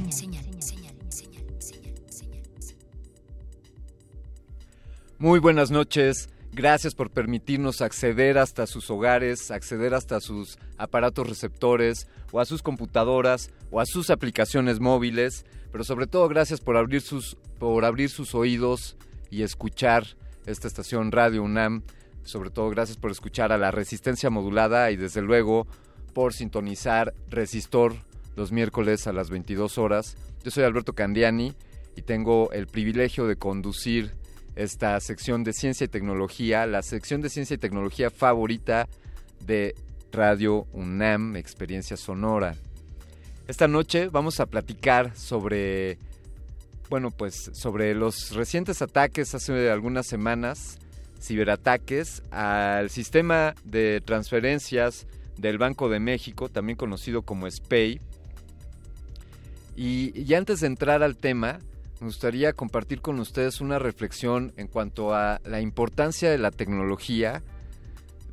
Muy buenas noches. Gracias por permitirnos acceder hasta sus hogares, acceder hasta sus aparatos receptores o a sus computadoras o a sus aplicaciones móviles, pero sobre todo gracias por abrir sus por abrir sus oídos y escuchar esta estación Radio UNAM. Sobre todo gracias por escuchar a la Resistencia Modulada y desde luego por sintonizar Resistor los miércoles a las 22 horas. Yo soy Alberto Candiani y tengo el privilegio de conducir esta sección de ciencia y tecnología, la sección de ciencia y tecnología favorita de Radio UNAM, Experiencia Sonora. Esta noche vamos a platicar sobre, bueno, pues sobre los recientes ataques hace algunas semanas, ciberataques al sistema de transferencias del Banco de México, también conocido como SPEI. Y, y antes de entrar al tema, me gustaría compartir con ustedes una reflexión en cuanto a la importancia de la tecnología,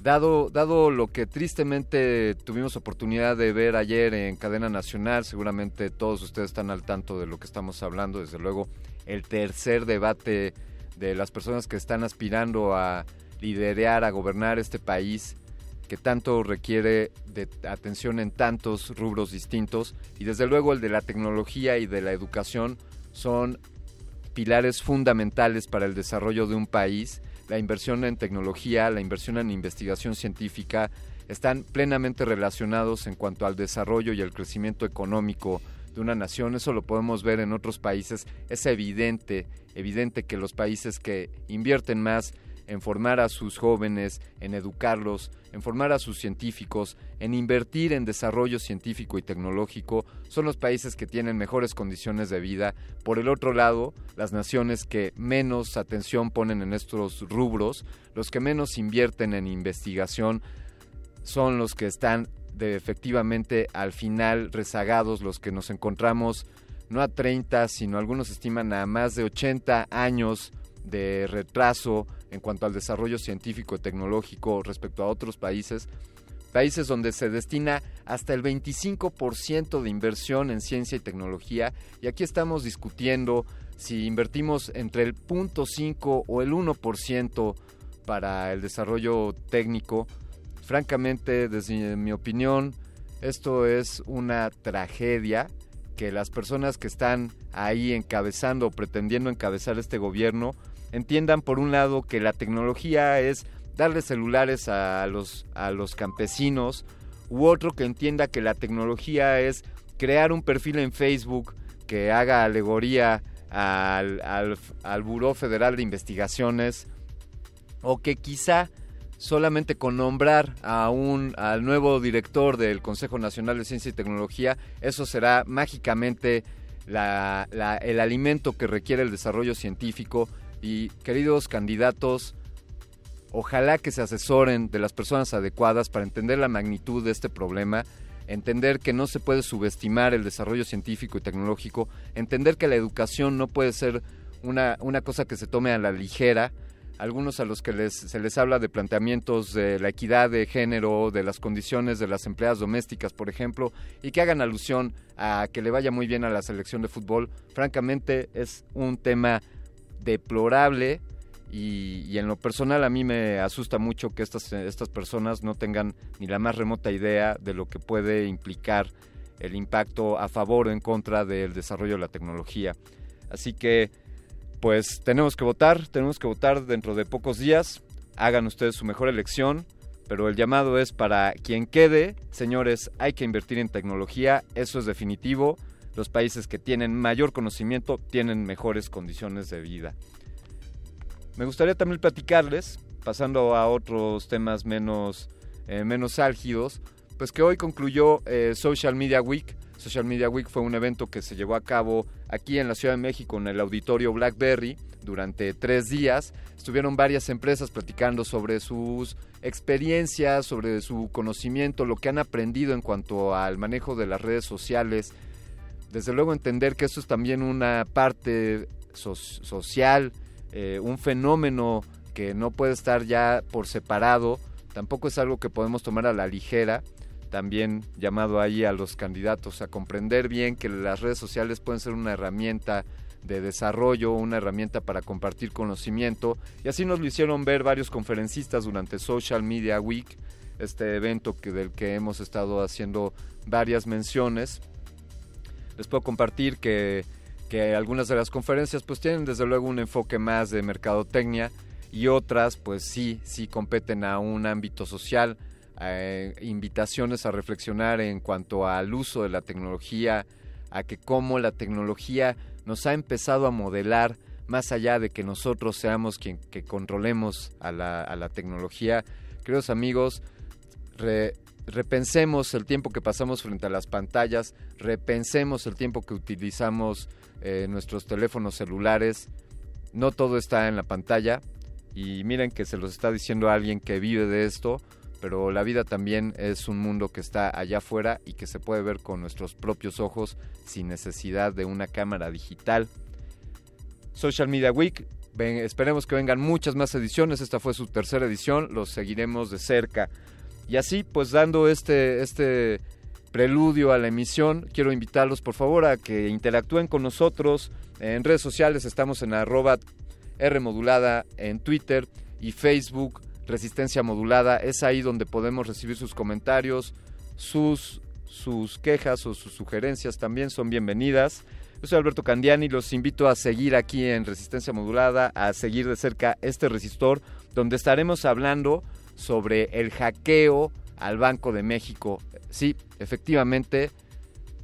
dado, dado lo que tristemente tuvimos oportunidad de ver ayer en cadena nacional, seguramente todos ustedes están al tanto de lo que estamos hablando, desde luego el tercer debate de las personas que están aspirando a liderar, a gobernar este país que tanto requiere de atención en tantos rubros distintos y desde luego el de la tecnología y de la educación son pilares fundamentales para el desarrollo de un país. La inversión en tecnología, la inversión en investigación científica están plenamente relacionados en cuanto al desarrollo y el crecimiento económico de una nación. Eso lo podemos ver en otros países. Es evidente, evidente que los países que invierten más en formar a sus jóvenes, en educarlos, en formar a sus científicos, en invertir en desarrollo científico y tecnológico, son los países que tienen mejores condiciones de vida. Por el otro lado, las naciones que menos atención ponen en estos rubros, los que menos invierten en investigación, son los que están de efectivamente al final rezagados, los que nos encontramos no a 30, sino algunos estiman a más de 80 años de retraso en cuanto al desarrollo científico y tecnológico respecto a otros países, países donde se destina hasta el 25% de inversión en ciencia y tecnología, y aquí estamos discutiendo si invertimos entre el 0.5 o el 1% para el desarrollo técnico. Francamente, desde mi opinión, esto es una tragedia que las personas que están ahí encabezando o pretendiendo encabezar este gobierno entiendan por un lado que la tecnología es darle celulares a los, a los campesinos, u otro que entienda que la tecnología es crear un perfil en Facebook que haga alegoría al, al, al Buró Federal de Investigaciones, o que quizá solamente con nombrar a un, al nuevo director del Consejo Nacional de Ciencia y Tecnología, eso será mágicamente la, el alimento que requiere el desarrollo científico y queridos candidatos, ojalá que se asesoren de las personas adecuadas para entender la magnitud de este problema, entender que no se puede subestimar el desarrollo científico y tecnológico, entender que la educación no puede ser una, una cosa que se tome a la ligera, algunos a los que les, se les habla de planteamientos de la equidad de género, de las condiciones de las empleadas domésticas, por ejemplo, y que hagan alusión a que le vaya muy bien a la selección de fútbol, francamente es un tema deplorable y, en lo personal a mí me asusta mucho que estas, estas personas no tengan ni la más remota idea de lo que puede implicar el impacto a favor o en contra del desarrollo de la tecnología. Así que, pues tenemos que votar, tenemos que votar dentro de pocos días. Hagan ustedes su mejor elección, pero el llamado es para quien quede, señores, hay que invertir en tecnología, eso es definitivo los países que tienen mayor conocimiento tienen mejores condiciones de vida. Me gustaría también platicarles, pasando a otros temas menos, eh, menos álgidos, pues que hoy concluyó eh, Social Media Week. Social Media Week fue un evento que se llevó a cabo aquí en la Ciudad de México en el auditorio BlackBerry durante tres días. Estuvieron varias empresas platicando sobre sus experiencias, sobre su conocimiento, lo que han aprendido en cuanto al manejo de las redes sociales, desde luego entender que esto es también una parte so social, eh, un fenómeno que no puede estar ya por separado, tampoco es algo que podemos tomar a la ligera, también llamado ahí a los candidatos a comprender bien que las redes sociales pueden ser una herramienta de desarrollo, una herramienta para compartir conocimiento, y así nos lo hicieron ver varios conferencistas durante Social Media Week, este evento que, del que hemos estado haciendo varias menciones les puedo compartir que, que algunas de las conferencias pues tienen desde luego un enfoque más de mercadotecnia y otras pues sí, sí competen a un ámbito social, eh, invitaciones a reflexionar en cuanto al uso de la tecnología, a que cómo la tecnología nos ha empezado a modelar más allá de que nosotros seamos quien que controlemos a la, a la tecnología. Queridos amigos, re, repensemos el tiempo que pasamos frente a las pantallas, repensemos el tiempo que utilizamos eh, nuestros teléfonos celulares. No todo está en la pantalla y miren que se los está diciendo alguien que vive de esto, pero la vida también es un mundo que está allá afuera y que se puede ver con nuestros propios ojos sin necesidad de una cámara digital. Social Media Week, esperemos que vengan muchas más ediciones, esta fue su tercera edición, los seguiremos de cerca. Y así, pues dando este, este preludio a la emisión, quiero invitarlos por favor a que interactúen con nosotros. En redes sociales estamos en arroba R modulada en Twitter y Facebook Resistencia Modulada. Es ahí donde podemos recibir sus comentarios, sus, sus quejas o sus sugerencias también son bienvenidas. Yo soy Alberto Candiani, los invito a seguir aquí en Resistencia Modulada, a seguir de cerca este resistor, donde estaremos hablando sobre el hackeo al Banco de México. Sí, efectivamente,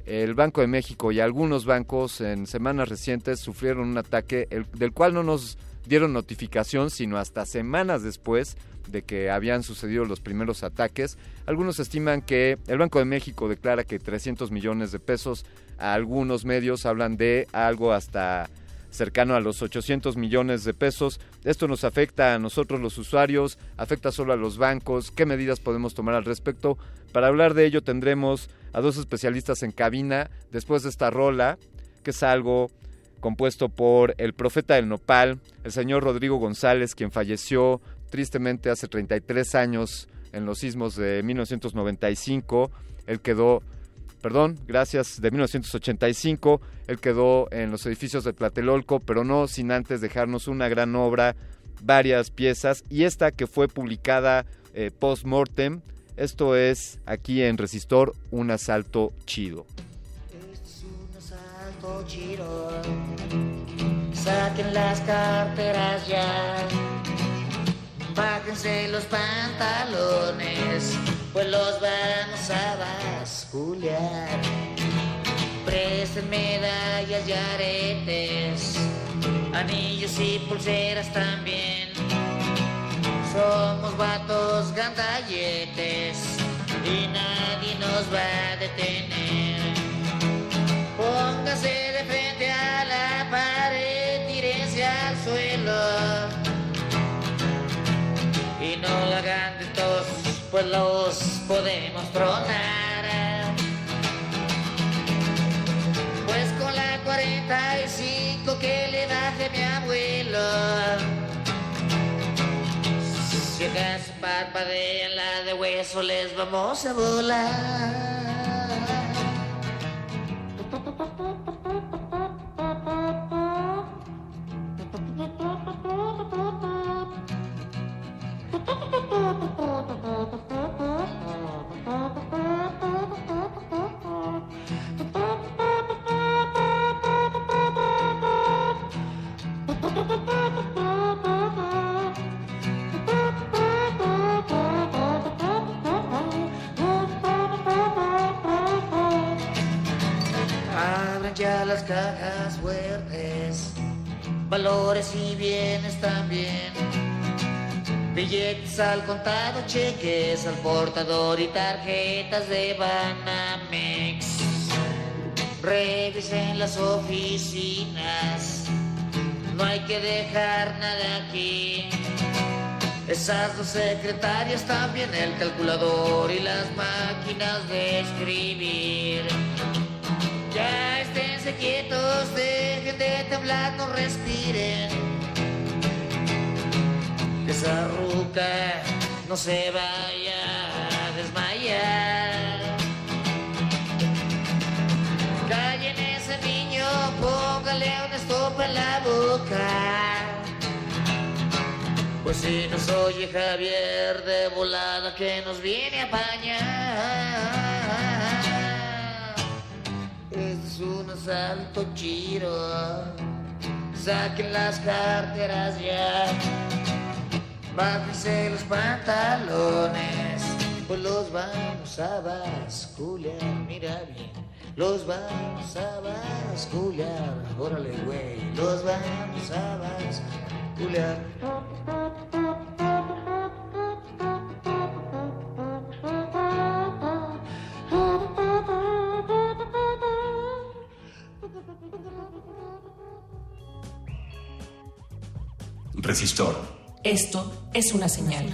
el Banco de México y algunos bancos en semanas recientes sufrieron un ataque el- del cual no nos dieron notificación, sino hasta semanas después de que habían sucedido los primeros ataques. Algunos estiman que el Banco de México declara que 300 millones de pesos, algunos medios hablan de algo hasta cercano a los 800 millones de pesos. Esto nos afecta a nosotros los usuarios, afecta solo a los bancos. ¿Qué medidas podemos tomar al respecto? Para hablar de ello tendremos a dos especialistas en cabina después de esta rola, que es algo compuesto por el profeta del nopal, el señor Rodrigo González, quien falleció tristemente hace 33 años en los sismos de 1995. Él quedó, perdón, gracias, de 1985. Él quedó en los edificios de Tlatelolco, pero no sin antes dejarnos una gran obra, varias piezas, y esta que fue publicada eh, post-mortem. Esto es aquí en Resistor, un asalto chido. Salto giro. Saquen las carteras ya. Bájense los pantalones, pues los vamos a basculear. Presten medallas y aretes, anillos y pulseras también. Somos vatos gandalletes y nadie nos va a detener. Póngase de frente pues los podemos tronar. Pues con la 45 que le baje mi abuelo. Si acaso parpadean la de hueso, les vamos a volar. Valores y bienes también. Billetes al contado, cheques al portador y tarjetas de Banamex. Revisen las oficinas, no hay que dejar nada aquí. Esas dos secretarias también, el calculador y las máquinas de escribir. Esténse quietos, dejen de temblar, no respiren. Que esa ruca no se vaya a desmayar. Callen ese niño, póngale un stop en la boca. Pues si nos oye Javier de volada que nos viene a apañar. Es un asalto chiro. Saquen las carteras ya. Bájense los pantalones. Pues los vamos a bascular. Mira bien. Los vamos a bascular. Órale, güey. Los vamos a bascular. Resistor. Esto es una señal.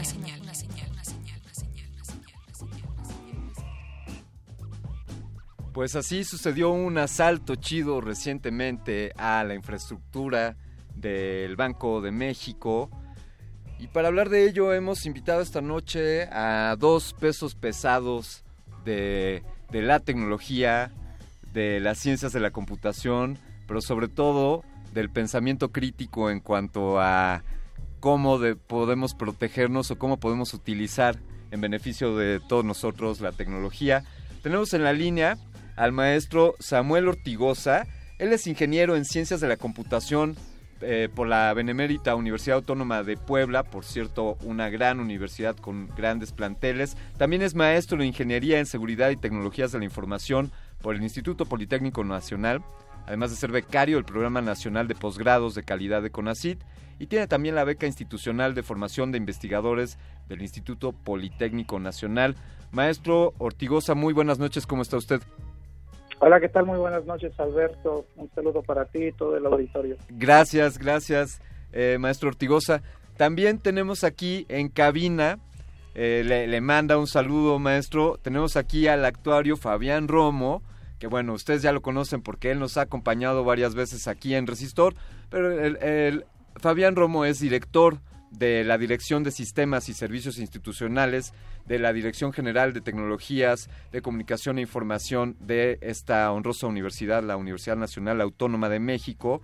Pues así sucedió un asalto chido recientemente a la infraestructura del Banco de México. Y para hablar de ello hemos invitado esta noche a dos pesos pesados de, de la tecnología, de las ciencias de la computación, pero sobre todo del pensamiento crítico en cuanto a cómo de- podemos protegernos o cómo podemos utilizar en beneficio de todos nosotros la tecnología. Tenemos en la línea al maestro Samuel Ortigosa. Él es ingeniero en ciencias de la computación eh, por la Benemérita Universidad Autónoma de Puebla, por cierto, una gran universidad con grandes planteles. También es maestro de Ingeniería en Seguridad y Tecnologías de la Información por el Instituto Politécnico Nacional, además de ser becario del Programa Nacional de Posgrados de Calidad de CONACIT y tiene también la beca institucional de formación de investigadores del Instituto Politécnico Nacional. Maestro Ortigosa, muy buenas noches, ¿cómo está usted? Hola, ¿qué tal? Muy buenas noches, Alberto. Un saludo para ti y todo el auditorio. Gracias, gracias, eh, maestro Ortigosa. También tenemos aquí en cabina, eh, le, le, manda un saludo, maestro. Tenemos aquí al actuario Fabián Romo, que bueno, ustedes ya lo conocen porque él nos ha acompañado varias veces aquí en Resistor, pero el, Fabián Romo es director de la Dirección de Sistemas y Servicios Institucionales, de la Dirección General de Tecnologías de Comunicación e Información de esta honrosa universidad, la Universidad Nacional Autónoma de México.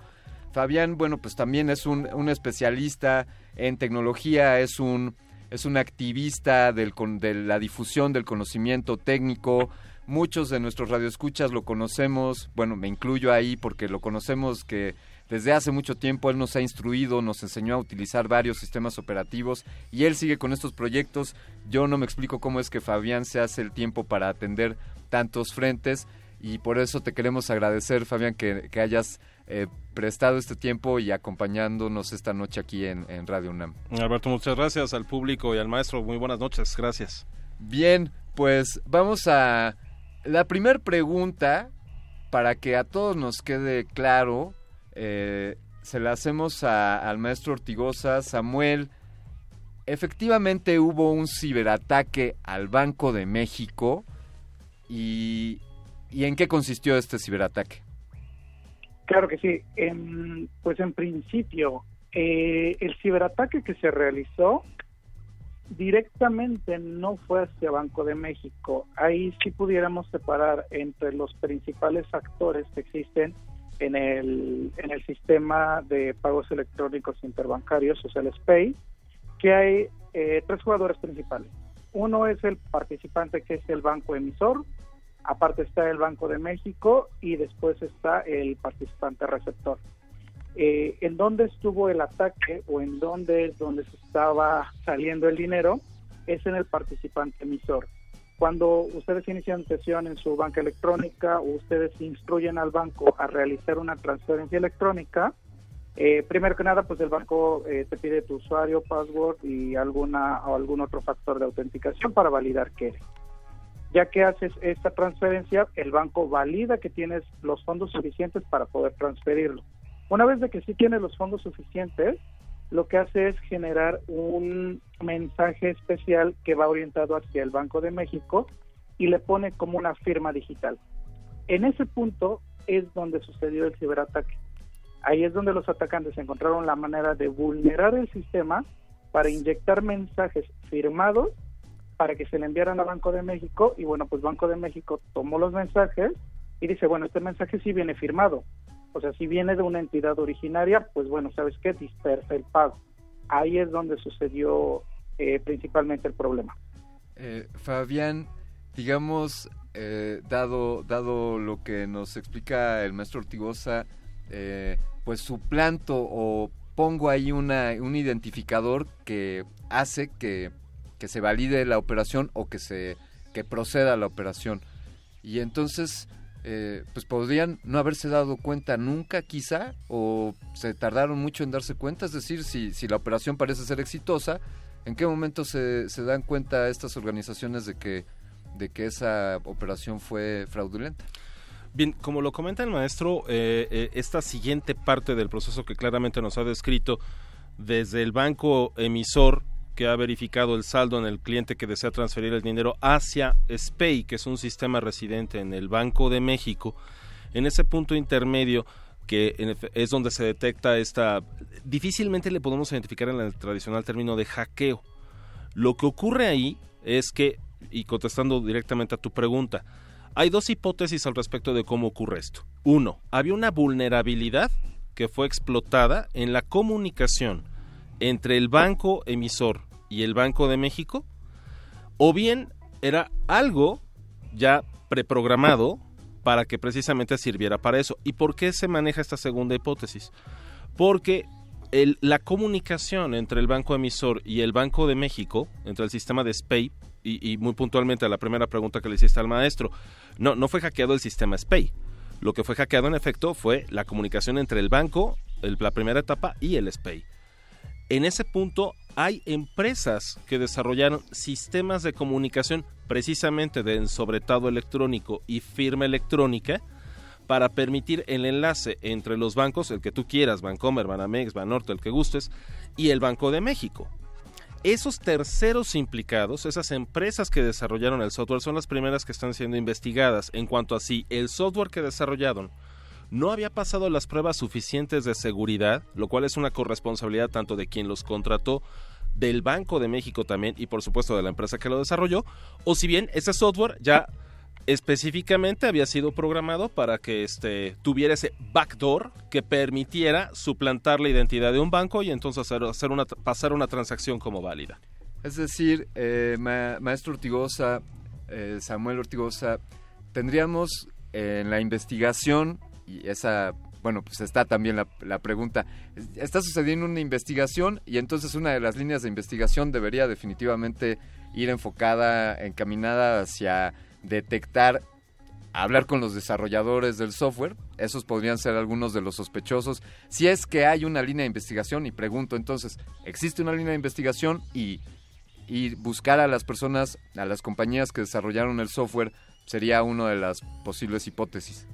Fabián, bueno, pues también es un, un especialista en tecnología, es un, es un activista del, de la difusión del conocimiento técnico. Muchos de nuestros radioescuchas lo conocemos, bueno, me incluyo ahí porque lo conocemos que desde hace mucho tiempo él nos ha instruido, nos enseñó a utilizar varios sistemas operativos y él sigue con estos proyectos. Yo no me explico cómo es que Fabián se hace el tiempo para atender tantos frentes y por eso te queremos agradecer, Fabián, que, que hayas eh, prestado este tiempo y acompañándonos esta noche aquí en, en, Radio UNAM. Alberto, muchas gracias al público y al maestro. Muy buenas noches, gracias. Bien, pues vamos a la primera pregunta para que a todos nos quede claro eh, se la hacemos al maestro Ortigosa. Samuel, efectivamente hubo un ciberataque al Banco de México. ¿Y, y en qué consistió este ciberataque? Claro que sí. Pues en principio, eh, el ciberataque que se realizó directamente no fue hacia Banco de México. Ahí sí pudiéramos separar entre los principales actores que existen en el, en el sistema de pagos electrónicos interbancarios, o sea, que hay eh, tres jugadores principales. Uno es el participante que es el banco emisor, aparte está el Banco de México y después está el participante receptor. Eh, ¿En dónde estuvo el ataque o en dónde es donde se estaba saliendo el dinero? Es en el participante emisor. Cuando ustedes inician sesión en su banca electrónica o ustedes instruyen al banco a realizar una transferencia electrónica, eh, primero que nada, pues el banco eh, te pide tu usuario, password y alguna o algún otro factor de autenticación para validar que eres. Ya que haces esta transferencia, el banco valida que tienes los fondos suficientes para poder transferirlo. Una vez de que sí tienes los fondos suficientes, lo que hace es generar un mensaje especial que va orientado hacia el Banco de México y le pone como una firma digital. En ese punto es donde sucedió el ciberataque. Ahí es donde los atacantes encontraron la manera de vulnerar el sistema para inyectar mensajes firmados para que se le enviaran a Banco de México y bueno, pues Banco de México tomó los mensajes y dice, bueno, este mensaje sí viene firmado, o sea, si viene de una entidad originaria, pues bueno, ¿sabes qué? Dispersa el pago. Ahí es donde sucedió eh, principalmente el problema. Eh, Fabián, digamos, eh, dado, dado lo que nos explica el maestro Ortigosa, eh, pues suplanto o pongo ahí una, un identificador que hace que, que se valide la operación o que se que proceda la operación. Y entonces eh, pues podrían no haberse dado cuenta nunca quizá o se tardaron mucho en darse cuenta, es decir, si, si la operación parece ser exitosa, ¿en qué momento se, se dan cuenta estas organizaciones de que, de que esa operación fue fraudulenta? Bien, como lo comenta el maestro, eh, eh, esta siguiente parte del proceso que claramente nos ha descrito desde el banco emisor que ha verificado el saldo en el cliente que desea transferir el dinero hacia SPAY, que es un sistema residente en el Banco de México, en ese punto intermedio que es donde se detecta esta... Difícilmente le podemos identificar en el tradicional término de hackeo. Lo que ocurre ahí es que, y contestando directamente a tu pregunta, hay dos hipótesis al respecto de cómo ocurre esto. Uno, había una vulnerabilidad que fue explotada en la comunicación entre el banco emisor y el Banco de México, o bien era algo ya preprogramado para que precisamente sirviera para eso. ¿Y por qué se maneja esta segunda hipótesis? porque la comunicación entre el banco emisor y el Banco de México, entre el sistema de SPAY, y, muy puntualmente a la primera pregunta que le hiciste al maestro, no, no fue hackeado el sistema SPAY. Lo que fue hackeado en efecto fue la comunicación entre el banco, la primera etapa, y el SPAY. En ese punto hay empresas que desarrollaron sistemas de comunicación precisamente de ensobretado electrónico y firma electrónica para permitir el enlace entre los bancos, el que tú quieras, Bancomer, Banamex, Banorte, el que gustes, y el Banco de México. Esos terceros implicados, esas empresas que desarrollaron el software, son las primeras que están siendo investigadas en cuanto a si el software que desarrollaron no había pasado las pruebas suficientes de seguridad, lo cual es una corresponsabilidad tanto de quien los contrató, del Banco de México también y por supuesto de la empresa que lo desarrolló, o si bien ese software ya específicamente había sido programado para que este tuviera ese backdoor que permitiera suplantar la identidad de un banco y entonces hacer, una, pasar una transacción como válida. Es decir, eh, ma- maestro Ortigosa, eh, Samuel Ortigosa, tendríamos eh, en la investigación, y esa, bueno, pues está también la, pregunta, está sucediendo una investigación y entonces una de las líneas de investigación debería definitivamente ir enfocada, encaminada hacia detectar hablar con los desarrolladores del software, esos podrían ser algunos de los sospechosos. Si es que hay una línea de investigación, y pregunto entonces, ¿existe una línea de investigación y, y buscar a las personas, a las compañías que desarrollaron el software, sería una de las posibles hipótesis?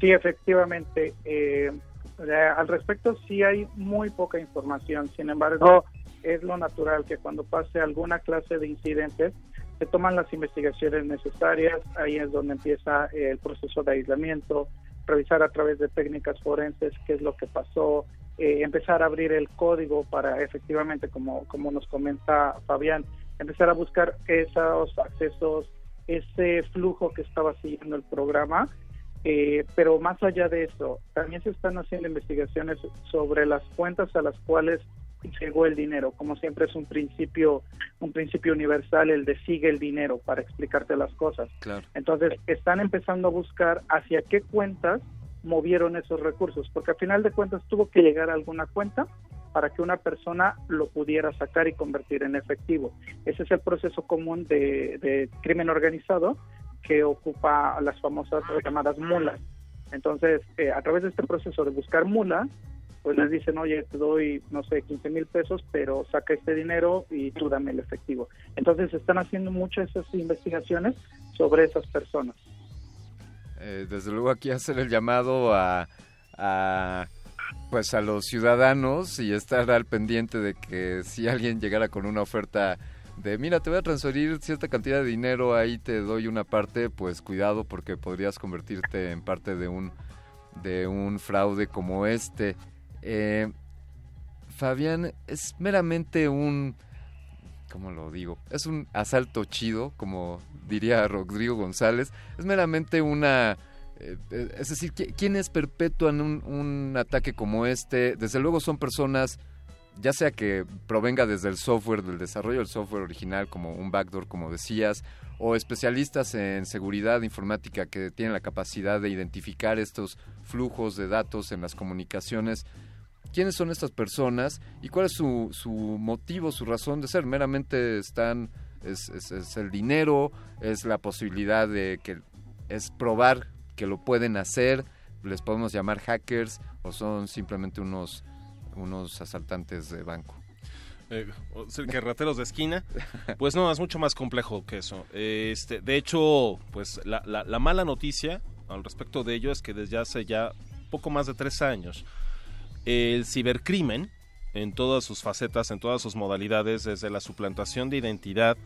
Sí, efectivamente. eh, al respecto sí hay muy poca información. Sin embargo, es lo natural que cuando pase alguna clase de incidentes se toman las investigaciones necesarias. Ahí es donde empieza eh, el proceso de aislamiento, revisar a través de técnicas forenses qué es lo que pasó, eh, empezar a abrir el código para efectivamente, como, como nos comenta Fabián, empezar a buscar esos accesos, ese flujo que estaba siguiendo el programa. Eh, pero más allá de eso, también se están haciendo investigaciones sobre las cuentas a las cuales llegó el dinero. Como siempre es un principio, un principio universal el de sigue el dinero para explicarte las cosas. Claro. Entonces están empezando a buscar hacia qué cuentas movieron esos recursos, porque al final de cuentas tuvo que llegar a alguna cuenta para que una persona lo pudiera sacar y convertir en efectivo. Ese es el proceso común de, de crimen organizado que ocupa las famosas llamadas mulas. Entonces, eh, a través de este proceso de buscar mulas, pues les dicen, oye, te doy, no sé, 15 mil pesos, pero saca este dinero y tú dame el efectivo. Entonces, están haciendo muchas esas investigaciones sobre esas personas. Eh, desde luego aquí hacer el llamado a, a, pues a los ciudadanos y estar al pendiente de que si alguien llegara con una oferta de mira te voy a transferir cierta cantidad de dinero ahí te doy una parte pues cuidado porque podrías convertirte en parte de un de un fraude como este Eh, Fabián es meramente un ¿cómo lo digo? Es un asalto chido, como diría Rodrigo González. Es meramente una... eh, es decir, ¿qui- ¿quiénes perpetúan un, un ataque como este? Desde luego son personas, ya sea que provenga desde el software, del desarrollo del software original, como un backdoor, como decías, o especialistas en seguridad informática que tienen la capacidad de identificar estos flujos de datos en las comunicaciones quiénes son estas personas y cuál es su, su motivo, su razón de ser. Meramente están, es, es- es el dinero, es la posibilidad de que, es probar que lo pueden hacer, les podemos llamar hackers o son simplemente unos, unos asaltantes de banco. Eh, que rateros de esquina, pues no, es mucho más complejo que eso. Este, de hecho, pues la, la- la mala noticia al respecto de ello es que desde hace ya poco más de tres años, el cibercrimen, en todas sus facetas, en todas sus modalidades, desde la suplantación de identidad,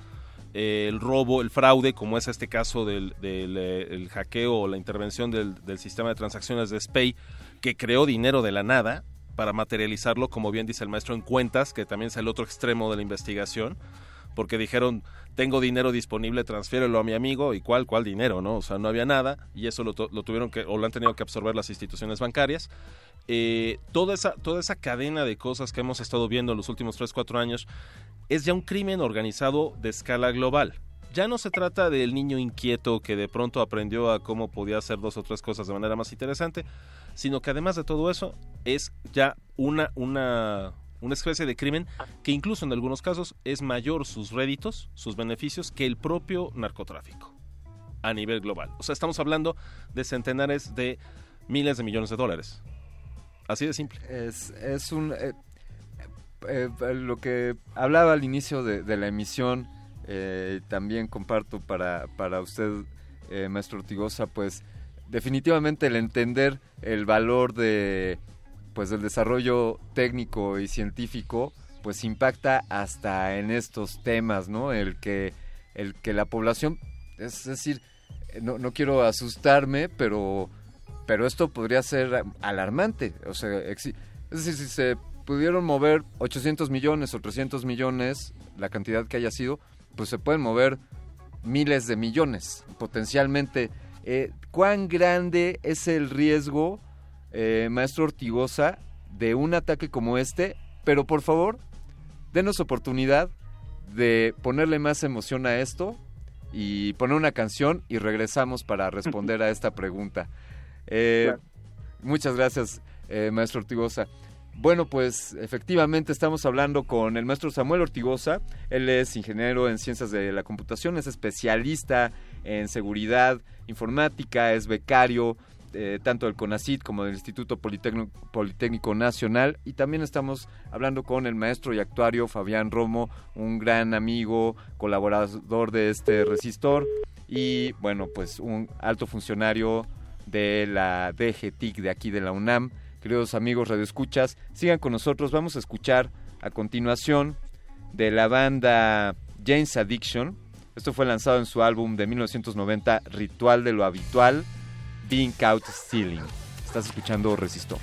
el robo, el fraude, como es este caso del, del, eh, el hackeo o la intervención del, del sistema de transacciones de SPAY, que creó dinero de la nada para materializarlo, como bien dice el maestro, en cuentas, que también es el otro extremo de la investigación, porque dijeron, tengo dinero disponible, transfiérelo a mi amigo, y cuál, cuál dinero, ¿no? O sea, no había nada, y eso lo, tuvieron que, o lo han tenido que absorber las instituciones bancarias. Eh, toda, esa, toda esa cadena de cosas que hemos estado viendo en los últimos 3, 4 años es ya un crimen organizado de escala global. ya no se trata del niño inquieto que de pronto aprendió a cómo podía hacer dos o tres cosas de manera más interesante, sino que además de todo eso es ya una, una, una especie de crimen que incluso en algunos casos es mayor sus réditos, sus beneficios, que el propio narcotráfico a nivel global. O sea, estamos hablando de centenares de miles de millones de dólares. Así de simple. Es, es un... eh, eh, lo que hablaba al inicio de, la emisión, eh, también comparto para, para usted, eh, maestro Ortigosa, pues definitivamente el entender el valor de pues del desarrollo técnico y científico pues impacta hasta en estos temas, ¿no? El que el que la población es decir, no, no quiero asustarme, pero pero esto podría ser alarmante, o sea, es decir, si se pudieron mover 800 millones o 300 millones, la cantidad que haya sido, pues se pueden mover miles de millones potencialmente. Eh, ¿Cuán grande es el riesgo, eh, maestro Ortigosa, de un ataque como este? Pero por favor, denos oportunidad de ponerle más emoción a esto y poner una canción y regresamos para responder a esta pregunta. Eh, Claro. Muchas gracias, eh, maestro Ortigosa. Bueno, pues efectivamente estamos hablando con el maestro Samuel Ortigosa. Él es ingeniero en ciencias de la computación, es especialista en seguridad informática, es becario eh, tanto del CONACIT como del Instituto Politécnico, Nacional. Y también estamos hablando con el maestro y actuario Fabián Romo, un gran amigo, colaborador de este resistor y, bueno, pues un alto funcionario de la DGTIC de aquí de la UNAM. Queridos amigos radioescuchas, sigan con nosotros. Vamos a escuchar a continuación de la banda James Addiction. Esto fue lanzado en su álbum de 1990, Ritual de lo Habitual, Being Out Stealing. Estás escuchando Resistor.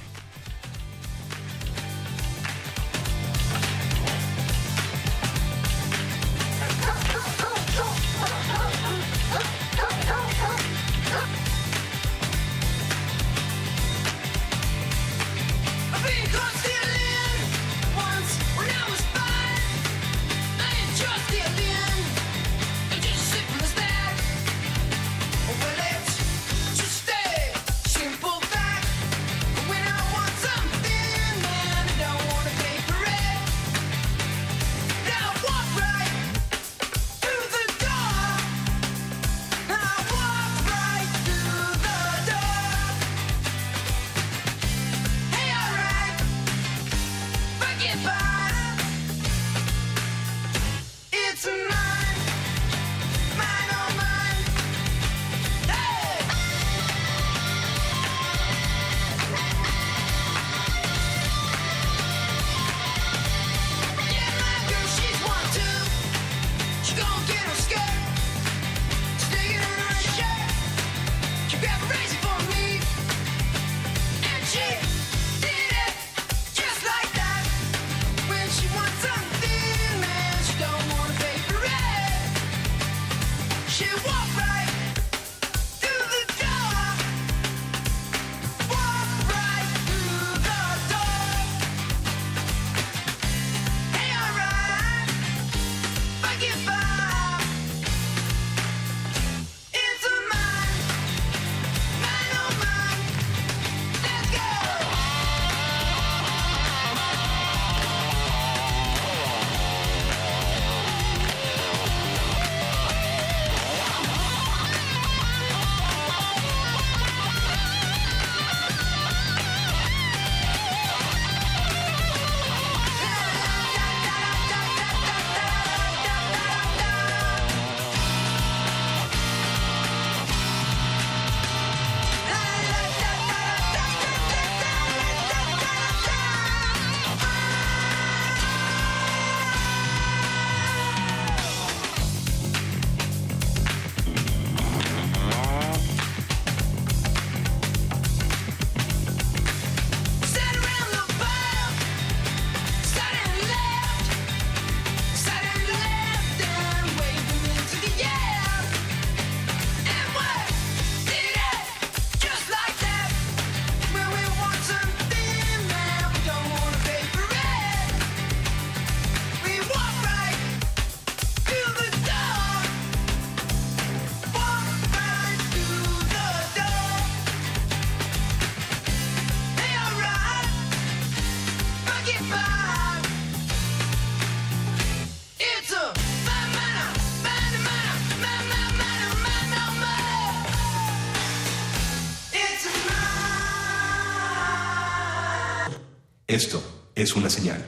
Es una señal.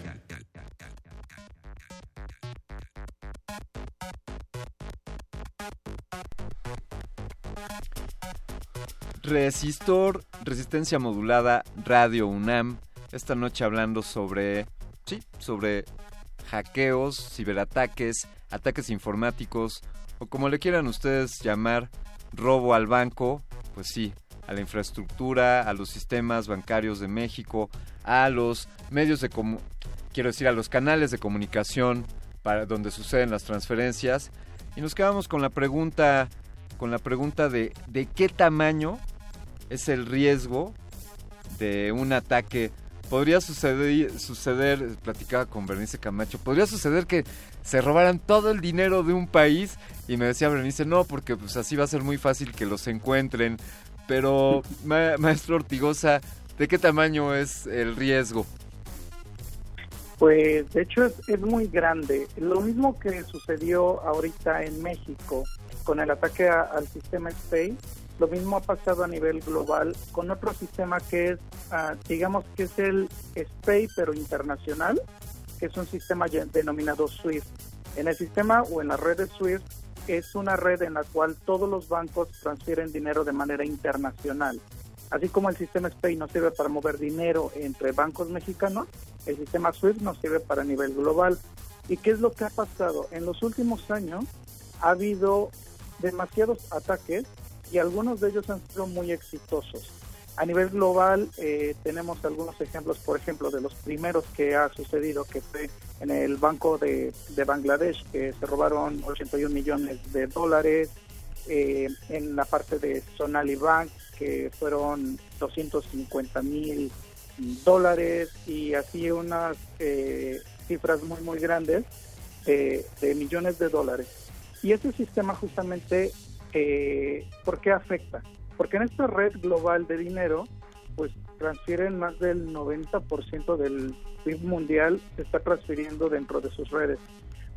Resistor, resistencia modulada, Radio UNAM. Esta noche hablando sobre, sí, sobre hackeos, ciberataques, ataques informáticos o como le quieran ustedes llamar, robo al banco, pues sí, a la infraestructura, a los sistemas bancarios de México, a los medios de quiero decir a los canales de comunicación para donde suceden las transferencias y nos quedamos con la pregunta con la pregunta de de qué tamaño es el riesgo de un ataque. Podría suceder, suceder, platicaba con Bernice Camacho, podría suceder que se robaran todo el dinero de un país y me decía Bernice, no, porque pues así va a ser muy fácil que los encuentren. Pero, ma- maestro Ortigosa, ¿de qué tamaño es el riesgo? Pues de hecho es, muy grande. Lo mismo que sucedió ahorita en México con el ataque al sistema SPAY, lo mismo ha pasado a nivel global con otro sistema que es, ah, digamos que es el SPAY pero internacional, que es un sistema denominado SWIFT. En el sistema o en la red de SWIFT es una red en la cual todos los bancos transfieren dinero de manera internacional. Así como el sistema SPAY nos sirve para mover dinero entre bancos mexicanos, el sistema SWIFT nos sirve para nivel global. ¿Y qué es lo que ha pasado? En los últimos años ha habido demasiados ataques y algunos de ellos han sido muy exitosos. A nivel global eh, tenemos algunos ejemplos, por ejemplo, de los primeros que ha sucedido, que fue en el Banco de, de Bangladesh, que se robaron 81 millones de dólares, eh, en la parte de Sonali Bank, que fueron 250 mil dólares y así unas eh, cifras muy muy grandes de, millones de dólares. Y este sistema justamente, eh, ¿por qué afecta? Porque en esta red global de dinero, pues transfieren más del 90% del PIB mundial, se está transfiriendo dentro de sus redes.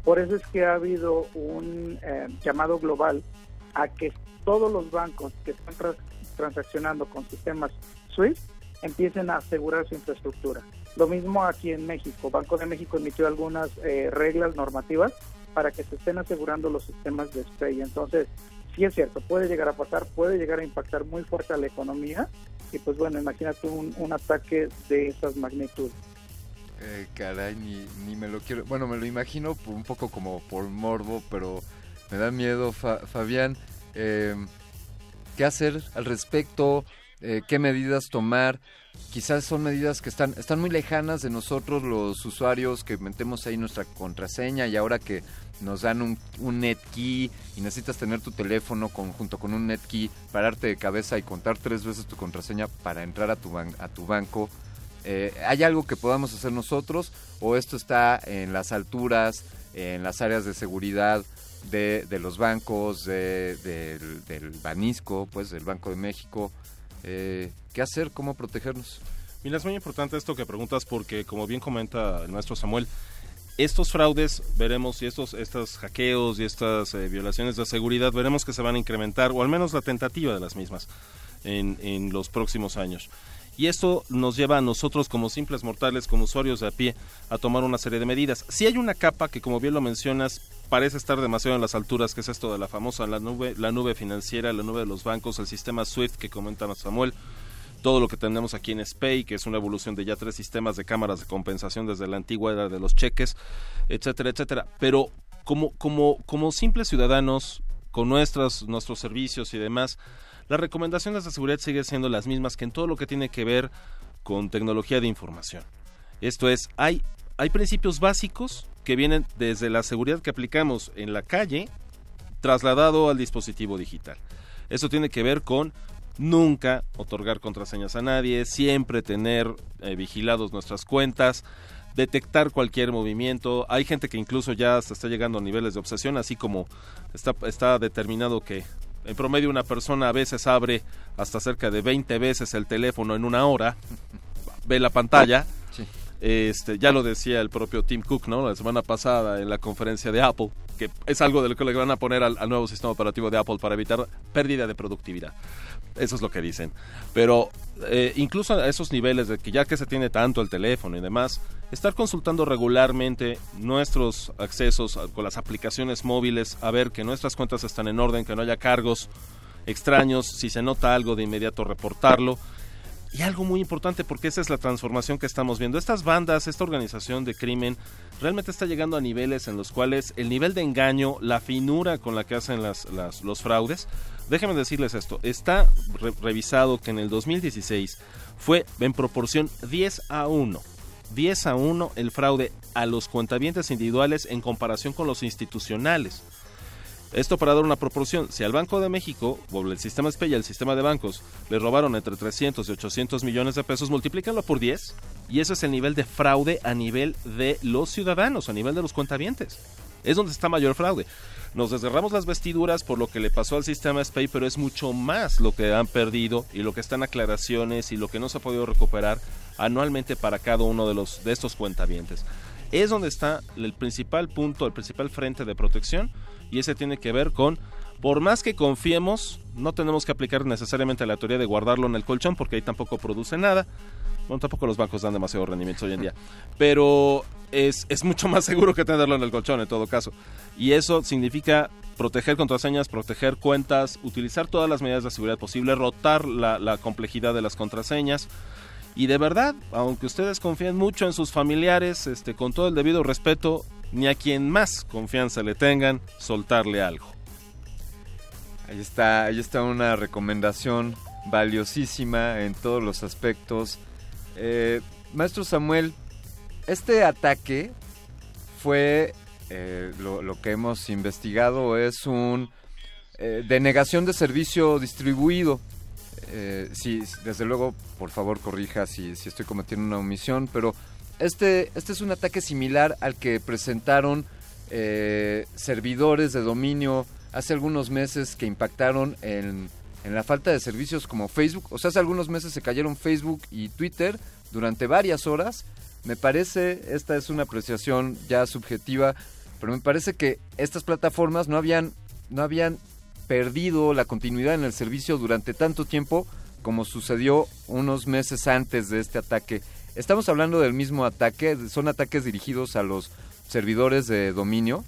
Por eso es que ha habido un eh, llamado global a que todos los bancos que están transaccionando con sistemas SWIFT empiecen a asegurar su infraestructura. Lo mismo aquí en México. Banco de México emitió algunas eh, reglas normativas para que se estén asegurando los sistemas de spray. Entonces, sí es cierto, puede llegar a pasar, puede llegar a impactar muy fuerte a la economía. Y pues bueno, imagínate un, un ataque de esas magnitudes. Eh, caray, ni, ni me lo quiero. Bueno, me lo imagino un poco como por morbo, pero me da miedo, Fa- Fabián. eh, ¿Qué hacer al respecto? Eh, ¿Qué medidas tomar? Quizás son medidas que están, están muy lejanas de nosotros, los usuarios, que metemos ahí nuestra contraseña y ahora que nos dan un, un netkey y necesitas tener tu teléfono con, junto con un netkey, pararte de cabeza y contar tres veces tu contraseña para entrar a tu, ban- a tu banco. Eh, ¿Hay algo que podamos hacer nosotros o esto está en las alturas, en las áreas de seguridad de, de los bancos, de- del, Banisco, pues del Banco de México? Eh, ¿Qué hacer? ¿Cómo protegernos? Mira, es muy importante esto que preguntas porque, como bien comenta el maestro Samuel, estos fraudes, veremos, y estos, estos hackeos y estas eh, violaciones de seguridad, veremos que se van a incrementar, o al menos la tentativa de las mismas, en, en los próximos años. Y esto nos lleva a nosotros como simples mortales, como usuarios de a pie, a tomar una serie de medidas. Si hay una capa que, como bien lo mencionas, parece estar demasiado en las alturas, que es esto de la famosa la nube, la nube financiera, la nube de los bancos, el sistema SWIFT que comenta Samuel, todo lo que tenemos aquí en SPAY, que es una evolución de ya tres sistemas de cámaras de compensación desde la antigua era de los cheques, etcétera, etcétera. Pero como, como, como simples ciudadanos, con nuestras, nuestros servicios y demás, las recomendaciones de seguridad siguen siendo las mismas que en todo lo que tiene que ver con tecnología de información. Esto es, hay, hay principios básicos que vienen desde la seguridad que aplicamos en la calle, trasladado al dispositivo digital. Esto tiene que ver con nunca otorgar contraseñas a nadie, siempre tener eh, vigilados nuestras cuentas, detectar cualquier movimiento. Hay gente que incluso ya está llegando a niveles de obsesión, así como está, está determinado que en promedio una persona a veces abre hasta cerca de 20 veces el teléfono en una hora, (laughs) ve la pantalla. Este, ya lo decía el propio Tim Cook, ¿no? La semana pasada en la conferencia de Apple, que es algo de lo que le van a poner al, al nuevo sistema operativo de Apple para evitar pérdida de productividad. Eso es lo que dicen. Pero eh, incluso a esos niveles de que ya que se tiene tanto el teléfono y demás, estar consultando regularmente nuestros accesos con las aplicaciones móviles, a ver que nuestras cuentas están en orden, que no haya cargos extraños, si se nota algo de inmediato reportarlo. Y algo muy importante porque esa es la transformación que estamos viendo. Estas bandas, esta organización de crimen, realmente está llegando a niveles en los cuales el nivel de engaño, la finura con la que hacen las- los fraudes, déjenme decirles esto, está re- revisado que en el 2016 fue en proporción 10 a 1. 10 a 1 el fraude a los cuentavientes individuales en comparación con los institucionales. Esto para dar una proporción, si al Banco de México, o el sistema SPE y el sistema de bancos, le robaron entre 300 y 800 millones de pesos, multiplícanlo por 10 y ese es el nivel de fraude a nivel de los ciudadanos, a nivel de los cuentavientes. Es donde está mayor fraude. Nos desgarramos las vestiduras por lo que le pasó al sistema SPEI, pero es mucho más lo que han perdido y lo que están aclaraciones y lo que no se ha podido recuperar anualmente para cada uno de, los, de estos cuentavientes. Es donde está el principal punto, el principal frente de protección y ese tiene que ver con, por más que confiemos, no tenemos que aplicar necesariamente la teoría de guardarlo en el colchón porque ahí tampoco produce nada. Bueno, tampoco los bancos dan demasiado rendimiento hoy en día. Pero es, es mucho más seguro que tenerlo en el colchón en todo caso. Y eso significa proteger contraseñas, proteger cuentas, utilizar todas las medidas de seguridad posible, rotar la, complejidad de las contraseñas. Y de verdad, aunque ustedes confíen mucho en sus familiares, este, con todo el debido respeto, ni a quien más confianza le tengan, soltarle algo. Ahí está, ahí está una recomendación valiosísima en todos los aspectos. Eh, Maestro Samuel, este ataque fue, eh, lo, que hemos investigado es un eh, denegación de servicio distribuido. Eh, sí, desde luego, por favor, corrija si, si estoy cometiendo una omisión, pero este, este es un ataque similar al que presentaron eh, servidores de dominio hace algunos meses que impactaron en, en la falta de servicios como Facebook. O sea, hace algunos meses se cayeron Facebook y Twitter durante varias horas. Me parece, esta es una apreciación ya subjetiva, pero me parece que estas plataformas no habían, no habían perdido la continuidad en el servicio durante tanto tiempo como sucedió unos meses antes de este ataque. Estamos hablando del mismo ataque, son ataques dirigidos a los servidores de dominio.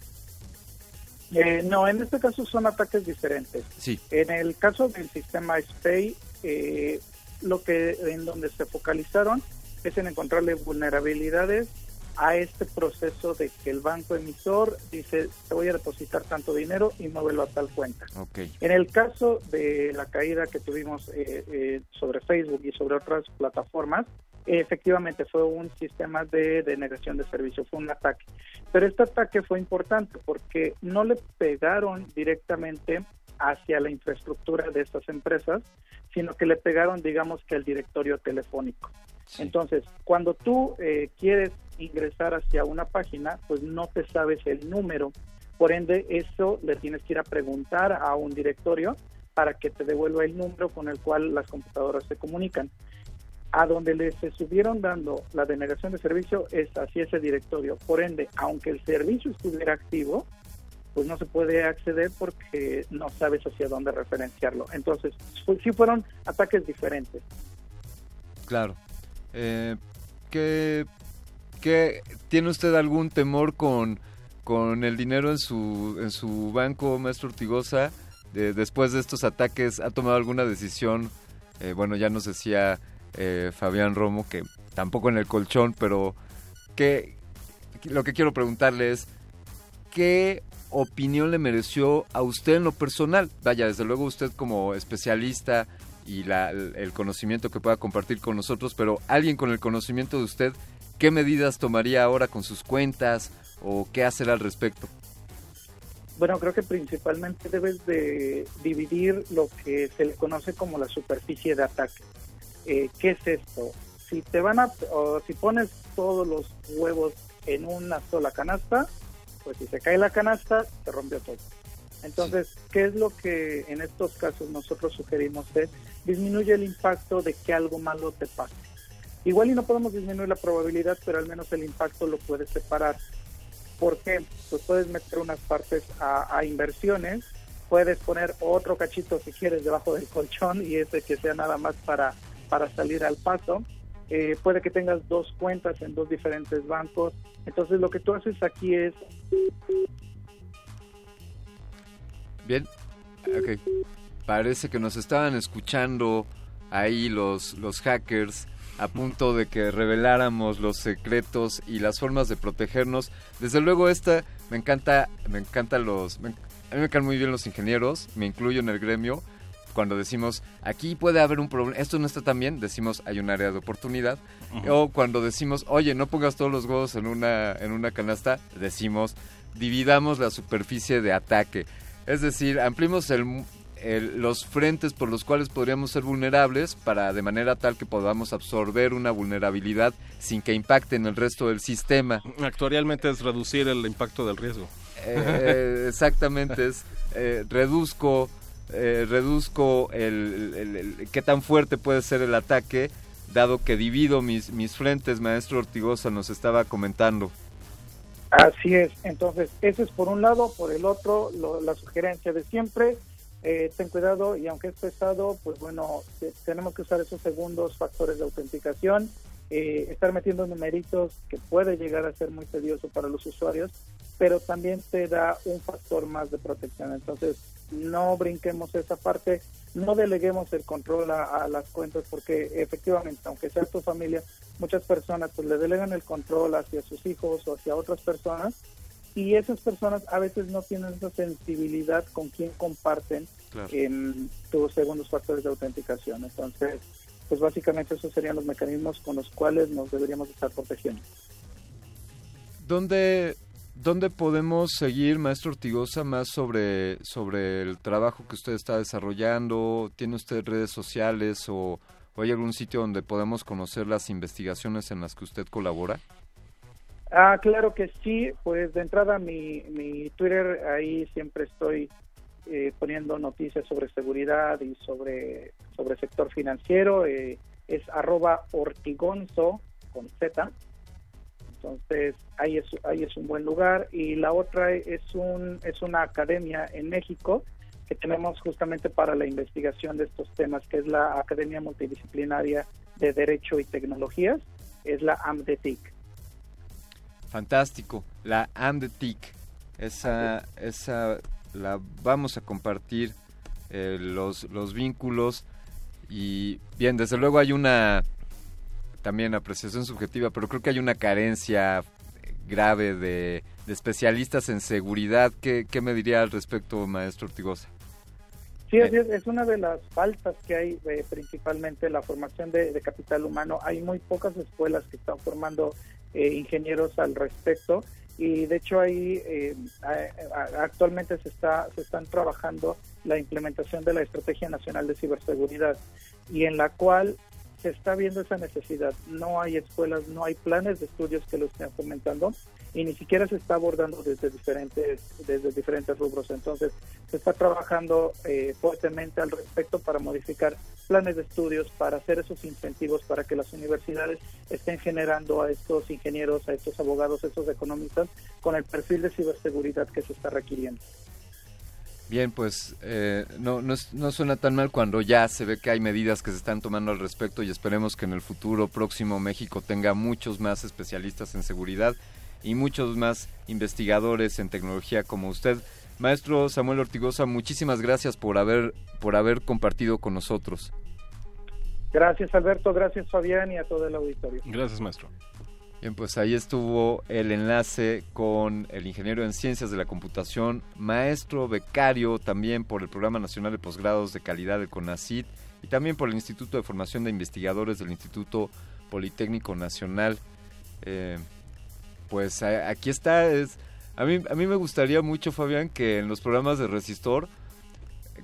Eh, no, en este caso son ataques diferentes. Sí. En el caso del sistema SPAY, eh, lo que en donde se focalizaron es en encontrarle vulnerabilidades a este proceso de que el banco emisor dice te voy a depositar tanto dinero y muévelo a tal cuenta. En el caso de la caída que tuvimos eh, eh, sobre Facebook y sobre otras plataformas, eh, efectivamente fue un sistema de denegación de servicio, fue un ataque. Pero este ataque fue importante porque no le pegaron directamente hacia la infraestructura de estas empresas, sino que le pegaron, digamos que al directorio telefónico. Entonces, cuando tú eh, quieres ingresar hacia una página, pues no te sabes el número. Por ende, eso le tienes que ir a preguntar a un directorio para que te devuelva el número con el cual las computadoras se comunican. A donde les estuvieron dando la denegación de servicio es hacia ese directorio. Por ende, aunque el servicio estuviera activo, pues no se puede acceder porque no sabes hacia dónde referenciarlo. Entonces, fu- sí fueron ataques diferentes. Claro. Eh, ¿qué, qué- ¿Tiene usted algún temor con, con el dinero en su, en su banco, maestro Ortigosa? De- después de estos ataques, ¿ha tomado alguna decisión? Eh, bueno, ya nos decía eh, Fabián Romo que tampoco en el colchón, pero ¿qué, lo que quiero preguntarle es, ¿qué opinión le mereció a usted en lo personal? Vaya, desde luego usted como especialista y la- el conocimiento que pueda compartir con nosotros, pero alguien con el conocimiento de usted, ¿qué medidas tomaría ahora con sus cuentas o qué hacer al respecto? Bueno, creo que principalmente debes de dividir lo que se le conoce como la superficie de ataque. Eh, ¿Qué es esto? Si te van a, o si pones todos los huevos en una sola canasta, pues si se cae la canasta, se rompió todo. Entonces, ¿qué es lo que en estos casos nosotros sugerimos? Es disminuye el impacto de que algo malo te pase. Igual y no podemos disminuir la probabilidad, pero al menos el impacto lo puedes separar. ¿Por qué? Pues puedes meter unas partes a, a inversiones, puedes poner otro cachito si quieres debajo del colchón y ese que sea nada más para, para salir al paso. Eh, puede que tengas dos cuentas en dos diferentes bancos. Entonces lo que tú haces aquí es... Bien, ok. Parece que nos estaban escuchando ahí los, los hackers a punto de que reveláramos los secretos y las formas de protegernos. Desde luego esta me encanta, me encanta los, me- a mí me caen muy bien los ingenieros, me incluyo en el gremio. Cuando decimos aquí puede haber un problema, esto no está tan bien, decimos hay un área de oportunidad. O cuando decimos oye no pongas todos los huevos en una en una canasta, decimos dividamos la superficie de ataque. Es decir, ampliemos el, el- los frentes por los cuales podríamos ser vulnerables para de manera tal que podamos absorber una vulnerabilidad sin que impacte en el resto del sistema. Actuarialmente es reducir el impacto del riesgo. Eh, (laughs) exactamente, es eh, reduzco, eh, reduzco el, el- el- qué tan fuerte puede ser el ataque, dado que divido mis, mis frentes, maestro Ortigosa nos estaba comentando. Así es, entonces ese es por un lado, por el otro, lo- la sugerencia de siempre, eh, ten cuidado y aunque es pesado, pues bueno, te- tenemos que usar esos segundos factores de autenticación, eh, estar metiendo numeritos que puede llegar a ser muy tedioso para los usuarios, pero también te da un factor más de protección, entonces no brinquemos esa parte, no deleguemos el control a, a las cuentas porque efectivamente, aunque sea tu familia, muchas personas pues le delegan el control hacia sus hijos o hacia otras personas y esas personas a veces no tienen esa sensibilidad con quien comparten Claro. em, tus segundos factores de autenticación. Entonces, pues básicamente esos serían los mecanismos con los cuales nos deberíamos estar protegiendo. ¿Dónde, ¿Dónde podemos seguir, maestro Ortigosa, más sobre, sobre el trabajo que usted está desarrollando? ¿Tiene usted redes sociales o, o hay algún sitio donde podamos conocer las investigaciones en las que usted colabora? Ah, claro que sí, pues de entrada mi, mi Twitter, ahí siempre estoy eh, poniendo noticias sobre seguridad y sobre, sobre sector financiero, eh, es arroba ortigonzo con Z, entonces ahí es, ahí es un buen lugar. Y la otra es, un, es una academia en México que tenemos justamente para la investigación de estos temas, que es la Academia Multidisciplinaria de Derecho y Tecnologías, es la AMDETIC. Fantástico. La AMDETIC. Esa, esa la vamos a compartir eh, los, los vínculos. Y bien, desde luego hay una también apreciación subjetiva, pero creo que hay una carencia grave de, de especialistas en seguridad. ¿Qué, ¿Qué me diría al respecto, maestro Ortigosa? Sí, así es, es una de las faltas que hay eh, principalmente la formación de, de capital humano. Hay muy pocas escuelas que están formando eh, ingenieros al respecto. Y de hecho ahí eh, actualmente se está se están trabajando la implementación de la estrategia nacional de ciberseguridad y en la cual se está viendo esa necesidad. No hay escuelas, no hay planes de estudios que lo estén fomentando y ni siquiera se está abordando desde diferentes desde diferentes rubros. Entonces se está trabajando eh, fuertemente al respecto para modificar planes de estudios, para hacer esos incentivos para que las universidades estén generando a estos ingenieros, a estos abogados, a estos economistas con el perfil de ciberseguridad que se está requiriendo. Bien, pues eh, no, no, es- no suena tan mal cuando ya se ve que hay medidas que se están tomando al respecto y esperemos que en el futuro próximo México tenga muchos más especialistas en seguridad y muchos más investigadores en tecnología como usted. Maestro Samuel Ortigosa, muchísimas gracias por haber, por haber compartido con nosotros. Gracias Alberto, gracias Fabián y a todo el auditorio. Gracias, maestro. Bien, pues ahí estuvo el enlace con el ingeniero en ciencias de la computación, maestro becario también por el Programa Nacional de Posgrados de Calidad del CONACIT y también por el Instituto de Formación de Investigadores del Instituto Politécnico Nacional. Eh, pues aquí está. Es, a, mí, a mí me gustaría mucho, Fabián, que en los programas de Resistor,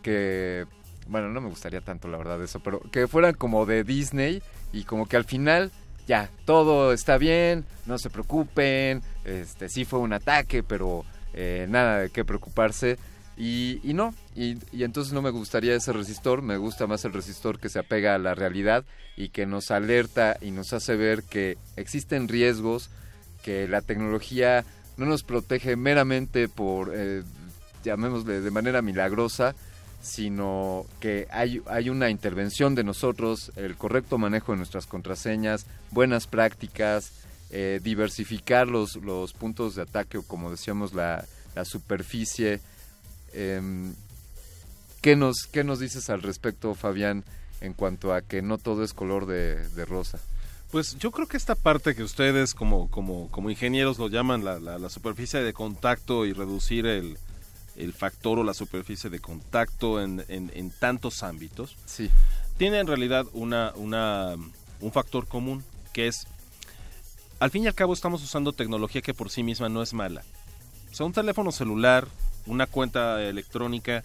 que, bueno, no me gustaría tanto la verdad eso, pero que fueran como de Disney y como que al final ya, todo está bien, no se preocupen, este sí fue un ataque, pero eh, nada de qué preocuparse. Y, y no, y, y entonces no me gustaría ese resistor, me gusta más el resistor que se apega a la realidad y que nos alerta y nos hace ver que existen riesgos, que la tecnología no nos protege meramente por, eh, llamémosle, de manera milagrosa, sino que hay, hay una intervención de nosotros, el correcto manejo de nuestras contraseñas, buenas prácticas, eh, diversificar los, los puntos de ataque o como decíamos la, la superficie. Em, ¿qué, nos, ¿Qué nos dices al respecto, Fabián, en cuanto a que no todo es color de, de rosa? Pues yo creo que esta parte que ustedes como, como, como ingenieros lo llaman la, la, la superficie de contacto y reducir el, el factor o la superficie de contacto en, en, en tantos ámbitos, sí. tiene en realidad una, una, un factor común que es, al fin y al cabo estamos usando tecnología que por sí misma no es mala. O sea, un teléfono celular, una cuenta electrónica,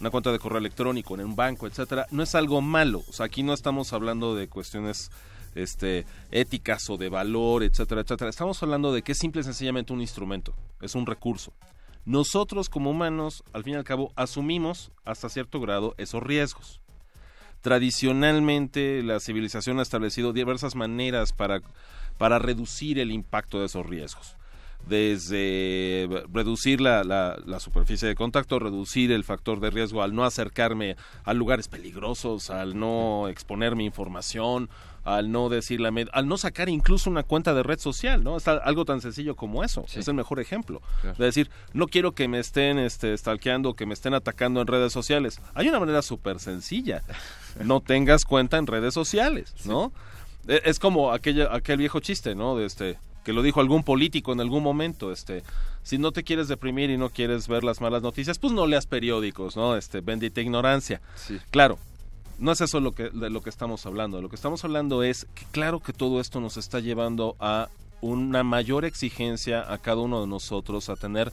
una cuenta de correo electrónico en un banco, etcétera, no es algo malo. O sea, aquí no estamos hablando de cuestiones este, éticas o de valor, etcétera, etcétera. Estamos hablando de que es simple y sencillamente un instrumento, es un recurso. Nosotros como humanos, al fin y al cabo, asumimos hasta cierto grado esos riesgos. Tradicionalmente la civilización ha establecido diversas maneras para, para reducir el impacto de esos riesgos desde reducir la, la, la, superficie de contacto, reducir el factor de riesgo al no acercarme a lugares peligrosos, al no exponer mi información, al no decirle, al no sacar incluso una cuenta de red social, ¿no? Es algo tan sencillo como eso. Sí. Es el mejor ejemplo. Claro. De decir, no quiero que me estén este, stalkeando, que me estén atacando en redes sociales. Hay una manera súper sencilla. (laughs) No tengas cuenta en redes sociales, ¿no? Sí. Es como aquella, aquel viejo chiste, ¿no? De este, que lo dijo algún político en algún momento, este, si no te quieres deprimir y no quieres ver las malas noticias, pues no leas periódicos, ¿no? Este, bendita ignorancia. Sí. Claro, no es eso lo que, de lo que estamos hablando. Lo que estamos hablando es que claro que todo esto nos está llevando a una mayor exigencia a cada uno de nosotros, a tener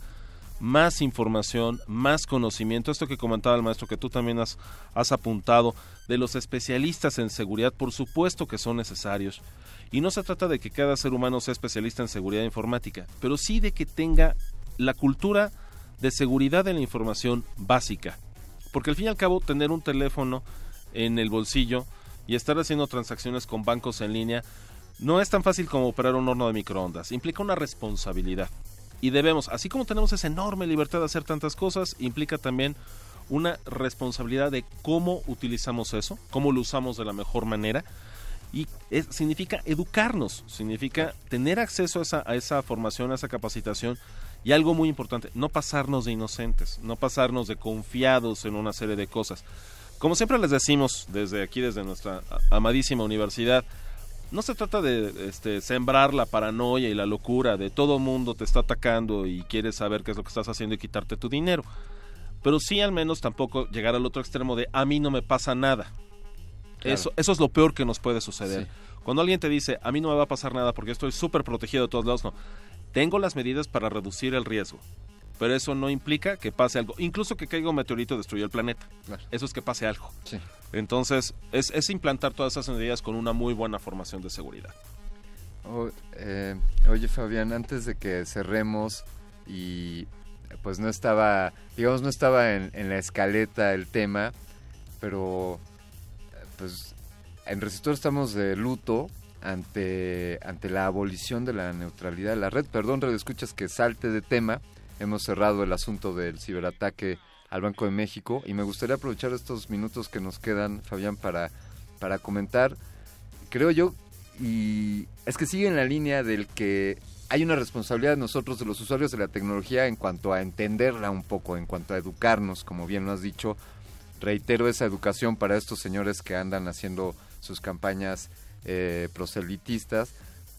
más información, más conocimiento. Esto que comentaba el maestro, que tú también has, has apuntado, de los especialistas en seguridad, por supuesto que son necesarios. Y no se trata de que cada ser humano sea especialista en seguridad informática, pero sí de que tenga la cultura de seguridad de la información básica. Porque al fin y al cabo, tener un teléfono en el bolsillo y estar haciendo transacciones con bancos en línea no es tan fácil como operar un horno de microondas. Implica una responsabilidad. Y debemos, así como tenemos esa enorme libertad de hacer tantas cosas, implica también una responsabilidad de cómo utilizamos eso, cómo lo usamos de la mejor manera y significa educarnos, significa tener acceso a esa formación, a esa capacitación y algo muy importante, no pasarnos de inocentes, no pasarnos de confiados en una serie de cosas. Como siempre les decimos desde aquí, desde nuestra amadísima universidad, no se trata de este, sembrar la paranoia y la locura de todo mundo te está atacando y quieres saber qué es lo que estás haciendo y quitarte tu dinero. Pero sí al menos tampoco llegar al otro extremo de a mí no me pasa nada. Claro. Eso, eso es lo peor que nos puede suceder. Sí. Cuando alguien te dice, a mí no me va a pasar nada porque estoy súper protegido de todos lados, no. Tengo las medidas para reducir el riesgo. Pero eso no implica que pase algo. Incluso que caiga un meteorito y destruya el planeta. Claro. Eso es que pase algo. Sí. Entonces, es, es, implantar todas esas medidas con una muy buena formación de seguridad. Oh, eh, oye, Fabián, antes de que cerremos y pues no estaba, digamos, no estaba en, en la escaleta el tema, pero pues en Resistor estamos de luto ante, ante la abolición de la neutralidad de la red. Perdón, Escuchas, que salte de tema. Hemos cerrado el asunto del ciberataque al Banco de México y me gustaría aprovechar estos minutos que nos quedan, Fabián, para, para comentar, creo yo, y es que sigue en la línea del que hay una responsabilidad de nosotros, de los usuarios de la tecnología, en cuanto a entenderla un poco, en cuanto a educarnos, como bien lo has dicho, reitero esa educación para estos señores que andan haciendo sus campañas eh, proselitistas.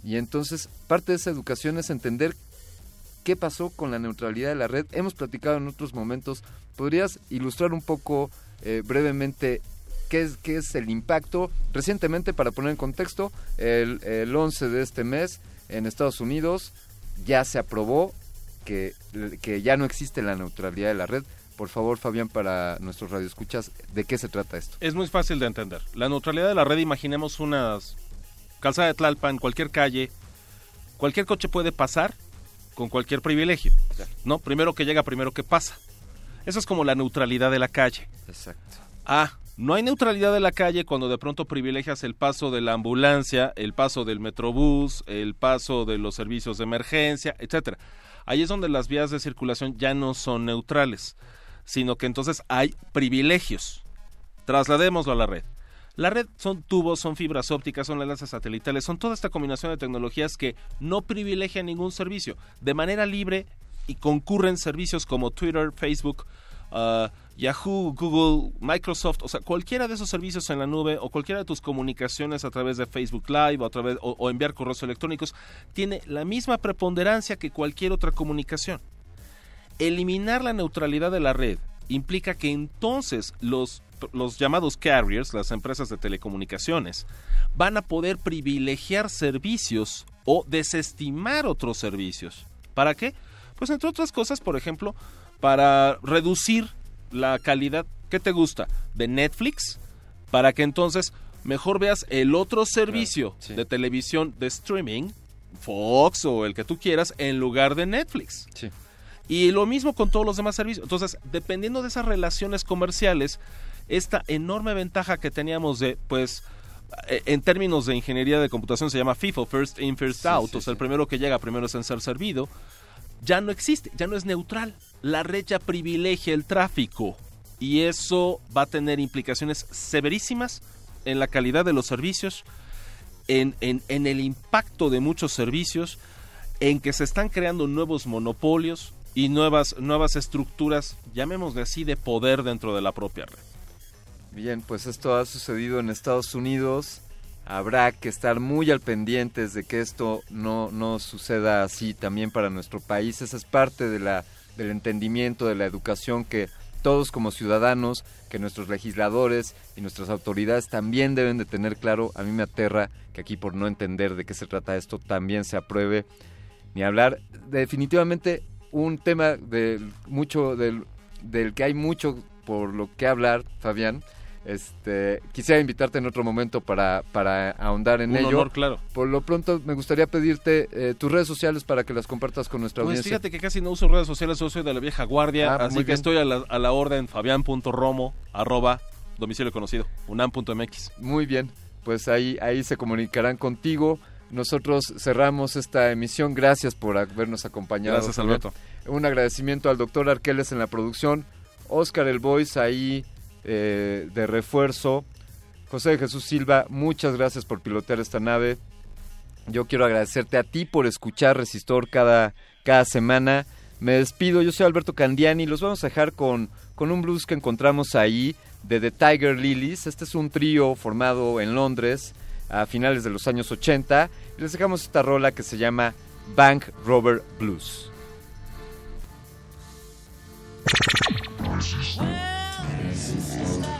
Y entonces parte de esa educación es entender qué pasó con la neutralidad de la red. Hemos platicado en otros momentos. ¿Podrías ilustrar un poco eh, brevemente qué es, qué es el impacto? Recientemente, para poner en contexto, el, el 11 de este mes en Estados Unidos ya se aprobó que, que ya no existe la neutralidad de la red por favor, Fabián, para nuestros radioescuchas, ¿de qué se trata esto? Es muy fácil de entender. La neutralidad de la red, imaginemos unas calzada de Tlalpan, cualquier calle, cualquier coche puede pasar con cualquier privilegio, ¿no? Primero que llega, primero que pasa. Eso es como la neutralidad de la calle. Exacto. Ah, no hay neutralidad de la calle cuando de pronto privilegias el paso de la ambulancia, el paso del metrobús, el paso de los servicios de emergencia, etcétera. Ahí es donde las vías de circulación ya no son neutrales, sino que entonces hay privilegios. Trasladémoslo a la red. La red son tubos, son fibras ópticas, son enlaces satelitales, son toda esta combinación de tecnologías que no privilegian ningún servicio. De manera libre y concurren servicios como Twitter, Facebook, uh, Yahoo, Google, Microsoft, o sea, cualquiera de esos servicios en la nube o cualquiera de tus comunicaciones a través de Facebook Live o, a través, o enviar correos electrónicos tiene la misma preponderancia que cualquier otra comunicación. Eliminar la neutralidad de la red implica que entonces los, los llamados carriers, las empresas de telecomunicaciones, van a poder privilegiar servicios o desestimar otros servicios. ¿Para qué? Pues entre otras cosas, por ejemplo, para reducir la calidad, ¿qué te gusta? De Netflix, para que entonces mejor veas el otro servicio sí. de televisión de streaming, Fox o el que tú quieras, en lugar de Netflix. Sí. Y lo mismo con todos los demás servicios. Entonces, dependiendo de esas relaciones comerciales, esta enorme ventaja que teníamos de, pues, eh, en términos de ingeniería de computación se llama FIFO, First In, First Out, sí, o sea, el primero que llega primero es en ser servido, ya no existe, ya no es neutral. La red ya privilegia el tráfico y eso va a tener implicaciones severísimas en la calidad de los servicios, en, en, en el impacto de muchos servicios, en que se están creando nuevos monopolios y nuevas, nuevas estructuras, llamémosle así, de poder dentro de la propia red. Bien, pues esto ha sucedido en Estados Unidos. Habrá que estar muy al pendientes de que esto no, no suceda así también para nuestro país. Esa es parte de la, del entendimiento, de la educación que todos como ciudadanos, que nuestros legisladores y nuestras autoridades también deben de tener claro. A mí me aterra que aquí por no entender de qué se trata esto también se apruebe. Ni hablar. Definitivamente un tema del mucho del, del que hay mucho por lo que hablar, Fabián. Este, quisiera invitarte en otro momento para, para ahondar en Un ello. honor, claro. Por lo pronto me gustaría pedirte eh, tus redes sociales para que las compartas con nuestra Pues audiencia. fíjate que casi no uso redes sociales, yo soy de la vieja guardia, Ah, así que bien. estoy a la, a la orden fabián.romo, arroba, domicilio conocido, unam.mx. Muy bien, pues ahí, ahí se comunicarán contigo. Nosotros cerramos esta emisión. Gracias por habernos acompañado. Gracias. Alberto. Un agradecimiento al doctor Arqueles en la producción. Oscar El Boys ahí eh, de refuerzo. José de Jesús Silva, muchas gracias por pilotear esta nave. Yo quiero agradecerte a ti por escuchar Resistor cada, cada semana. Me despido, yo soy Alberto Candiani. Los vamos a dejar con, con un blues que encontramos ahí de The Tiger Lilies. Este es un trío formado en Londres a finales de los años 80. Y les dejamos esta rola que se llama Bank Robber Blues. This is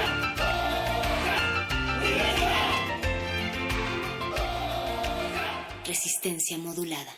Resistencia modulada.